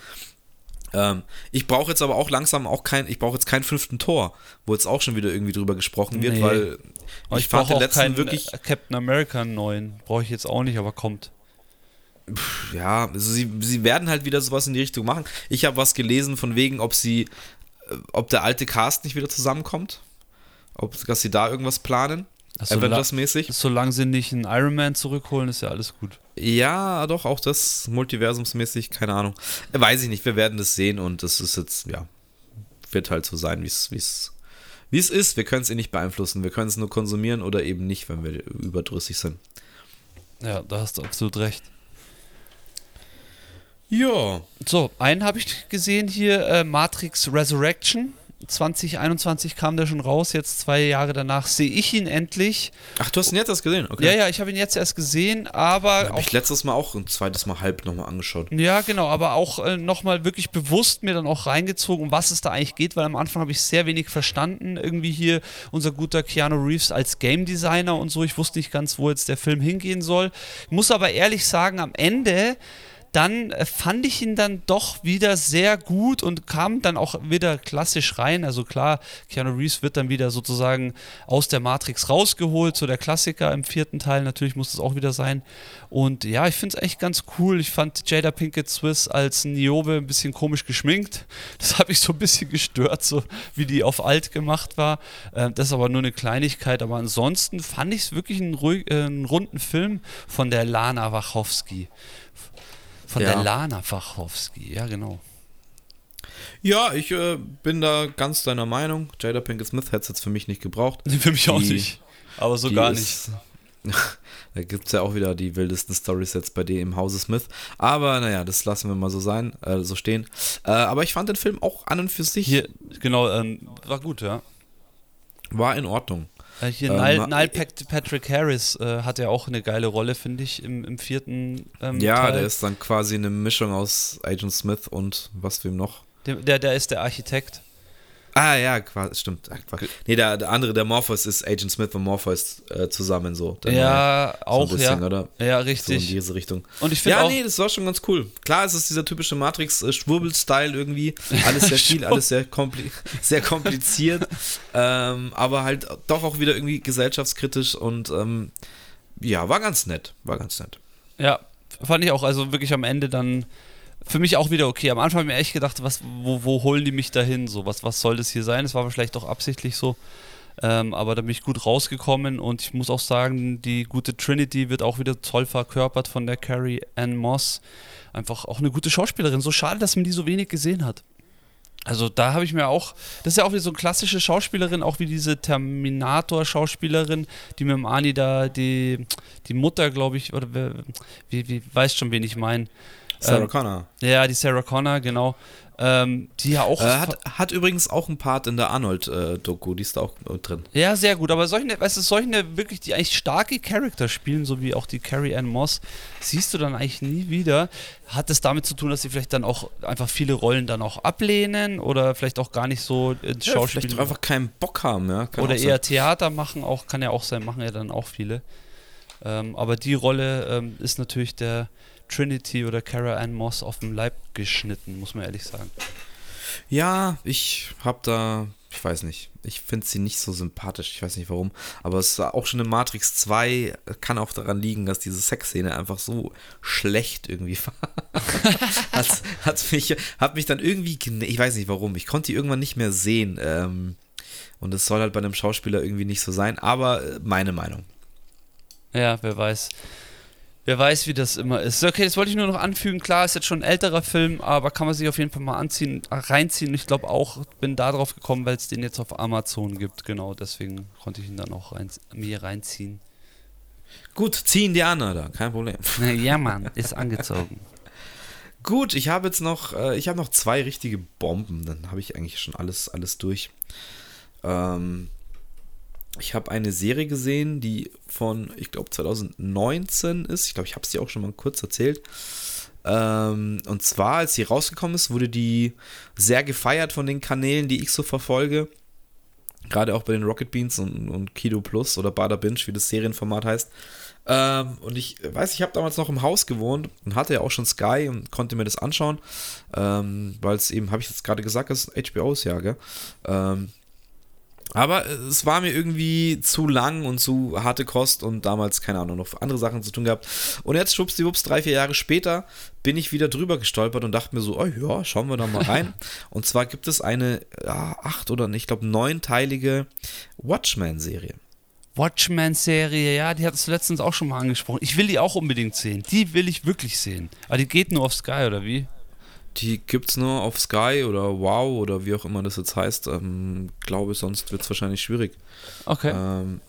Ähm, ich brauche jetzt aber auch langsam auch kein, ich brauche jetzt keinen fünften Tor, wo jetzt auch schon wieder irgendwie drüber gesprochen wird, nee. weil ich, ich fand den letzten wirklich. Captain America 9 brauche ich jetzt auch nicht, aber kommt ja, also sie, sie werden halt wieder sowas in die Richtung machen. Ich habe was gelesen von wegen, ob sie, äh, ob der alte Cast nicht wieder zusammenkommt. Ob dass sie da irgendwas planen. Avengers-mäßig. Solange sie nicht einen Iron Man zurückholen, ist ja alles gut. Ja, doch, auch das multiversumsmäßig, keine Ahnung. Weiß ich nicht, wir werden das sehen und das ist jetzt, ja, wird halt so sein, wie es wie es ist. Wir können es eh nicht beeinflussen. Wir können es nur konsumieren oder eben nicht, wenn wir überdrüssig sind. Ja, da hast du absolut recht. Ja. So, einen habe ich gesehen hier, äh, Matrix Resurrection. 2021 kam der schon raus, jetzt zwei Jahre danach sehe ich ihn endlich. Ach, du hast ihn jetzt erst gesehen, okay. Ja, ja, ich habe ihn jetzt erst gesehen, aber. Habe ich letztes Mal auch ein zweites Mal halb nochmal angeschaut. Ja, genau, aber auch äh, nochmal wirklich bewusst mir dann auch reingezogen, um was es da eigentlich geht, weil am Anfang habe ich sehr wenig verstanden. Irgendwie hier unser guter Keanu Reeves als Game Designer und so. Ich wusste nicht ganz, wo jetzt der Film hingehen soll. Ich muss aber ehrlich sagen, am Ende dann äh, fand ich ihn dann doch wieder sehr gut und kam dann auch wieder klassisch rein. Also klar, Keanu Reeves wird dann wieder sozusagen aus der Matrix rausgeholt, so der Klassiker im vierten Teil, natürlich muss es auch wieder sein. Und ja, ich finde es echt ganz cool. Ich fand Jada Pinkett Swiss als Niobe ein bisschen komisch geschminkt. (laughs) Das habe ich so ein bisschen gestört, so wie die auf alt gemacht war. Ähm, das ist aber nur eine Kleinigkeit. Aber ansonsten fand ich es wirklich einen, ruhig, äh, einen runden Film von der Lana Wachowski. Von ja. der Lana Wachowski, ja, genau. Ja, ich äh, bin da ganz deiner Meinung. Jada Pinkett Smith hätte es jetzt für mich nicht gebraucht. (laughs) für mich die, auch nicht. Aber so gar nicht. (laughs) da gibt es ja auch wieder die wildesten Stories jetzt bei dir im Hause Smith. Aber naja, das lassen wir mal so sein, äh, so stehen. Äh, aber ich fand den Film auch an und für sich. Hier, genau, ähm, war gut, ja. War in Ordnung. Äh, hier ähm, Nile, Patrick Harris äh, hat ja auch eine geile Rolle, finde ich, im, im vierten ähm, Ja, Teil. der ist dann quasi eine Mischung aus Agent Smith und was wem noch. Der, der, der ist der Architekt. Ah ja, quasi, stimmt. Nee, der, der andere, der Morpheus ist Agent Smith und Morpheus äh, zusammen so. ja, auch, so bisschen, ja. Oder? Ja, richtig. So in diese Richtung. Und ich Ja, auch, nee, das war schon ganz cool. Klar, es ist dieser typische Matrix-Schwurbel-Style irgendwie. Alles sehr viel, (laughs) alles sehr, kompli sehr kompliziert. (laughs) ähm, aber halt doch auch wieder irgendwie gesellschaftskritisch und ähm, ja, war ganz nett. War ganz nett. Ja, fand ich auch. Also wirklich am Ende dann für mich auch wieder okay. Am Anfang habe ich mir echt gedacht, was, wo, wo holen die mich dahin? So, was, was soll das hier sein? Es war vielleicht doch absichtlich so. Ähm, aber da bin ich gut rausgekommen und ich muss auch sagen, die gute Trinity wird auch wieder toll verkörpert von der Carrie Ann Moss. Einfach auch eine gute Schauspielerin. So schade, dass man die so wenig gesehen hat. Also da habe ich mir auch, das ist ja auch wie so eine klassische Schauspielerin, auch wie diese Terminator-Schauspielerin, die mit dem Ani da die, die Mutter, glaube ich, oder wie, wie weißt schon, wen ich meine. Sarah ähm, Connor. Ja, die Sarah Connor, genau. Ähm, die ja auch. Äh, hat, hat übrigens auch einen Part in der Arnold-Doku, äh, die ist da auch drin. Ja, sehr gut. Aber solche, weißt du, solche wirklich, die eigentlich starke Charakter spielen, so wie auch die Carrie Ann Moss, siehst du dann eigentlich nie wieder. Hat es damit zu tun, dass sie vielleicht dann auch einfach viele Rollen dann auch ablehnen oder vielleicht auch gar nicht so ins ja, Schauspiel. Vielleicht einfach keinen Bock haben, ja. Kann oder eher Theater machen, auch, kann ja auch sein, machen ja dann auch viele. Ähm, aber die Rolle ähm, ist natürlich der Trinity oder Cara Ann Moss auf dem Leib geschnitten, muss man ehrlich sagen. Ja, ich hab da, ich weiß nicht, ich finde sie nicht so sympathisch, ich weiß nicht warum, aber es war auch schon in Matrix 2, kann auch daran liegen, dass diese Sexszene einfach so schlecht irgendwie war. (laughs) hat, hat, mich, hat mich dann irgendwie, ich weiß nicht warum, ich konnte die irgendwann nicht mehr sehen. Ähm, und es soll halt bei einem Schauspieler irgendwie nicht so sein, aber äh, meine Meinung. Ja, wer weiß. Wer weiß, wie das immer ist. Okay, das wollte ich nur noch anfügen. Klar, ist jetzt schon ein älterer Film, aber kann man sich auf jeden Fall mal anziehen, reinziehen. Ich glaube auch, bin da drauf gekommen, weil es den jetzt auf Amazon gibt. Genau, deswegen konnte ich ihn dann auch rein, mir reinziehen. Gut, ziehen die Anna da, kein Problem. Ja, Mann, ist angezogen. (laughs) Gut, ich habe jetzt noch, äh, ich habe noch zwei richtige Bomben. Dann habe ich eigentlich schon alles, alles durch. Ähm, ich habe eine Serie gesehen, die von, ich glaube, 2019 ist. Ich glaube, ich habe es dir auch schon mal kurz erzählt. Ähm, und zwar, als sie rausgekommen ist, wurde die sehr gefeiert von den Kanälen, die ich so verfolge. Gerade auch bei den Rocket Beans und, und Kido Plus oder Bada Binge, wie das Serienformat heißt. Ähm, und ich weiß, ich habe damals noch im Haus gewohnt und hatte ja auch schon Sky und konnte mir das anschauen. Ähm, Weil es eben, habe ich jetzt gerade gesagt, das ist HBOs ja, gell? Ähm, aber es war mir irgendwie zu lang und zu harte Kost und damals, keine Ahnung, noch andere Sachen zu tun gehabt. Und jetzt, schwuppsdiwupps, drei, vier Jahre später, bin ich wieder drüber gestolpert und dachte mir so, oh ja, schauen wir da mal rein. (laughs) und zwar gibt es eine ja, acht oder ich glaube neunteilige Watchmen-Serie. Watchmen-Serie, ja, die hat es letztens auch schon mal angesprochen. Ich will die auch unbedingt sehen. Die will ich wirklich sehen. Aber die geht nur auf Sky, oder wie? Die gibt es nur auf Sky oder Wow oder wie auch immer das jetzt heißt. Ähm, glaube, sonst wird es wahrscheinlich schwierig. Okay. Ähm,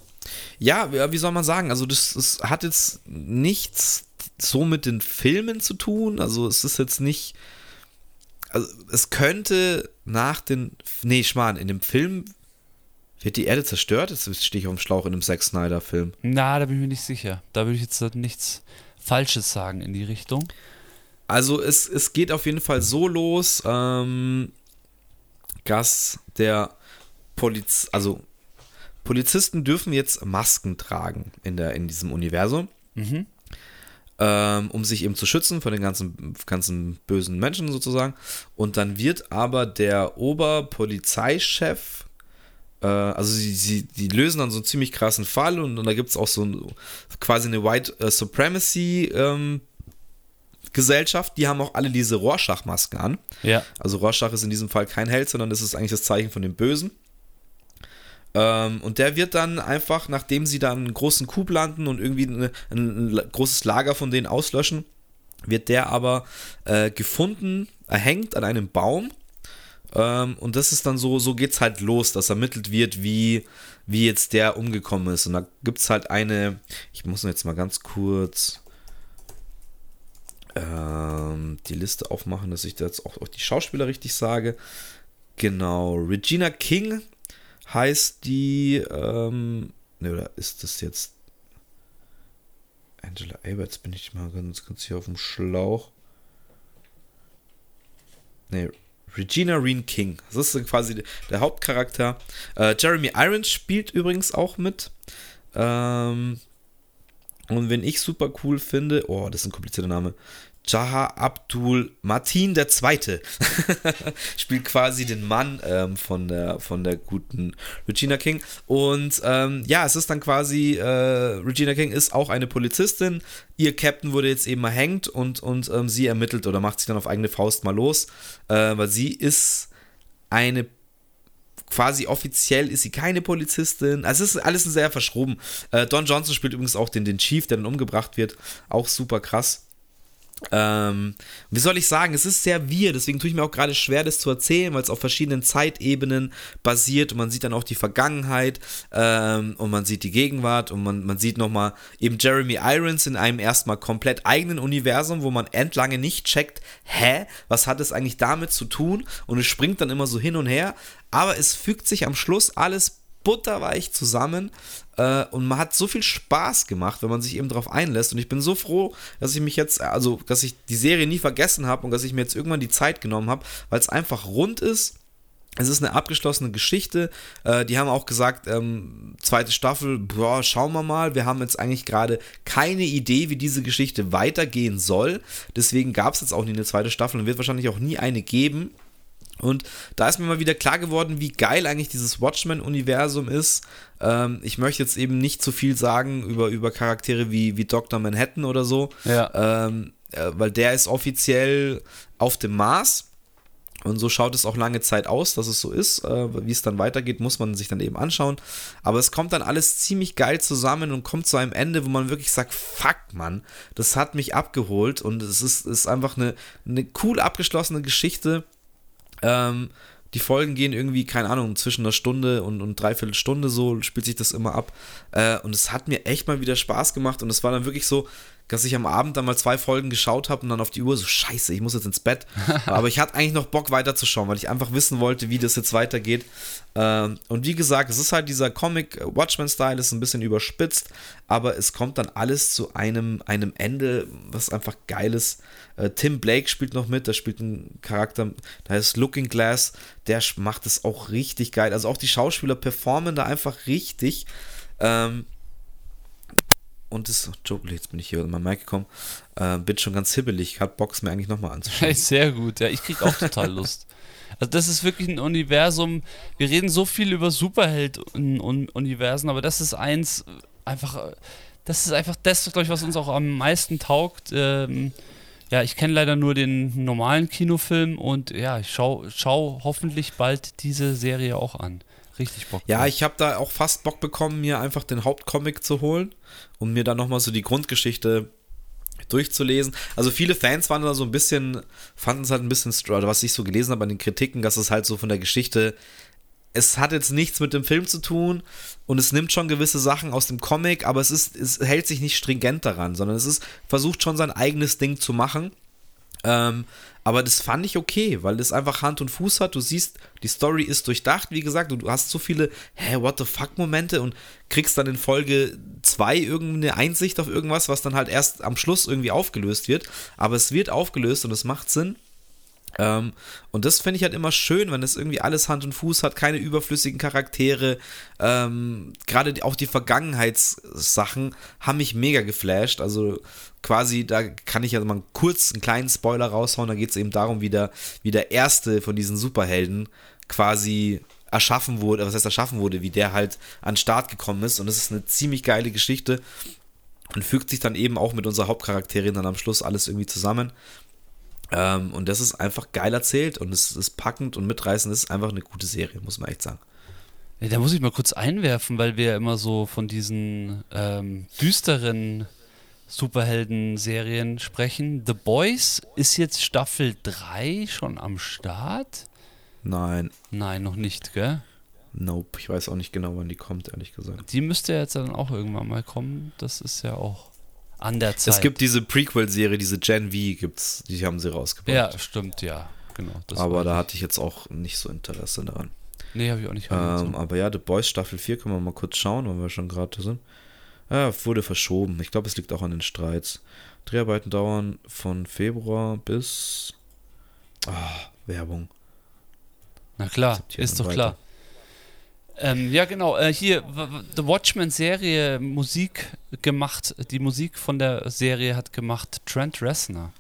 ja, wie soll man sagen? Also, das, das hat jetzt nichts so mit den Filmen zu tun. Also, es ist jetzt nicht. Also, es könnte nach den. Nee, Schmarrn, in dem Film wird die Erde zerstört? Jetzt stehe ich auf dem Schlauch in einem Zack Snyder-Film. Na, da bin ich mir nicht sicher. Da würde ich jetzt nichts Falsches sagen in die Richtung. Also es, es geht auf jeden Fall so los, ähm, dass der Poliz also Polizisten dürfen jetzt Masken tragen in, der, in diesem Universum. Mhm. Ähm, um sich eben zu schützen von den ganzen, ganzen bösen Menschen sozusagen. Und dann wird aber der Oberpolizeichef, äh, also sie, sie die lösen dann so einen ziemlich krassen Fall und, und da gibt es auch so ein, quasi eine White äh, Supremacy ähm, Gesellschaft, die haben auch alle diese Rorschach-Masken an. Ja. Also Rorschach ist in diesem Fall kein Held, sondern das ist eigentlich das Zeichen von dem Bösen. Ähm, und der wird dann einfach, nachdem sie dann einen großen Coup landen und irgendwie eine, ein, ein, großes Lager von denen auslöschen, wird der aber äh, gefunden, erhängt an einem Baum. Ähm, und das ist dann so, so geht es halt los, dass ermittelt wird, wie, wie jetzt der umgekommen ist. Und da gibt es halt eine, ich muss jetzt mal ganz kurz ähm, die Liste aufmachen, dass ich da jetzt auch, auch die Schauspieler richtig sage. Genau, Regina King heißt die, ähm, ne, oder ist das jetzt Angela Aberts? Bin ich mal ganz, ganz hier auf dem Schlauch. Ne, Regina Reen King. Das ist quasi der Hauptcharakter. Äh, Jeremy Irons spielt übrigens auch mit. Ähm, und wenn ich super cool finde, oh, das ist ein komplizierter Name. Jaha Abdul Martin II. (laughs) spielt quasi den Mann ähm, von, der, von der guten Regina King. Und ähm, ja, es ist dann quasi, äh, Regina King ist auch eine Polizistin. Ihr Captain wurde jetzt eben mal hängt und, und ähm, sie ermittelt oder macht sich dann auf eigene Faust mal los, äh, weil sie ist eine quasi offiziell ist sie keine Polizistin. Also es ist alles sehr verschroben. Äh, Don Johnson spielt übrigens auch den, den Chief, der dann umgebracht wird. Auch super krass. Ähm, wie soll ich sagen, es ist sehr wir, deswegen tue ich mir auch gerade schwer, das zu erzählen, weil es auf verschiedenen Zeitebenen basiert und man sieht dann auch die Vergangenheit ähm, und man sieht die Gegenwart und man, man sieht nochmal eben Jeremy Irons in einem erstmal komplett eigenen Universum, wo man entlange nicht checkt, hä, was hat es eigentlich damit zu tun? Und es springt dann immer so hin und her, aber es fügt sich am Schluss alles butterweich zusammen äh, und man hat so viel Spaß gemacht, wenn man sich eben darauf einlässt und ich bin so froh, dass ich mich jetzt, also dass ich die Serie nie vergessen habe und dass ich mir jetzt irgendwann die Zeit genommen habe, weil es einfach rund ist. Es ist eine abgeschlossene Geschichte. Äh, die haben auch gesagt, ähm, zweite Staffel, boah, schauen wir mal. Wir haben jetzt eigentlich gerade keine Idee, wie diese Geschichte weitergehen soll. Deswegen gab es jetzt auch nie eine zweite Staffel und wird wahrscheinlich auch nie eine geben. Und da ist mir mal wieder klar geworden, wie geil eigentlich dieses Watchmen-Universum ist. Ähm, ich möchte jetzt eben nicht zu viel sagen über, über Charaktere wie, wie Dr. Manhattan oder so, Ja. ähm, äh, weil der ist offiziell auf dem Mars. Und so schaut es auch lange Zeit aus, dass es so ist. Äh, wie es dann weitergeht, muss man sich dann eben anschauen. Aber es kommt dann alles ziemlich geil zusammen und kommt zu einem Ende, wo man wirklich sagt, fuck, Mann, das hat mich abgeholt. Und es ist, ist einfach eine, eine cool abgeschlossene Geschichte. Ähm, die Folgen gehen irgendwie, keine Ahnung, zwischen einer Stunde und, und dreiviertel Stunde so spielt sich das immer ab. Äh, und es hat mir echt mal wieder Spaß gemacht. Und es war dann wirklich so, dass ich am Abend dann mal zwei Folgen geschaut habe und dann auf die Uhr so, scheiße, ich muss jetzt ins Bett. (laughs) Aber ich hatte eigentlich noch Bock weiterzuschauen, weil ich einfach wissen wollte, wie das jetzt weitergeht. Ähm, und wie gesagt, es ist halt dieser Comic-Watchmen-Style, ist ein bisschen überspitzt, aber es kommt dann alles zu einem, einem Ende, was einfach geil ist. Äh, Tim Blake spielt noch mit, der spielt einen Charakter, da heißt Looking Glass, der macht es auch richtig geil. Also auch die Schauspieler performen da einfach richtig. Ähm, und das, Joke, jetzt bin ich hier in mein Mic gekommen, äh, bin schon ganz hibbelig, hat Bock, es mir eigentlich nochmal anzuschauen. Hey, (laughs) sehr gut, ja. Ich krieg auch total (laughs) Lust. Also das ist wirklich ein Universum. Wir reden so viel über Superhelden-Universen, aber das ist eins äh, einfach. äh, Das ist einfach das, glaube ich, was uns auch am meisten taugt. Ähm, ja, ich kenne leider nur den normalen Kinofilm und ja, ich schau, schau hoffentlich bald diese Serie auch an. Richtig Bock. Ja, ich habe da auch fast Bock bekommen, mir einfach den Hauptcomic zu holen und mir dann nochmal so die Grundgeschichte durchzulesen. Also viele Fans waren da so ein bisschen, fanden es halt ein bisschen, oder was ich so gelesen habe an den Kritiken, dass es halt so von der Geschichte, es hat jetzt nichts mit dem Film zu tun und es nimmt schon gewisse Sachen aus dem Comic, aber es ist, es hält sich nicht stringent daran, sondern es ist, versucht schon sein eigenes Ding zu machen. Ähm, aber das fand ich okay, weil das einfach Hand und Fuß hat. Du siehst, die Story ist durchdacht, wie gesagt, du hast so viele, hä, what the fuck Momente und kriegst dann in Folge 2 irgendeine Einsicht auf irgendwas, was dann halt erst am Schluss irgendwie aufgelöst wird. Aber es wird aufgelöst und es macht Sinn. Ähm, und das finde ich halt immer schön, wenn es irgendwie alles Hand und Fuß hat, keine überflüssigen Charaktere. Ähm, Gerade auch die Vergangenheitssachen haben mich mega geflasht. Also quasi, da kann ich ja mal kurz einen kleinen Spoiler raushauen. Da geht es eben darum, wie der, wie der erste von diesen Superhelden quasi erschaffen wurde, was heißt erschaffen wurde, wie der halt an den Start gekommen ist. Und das ist eine ziemlich geile Geschichte und fügt sich dann eben auch mit unserer Hauptcharakterin dann am Schluss alles irgendwie zusammen. Ähm, und das ist einfach geil erzählt und es ist packend und mitreißend. Es ist einfach eine gute Serie, muss man echt sagen. Ja, da muss ich mal kurz einwerfen, weil wir ja immer so von diesen ähm, düsteren Superhelden-Serien sprechen. The Boys ist jetzt Staffel 3 schon am Start? Nein, Nein, noch nicht, gell? nope. Ich weiß auch nicht genau, wann die kommt, ehrlich gesagt. Die müsste jetzt dann auch irgendwann mal kommen. Das ist ja auch an der Zeit. Es gibt diese Prequel-Serie, diese Gen V gibt's, die haben sie rausgebracht. Ja, stimmt, ja. Genau. aber da ich. hatte ich jetzt auch nicht so Interesse daran. Nee, habe ich auch nicht Ähm, aber ja, The Boys Staffel 4 können wir mal kurz schauen, weil wir schon gerade sind. Ja, wurde verschoben. Ich glaube, es liegt auch an den Streits. Dreharbeiten dauern von Februar bis. Ah, Werbung. Na klar, ist doch weiter. klar. Ähm, ja, genau. Äh, hier, The Watchmen-Serie, Musik gemacht. Die Musik von der Serie hat gemacht Trent Reznor.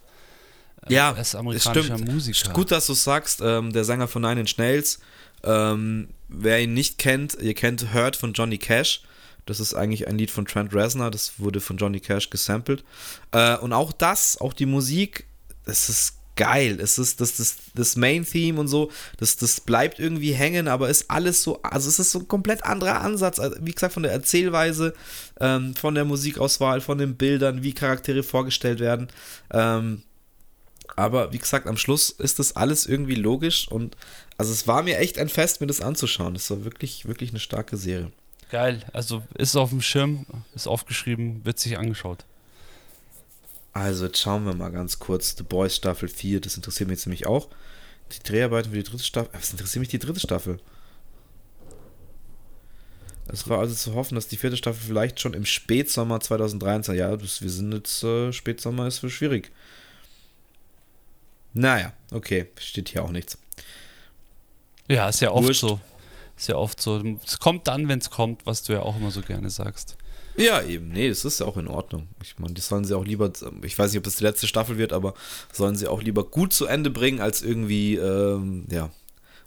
Äh, Ja, ist es amerikanischer stimmt. Musiker. Gut, dass du sagst, ähm, der Sänger von Nine Inch Nails. Ähm, wer ihn nicht kennt, ihr kennt Hurt von Johnny Cash. Das ist eigentlich ein Lied von Trent Reznor. Das wurde von Johnny Cash gesampelt. Äh, und auch das, auch die Musik, es ist geil. Es ist das, das, das Main-Theme und so, das, das bleibt irgendwie hängen, aber ist alles so, also es ist so ein komplett anderer Ansatz. Wie gesagt, von der Erzählweise, ähm, von der Musikauswahl, von den Bildern, wie Charaktere vorgestellt werden. Ähm, Aber wie gesagt, am Schluss ist das alles irgendwie logisch und also es war mir echt ein Fest, mir das anzuschauen. Es war wirklich, wirklich eine starke Serie. Geil, also ist auf dem Schirm, ist aufgeschrieben, wird sich angeschaut. Also jetzt schauen wir mal ganz kurz. The Boys Staffel 4, das interessiert mich jetzt nämlich auch. Die Dreharbeiten für die dritte Staffel. Was interessiert mich die dritte Staffel? Es war also zu hoffen, dass die vierte Staffel vielleicht schon im Spätsommer 2023. Ja, das, wir sind jetzt äh, Spätsommer, ist für schwierig. Naja, okay, steht hier auch nichts. Ja, ist ja oft Wurscht. so. Ist ja oft so. Es kommt dann, wenn es kommt, was du ja auch immer so gerne sagst. Ja, eben. Nee, das ist ja auch in Ordnung. Ich meine, die sollen sie auch lieber, ich weiß nicht, ob das die letzte Staffel wird, aber sollen sie auch lieber gut zu Ende bringen, als irgendwie, ähm, ja,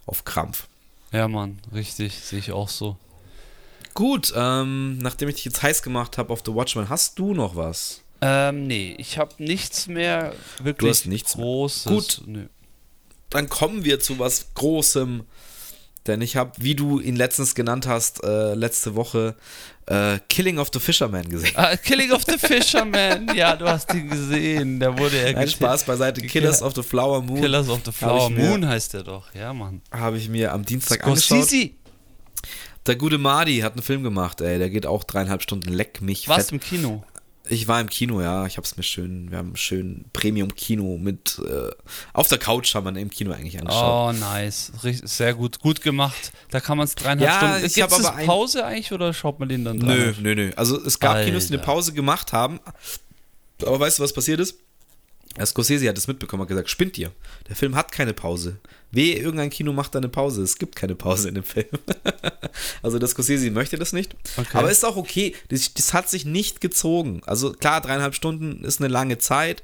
auf Krampf. Ja, Mann, richtig, sehe ich auch so. Gut, ähm, nachdem ich dich jetzt heiß gemacht habe auf The Watchmen, hast du noch was? Ähm, nee, ich habe nichts mehr wirklich hast nichts mehr. Großes. Gut. Nö. Dann kommen wir zu was Großem. Denn ich habe, wie du ihn letztens genannt hast, äh, letzte Woche äh, Killing of the Fisherman gesehen. Ah, Killing of the Fisherman, ja, du hast ihn gesehen. Der wurde ja Nein. Spaß beiseite. Killers of the Flower Moon Killers of the Flower mir- Moon heißt der doch, ja, Mann. habe ich mir am Dienstag angeschaut. Scorsese. Der gute Mardi hat einen Film gemacht, ey. Der geht auch dreieinhalb Stunden. Leck mich Warst fett. im Kino? Ich war im Kino, ja. Ich hab's mir schön, wir haben schön Premium-Kino mit, äh, auf der Couch haben wir im Kino eigentlich angeschaut. Oh, nice. Sehr gut. Gut gemacht. Da kann man es dreieinhalb Ja, Stunden. hab das aber Pause eigentlich oder schaut man den dann Nö, dreieinhalb nö, nö. Also es gab Alter. Kinos, die eine Pause gemacht haben. Aber weißt du, was passiert ist? Der Scorsese hat es mitbekommen, hat gesagt, spinnt ihr. Der Film hat keine Pause. Wehe, irgendein Kino macht da eine Pause. Es gibt keine Pause in dem Film. (laughs) also der Scorsese möchte das nicht. Okay. Aber ist auch okay. Das, das hat sich nicht gezogen. Also klar, dreieinhalb Stunden ist eine lange Zeit.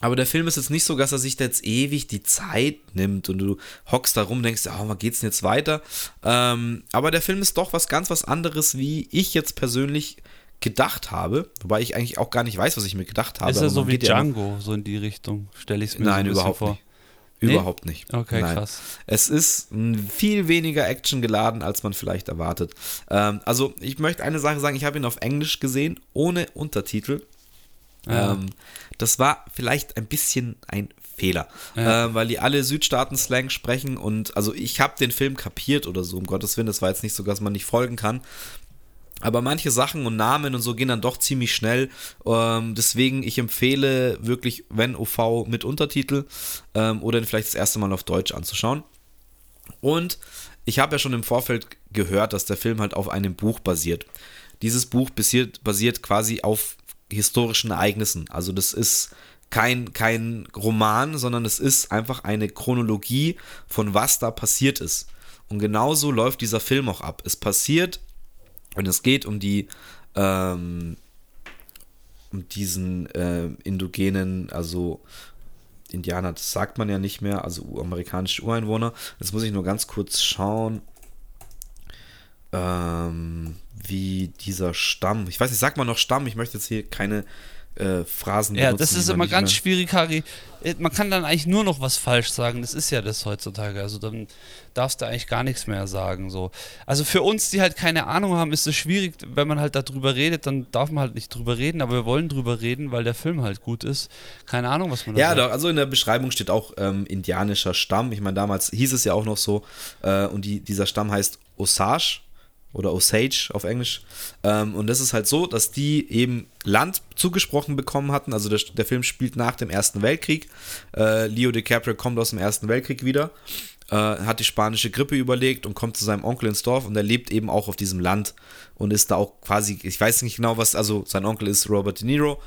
Aber der Film ist jetzt nicht so, dass er sich da jetzt ewig die Zeit nimmt und du hockst da rum und denkst, oh, wann geht's denn jetzt weiter? Ähm, aber der Film ist doch was ganz was anderes, wie ich jetzt persönlich gedacht habe. Wobei ich eigentlich auch gar nicht weiß, was ich mir gedacht habe. Ist er aber so wie geht ja Django, so in die Richtung? Stelle ich es mir Nein, so überhaupt vor. nicht. Nee? Überhaupt nicht. Okay, Nein. krass. Es ist m, viel weniger Action geladen, als man vielleicht erwartet. Ähm, also, ich möchte eine Sache sagen: Ich habe ihn auf Englisch gesehen, ohne Untertitel. Ja. Ähm, das war vielleicht ein bisschen ein Fehler, Ja. ähm, weil die alle Südstaaten-Slang sprechen und also ich habe den Film kapiert oder so, um Gottes Willen, das war jetzt nicht so, dass man nicht folgen kann. Aber manche Sachen und Namen und so gehen dann doch ziemlich schnell. Ähm, deswegen, ich empfehle wirklich, wenn OV mit Untertitel ähm, oder vielleicht das erste Mal auf Deutsch anzuschauen. Und ich habe ja schon im Vorfeld gehört, dass der Film halt auf einem Buch basiert. Dieses Buch basiert, basiert quasi auf historischen Ereignissen. Also das ist kein, kein Roman, sondern es ist einfach eine Chronologie von was da passiert ist. Und genauso läuft dieser Film auch ab. Es passiert und es geht um die ähm, um diesen äh, indogenen, also Indianer, das sagt man ja nicht mehr, also amerikanische Ureinwohner. Jetzt muss ich nur ganz kurz schauen, ähm, wie dieser Stamm, ich weiß nicht, sagt man noch Stamm, ich möchte jetzt hier keine äh, Phrasen Ja, benutzen, das ist immer ganz mehr- schwierig, Harry. Äh, Man kann dann eigentlich nur noch was falsch sagen. Das ist ja das heutzutage. Also dann darfst du eigentlich gar nichts mehr sagen. So. Also für uns, die halt keine Ahnung haben, ist es schwierig, wenn man halt darüber redet, dann darf man halt nicht drüber reden, aber wir wollen drüber reden, weil der Film halt gut ist. Keine Ahnung, was man da Ja, sagt. doch, also in der Beschreibung steht auch ähm, indianischer Stamm. Ich meine, damals hieß es ja auch noch so, äh, und die, dieser Stamm heißt Osage oder Osage auf Englisch. Ähm, und das ist halt so, dass die eben Land zugesprochen bekommen hatten. Also der, der Film spielt nach dem Ersten Weltkrieg. Äh, Leo DiCaprio kommt aus dem Ersten Weltkrieg wieder, äh, hat die spanische Grippe überlegt und kommt zu seinem Onkel ins Dorf und er lebt eben auch auf diesem Land und ist da auch quasi, ich weiß nicht genau was, also sein Onkel ist Robert De Niro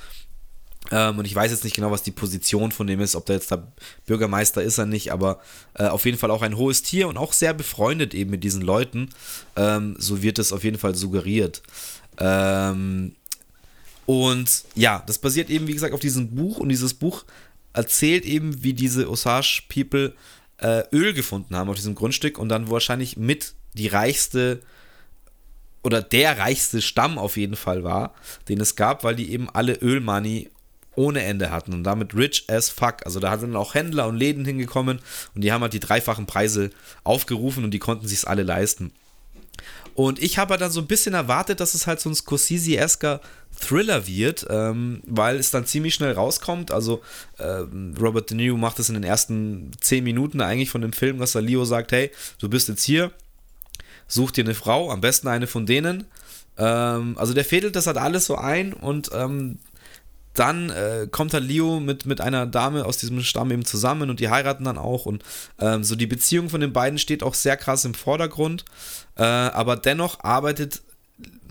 ähm, und ich weiß jetzt nicht genau, was die Position von dem ist, ob der jetzt da Bürgermeister ist er nicht, aber äh, auf jeden Fall auch ein hohes Tier und auch sehr befreundet eben mit diesen Leuten. Ähm, so wird es auf jeden Fall suggeriert. Ähm, und ja, das basiert eben, wie gesagt, auf diesem Buch und dieses Buch erzählt eben, wie diese Osage People äh, Öl gefunden haben auf diesem Grundstück und dann wahrscheinlich mit die reichste oder der reichste Stamm auf jeden Fall war, den es gab, weil die eben alle Ölmoney ohne Ende hatten und damit rich as fuck. Also da sind auch Händler und Läden hingekommen und die haben halt die dreifachen Preise aufgerufen und die konnten sich's alle leisten. Und ich habe dann so ein bisschen erwartet, dass es halt so ein Scorsese-esker Thriller wird, ähm, weil es dann ziemlich schnell rauskommt. Also ähm, Robert De Niro macht es in den ersten zehn Minuten eigentlich von dem Film, dass er Leo sagt, hey, du bist jetzt hier, such dir eine Frau, am besten eine von denen. Ähm, also der fädelt das halt alles so ein und ähm, dann äh, kommt halt Leo mit, mit einer Dame aus diesem Stamm eben zusammen und die heiraten dann auch und ähm, so die Beziehung von den beiden steht auch sehr krass im Vordergrund, äh, aber dennoch arbeitet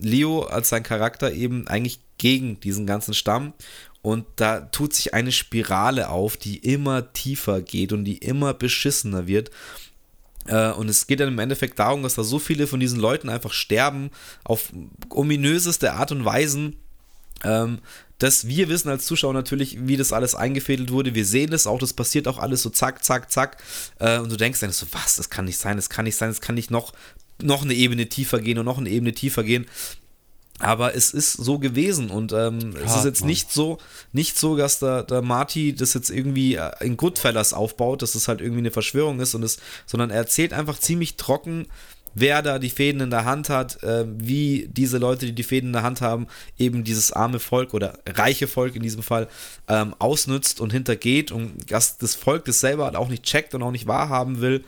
Leo als sein Charakter eben eigentlich gegen diesen ganzen Stamm und da tut sich eine Spirale auf, die immer tiefer geht und die immer beschissener wird. Äh, und es geht dann im Endeffekt darum, dass da so viele von diesen Leuten einfach sterben, auf ominöseste Art und Weisen, ähm, dass wir wissen als Zuschauer natürlich, wie das alles eingefädelt wurde. Wir sehen es auch, das passiert auch alles so zack, zack, zack. Äh, und du denkst dann so, was, das kann nicht sein, das kann nicht sein, das kann nicht noch, noch eine Ebene tiefer gehen und noch eine Ebene tiefer gehen. Aber es ist so gewesen und ähm, Hart, es ist jetzt Mann. nicht so, nicht so, dass der, der Marty das jetzt irgendwie äh, in Goodfellas aufbaut, dass es halt irgendwie eine Verschwörung ist und es, sondern er erzählt einfach ziemlich trocken, wer da die Fäden in der Hand hat, äh, wie diese Leute, die die Fäden in der Hand haben, eben dieses arme Volk oder reiche Volk in diesem Fall ähm, ausnützt und hintergeht und dass das Volk das selber auch nicht checkt und auch nicht wahrhaben will.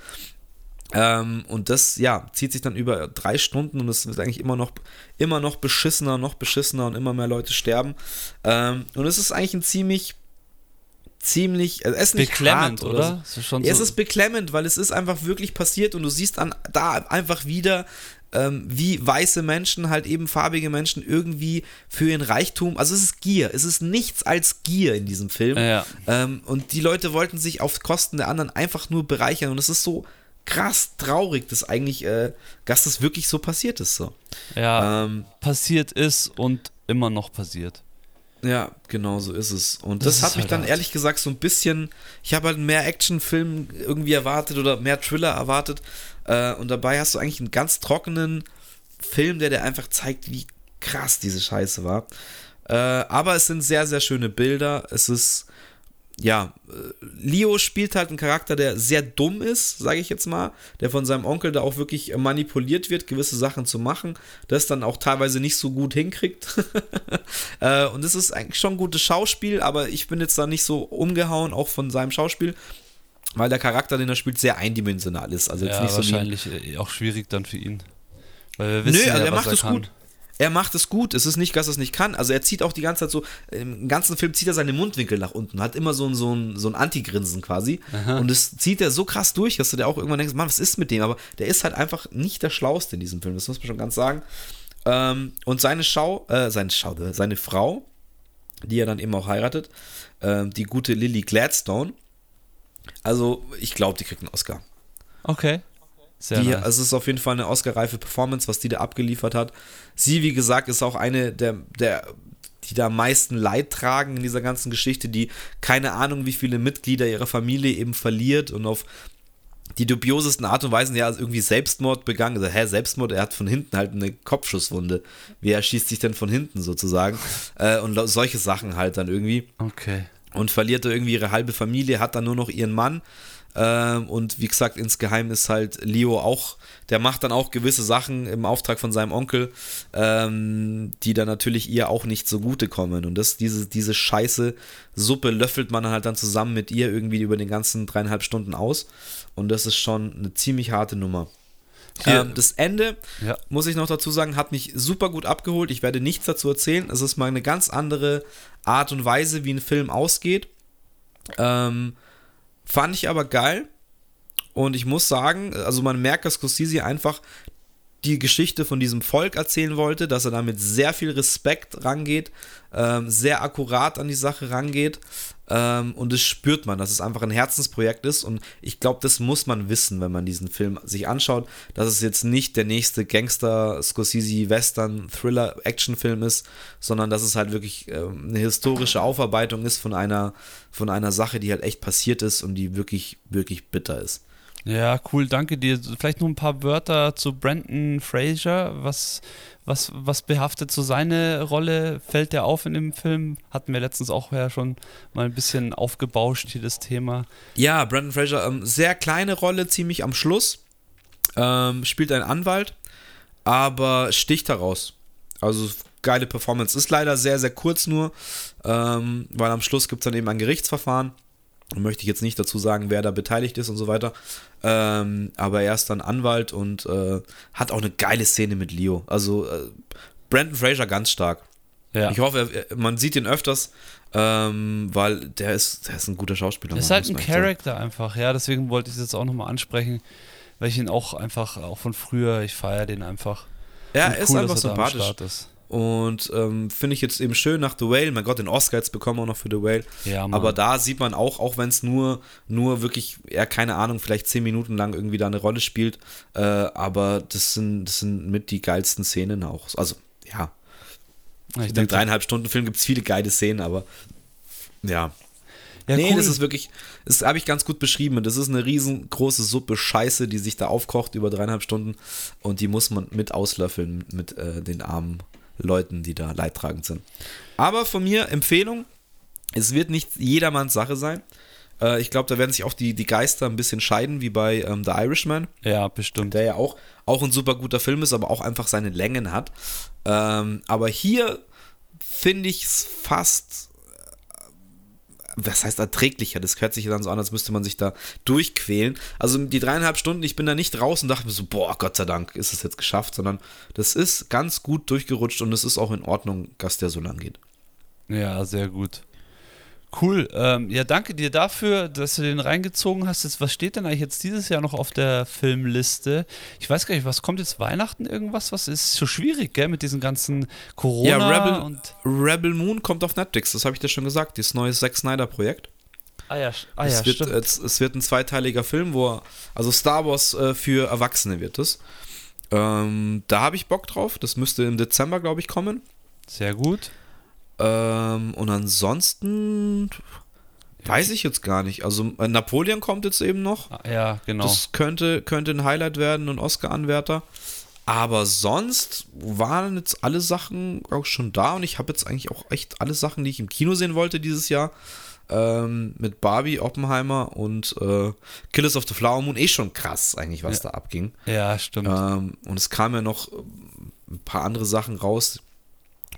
Ähm, und das, ja, zieht sich dann über drei Stunden und es wird eigentlich immer noch, immer noch beschissener, noch beschissener und immer mehr Leute sterben. Ähm, und es ist eigentlich ein ziemlich ziemlich, also es ist nicht beklemmend, oder? oder? So. Es, ist ja, es ist beklemmend, weil es ist einfach wirklich passiert und du siehst dann da einfach wieder, ähm, wie weiße Menschen, halt eben farbige Menschen irgendwie für ihren Reichtum, also es ist Gier, es ist nichts als Gier in diesem Film. Ja. Ähm, und die Leute wollten sich auf Kosten der anderen einfach nur bereichern und es ist so krass traurig, dass eigentlich, äh, dass das wirklich so passiert ist. So. Ja, ähm, passiert ist und immer noch passiert. Ja, genau so ist es. Und das, das hat mich halt dann hart. ehrlich gesagt so ein bisschen, ich habe halt mehr Actionfilm irgendwie erwartet oder mehr Thriller erwartet. Äh, und dabei hast du eigentlich einen ganz trockenen Film, der dir einfach zeigt, wie krass diese Scheiße war. Äh, aber es sind sehr, sehr schöne Bilder. Es ist ja, äh, Leo spielt halt einen Charakter, der sehr dumm ist, sage ich jetzt mal, der von seinem Onkel da auch wirklich manipuliert wird, gewisse Sachen zu machen, das dann auch teilweise nicht so gut hinkriegt. (laughs) Äh, und es ist eigentlich schon ein gutes Schauspiel, aber ich bin jetzt da nicht so umgehauen, auch von seinem Schauspiel, weil der Charakter, den er spielt, sehr eindimensional ist. Also jetzt ja, nicht so wahrscheinlich äh, auch schwierig dann für ihn. Weil wir wissen Nö, ja, also er macht es gut er macht es gut. Es ist nicht, dass er es nicht kann. Also er zieht auch die ganze Zeit so, im ganzen Film zieht er seine Mundwinkel nach unten, hat immer so ein, so ein, so ein Anti-Grinsen quasi. Aha. Und das zieht er so krass durch, dass du dir auch irgendwann denkst, Mann, was ist mit dem? Aber der ist halt einfach nicht der Schlauste in diesem Film, das muss man schon ganz sagen. Ähm, und seine Schau, äh, seine Schau, seine Frau, die er dann eben auch heiratet, äh, die gute Lily Gladstone. Also, ich glaube, die kriegt einen Oscar. Okay. Sehr die, nice. Also es ist auf jeden Fall eine Oscar-reife Performance, was die da abgeliefert hat. Sie, wie gesagt, ist auch eine der, der die da am meisten Leid tragen in dieser ganzen Geschichte, die keine Ahnung, wie viele Mitglieder ihrer Familie eben verliert und auf die dubiosesten Art und Weisen ja irgendwie Selbstmord begangen. Also, hä, Selbstmord, er hat von hinten halt eine Kopfschusswunde. Wie erschießt sich denn von hinten sozusagen? (laughs) äh, und solche Sachen halt dann irgendwie. Okay. Und verliert da irgendwie ihre halbe Familie, hat dann nur noch ihren Mann ähm, und wie gesagt, insgeheim ist halt Leo auch, der macht dann auch gewisse Sachen im Auftrag von seinem Onkel, ähm, die dann natürlich ihr auch nicht zugute kommen. Und das, diese, diese scheiße Suppe löffelt man halt dann zusammen mit ihr irgendwie über den ganzen dreieinhalb Stunden aus. Und das ist schon eine ziemlich harte Nummer. Ähm, das Ende, ja. muss ich noch dazu sagen, hat mich super gut abgeholt. Ich werde nichts dazu erzählen. Es ist mal eine ganz andere Art und Weise, wie ein Film ausgeht. Ähm, Fand ich aber geil. Und ich muss sagen, also man merkt, dass Scorsese einfach die Geschichte von diesem Volk erzählen wollte, dass er damit sehr viel Respekt rangeht, ähm, sehr akkurat an die Sache rangeht. Ähm, und das spürt man, dass es einfach ein Herzensprojekt ist. Und ich glaube, das muss man wissen, wenn man diesen Film sich anschaut, dass es jetzt nicht der nächste Gangster, Scorsese, Western, Thriller, Actionfilm ist, sondern dass es halt wirklich ähm, eine historische Aufarbeitung ist von einer, von einer Sache, die halt echt passiert ist und die wirklich, wirklich bitter ist. Ja, cool, danke dir. Vielleicht noch ein paar Wörter zu Brandon Fraser. Was, was, was behaftet so seine Rolle? Fällt der auf in dem Film? Hatten wir letztens auch ja schon mal ein bisschen aufgebauscht hier das Thema. Ja, Brandon Fraser, ähm, sehr kleine Rolle, ziemlich am Schluss. Ähm, spielt einen Anwalt. aber sticht heraus. Also geile Performance. Ist leider sehr, sehr kurz nur, ähm, weil am Schluss gibt es dann eben ein Gerichtsverfahren. Möchte ich jetzt nicht dazu sagen, wer da beteiligt ist und so weiter. Ähm, aber er ist dann Anwalt und äh, hat auch eine geile Szene mit Leo. Also äh, Brandon Fraser ganz stark. Ja. Ich hoffe, man sieht ihn öfters, ähm, weil der ist, der ist ein guter Schauspieler. ist halt ein Charakter sagen. einfach, ja. Deswegen wollte ich es jetzt auch nochmal ansprechen, weil ich ihn auch einfach, auch von früher, ich feiere den einfach. Ja, er ist cool, einfach sympathisch. Ist. Und ähm, finde ich jetzt eben schön nach The Whale. Mein Gott, den Oscar jetzt bekommen auch noch für The Whale. Ja, Aber da sieht man auch, auch wenn es nur, nur wirklich, ja, keine Ahnung, vielleicht zehn Minuten lang irgendwie da eine Rolle spielt. Äh, aber das sind, das sind mit die geilsten Szenen auch. Also, ja. Ich denke, dreieinhalb Stunden Film gibt es viele geile Szenen, aber ja. Ja, nee, cool. das ist wirklich, das habe ich ganz gut beschrieben. Das ist eine riesengroße Suppe Scheiße, die sich da aufkocht über dreieinhalb Stunden und die muss man mit auslöffeln mit äh, den armen Leuten, die da leidtragend sind. Aber von mir Empfehlung, es wird nicht jedermanns Sache sein. Äh, ich glaube, da werden sich auch die, die Geister ein bisschen scheiden, wie bei ähm, The Irishman. Ja, bestimmt. Der ja auch, auch ein super guter Film ist, aber auch einfach seine Längen hat. Ähm, aber hier finde ich es fast was heißt erträglicher? Das hört sich dann so an, als müsste man sich da durchquälen. Also die dreieinhalb Stunden, ich bin da nicht raus und dachte mir so, boah, Gott sei Dank ist es jetzt geschafft, sondern das ist ganz gut durchgerutscht und es ist auch in Ordnung, dass der so lang geht. Ja, sehr gut. Cool. Ähm, ja, danke dir dafür, dass du den reingezogen hast. Jetzt, was steht denn eigentlich jetzt dieses Jahr noch auf der Filmliste? Ich weiß gar nicht, was kommt jetzt Weihnachten irgendwas? Was ist so schwierig, gell, mit diesen ganzen Corona ja, Rebel, und Rebel Moon kommt auf Netflix, das habe ich dir schon gesagt, dieses neue Zack Snyder Projekt. Ah ja, ah, es, ja wird, es, es, wird ein zweiteiliger Film, wo er, also Star Wars äh, für Erwachsene wird es. Ähm, da habe ich Bock drauf. Das müsste im Dezember, glaube ich, kommen. Sehr gut. Ähm, und ansonsten weiß ich jetzt gar nicht. Also äh, Napoleon kommt jetzt eben noch. Ah, ja, genau. Das könnte, könnte ein Highlight werden, ein Oscar-Anwärter. Aber sonst waren jetzt alle Sachen auch schon da und ich habe jetzt eigentlich auch echt alle Sachen, die ich im Kino sehen wollte dieses Jahr. Ähm, mit Barbie, Oppenheimer und äh, Killers of the Flower Moon eh schon krass eigentlich, was ja. da abging. Ja, stimmt. Ähm, und es kamen ja noch ein paar andere Sachen raus,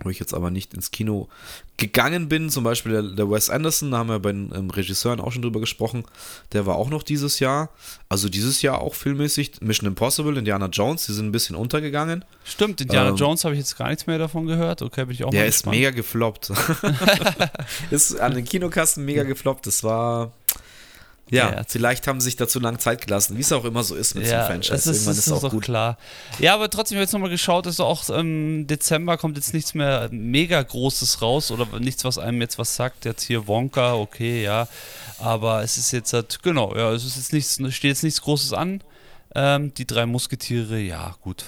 wo ich jetzt aber nicht ins Kino gegangen bin, zum Beispiel der, der Wes Anderson, da haben wir bei den ähm, Regisseuren auch schon drüber gesprochen, der war auch noch dieses Jahr, also dieses Jahr auch filmmäßig, Mission Impossible, Indiana Jones, die sind ein bisschen untergegangen. Stimmt, Indiana ähm, Jones habe ich jetzt gar nichts mehr davon gehört, okay, bin ich auch Der ist mega gefloppt. (laughs) ist an den Kinokassen mega gefloppt, das war ja, ja, vielleicht haben sie sich dazu lange Zeit gelassen, wie es auch immer so ist mit ja, so einem Franchise. Ist, Irgendwann ist, ist auch gut. klar. Ja, aber trotzdem, ich habe jetzt nochmal geschaut, ist auch im ähm, Dezember kommt jetzt nichts mehr mega Großes raus oder nichts, was einem jetzt was sagt. Jetzt hier Wonka, okay, ja. Aber es ist jetzt halt, genau, ja, es ist jetzt nichts, steht jetzt nichts Großes an. Ähm, die drei Musketiere, ja, gut.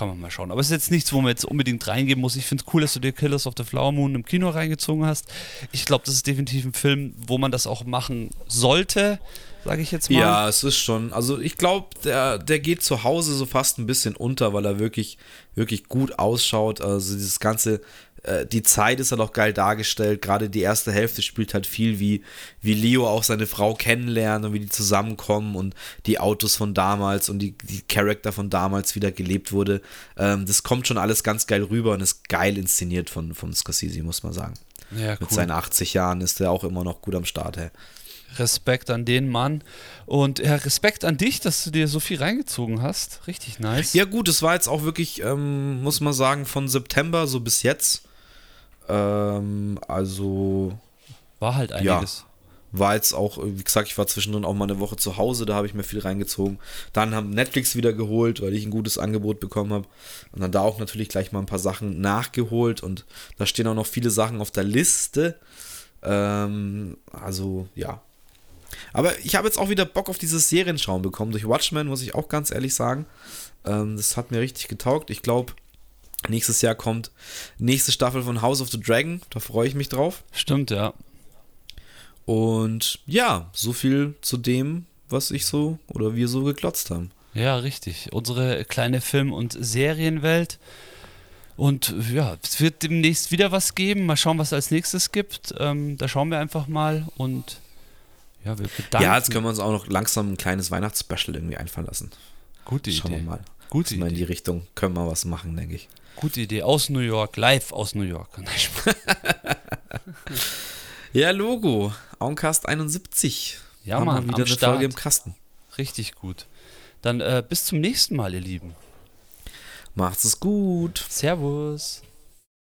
Kann man mal schauen. Aber es ist jetzt nichts, wo man jetzt unbedingt reingehen muss. Ich finde es cool, dass du dir Killers of the Flower Moon im Kino reingezogen hast. Ich glaube, das ist definitiv ein Film, wo man das auch machen sollte, sage ich jetzt mal. Ja, es ist schon. Also ich glaube, der, der geht zu Hause so fast ein bisschen unter, weil er wirklich, wirklich gut ausschaut. Also dieses ganze äh, die Zeit ist halt auch geil dargestellt. Gerade die erste Hälfte spielt halt viel, wie, wie Leo auch seine Frau kennenlernt und wie die zusammenkommen und die Autos von damals und die, die Charakter von damals wieder gelebt wurde. Ähm, das kommt schon alles ganz geil rüber und ist geil inszeniert von, von Scorsese, muss man sagen. Ja, cool. Mit seinen 80 Jahren ist er auch immer noch gut am Start. Hey. Respekt an den Mann. Und ja, Respekt an dich, dass du dir so viel reingezogen hast. Richtig nice. Ja, gut, es war jetzt auch wirklich, ähm, muss man sagen, von September so bis jetzt ähm, also. War halt einiges. Ja, war jetzt auch, wie gesagt, ich war zwischendrin auch mal eine Woche zu Hause, da habe ich mir viel reingezogen. Dann haben Netflix wieder geholt, weil ich ein gutes Angebot bekommen habe. Und dann da auch natürlich gleich mal ein paar Sachen nachgeholt. Und da stehen auch noch viele Sachen auf der Liste. Ähm, also, ja. Aber ich habe jetzt auch wieder Bock auf dieses Serienschauen bekommen. Durch Watchmen, muss ich auch ganz ehrlich sagen. Ähm, das hat mir richtig getaugt. Ich glaube, Nächstes Jahr kommt nächste Staffel von House of the Dragon. Da freue ich mich drauf. Stimmt, ja. Und ja, so viel zu dem, was ich so oder wir so geklotzt haben. Ja, richtig. Unsere kleine Film- und Serienwelt. Und ja, es wird demnächst wieder was geben. Mal schauen, was es als nächstes gibt. Ähm, da schauen wir einfach mal und ja, wir bedanken. Ja, jetzt können wir uns auch noch langsam ein kleines Weihnachtsspecial irgendwie einfallen lassen. Gute Schauen Idee. wir mal. Gute mal in die Idee. Richtung können wir was machen, denke ich. Gute Idee. Aus New York, live aus New York. (laughs) Ja, Logo. Auncast 71. Ja, Haben Mann, wieder am eine Start. Folge im Kasten. Richtig gut. Dann äh, bis zum nächsten Mal, ihr Lieben. Macht's es gut. Servus.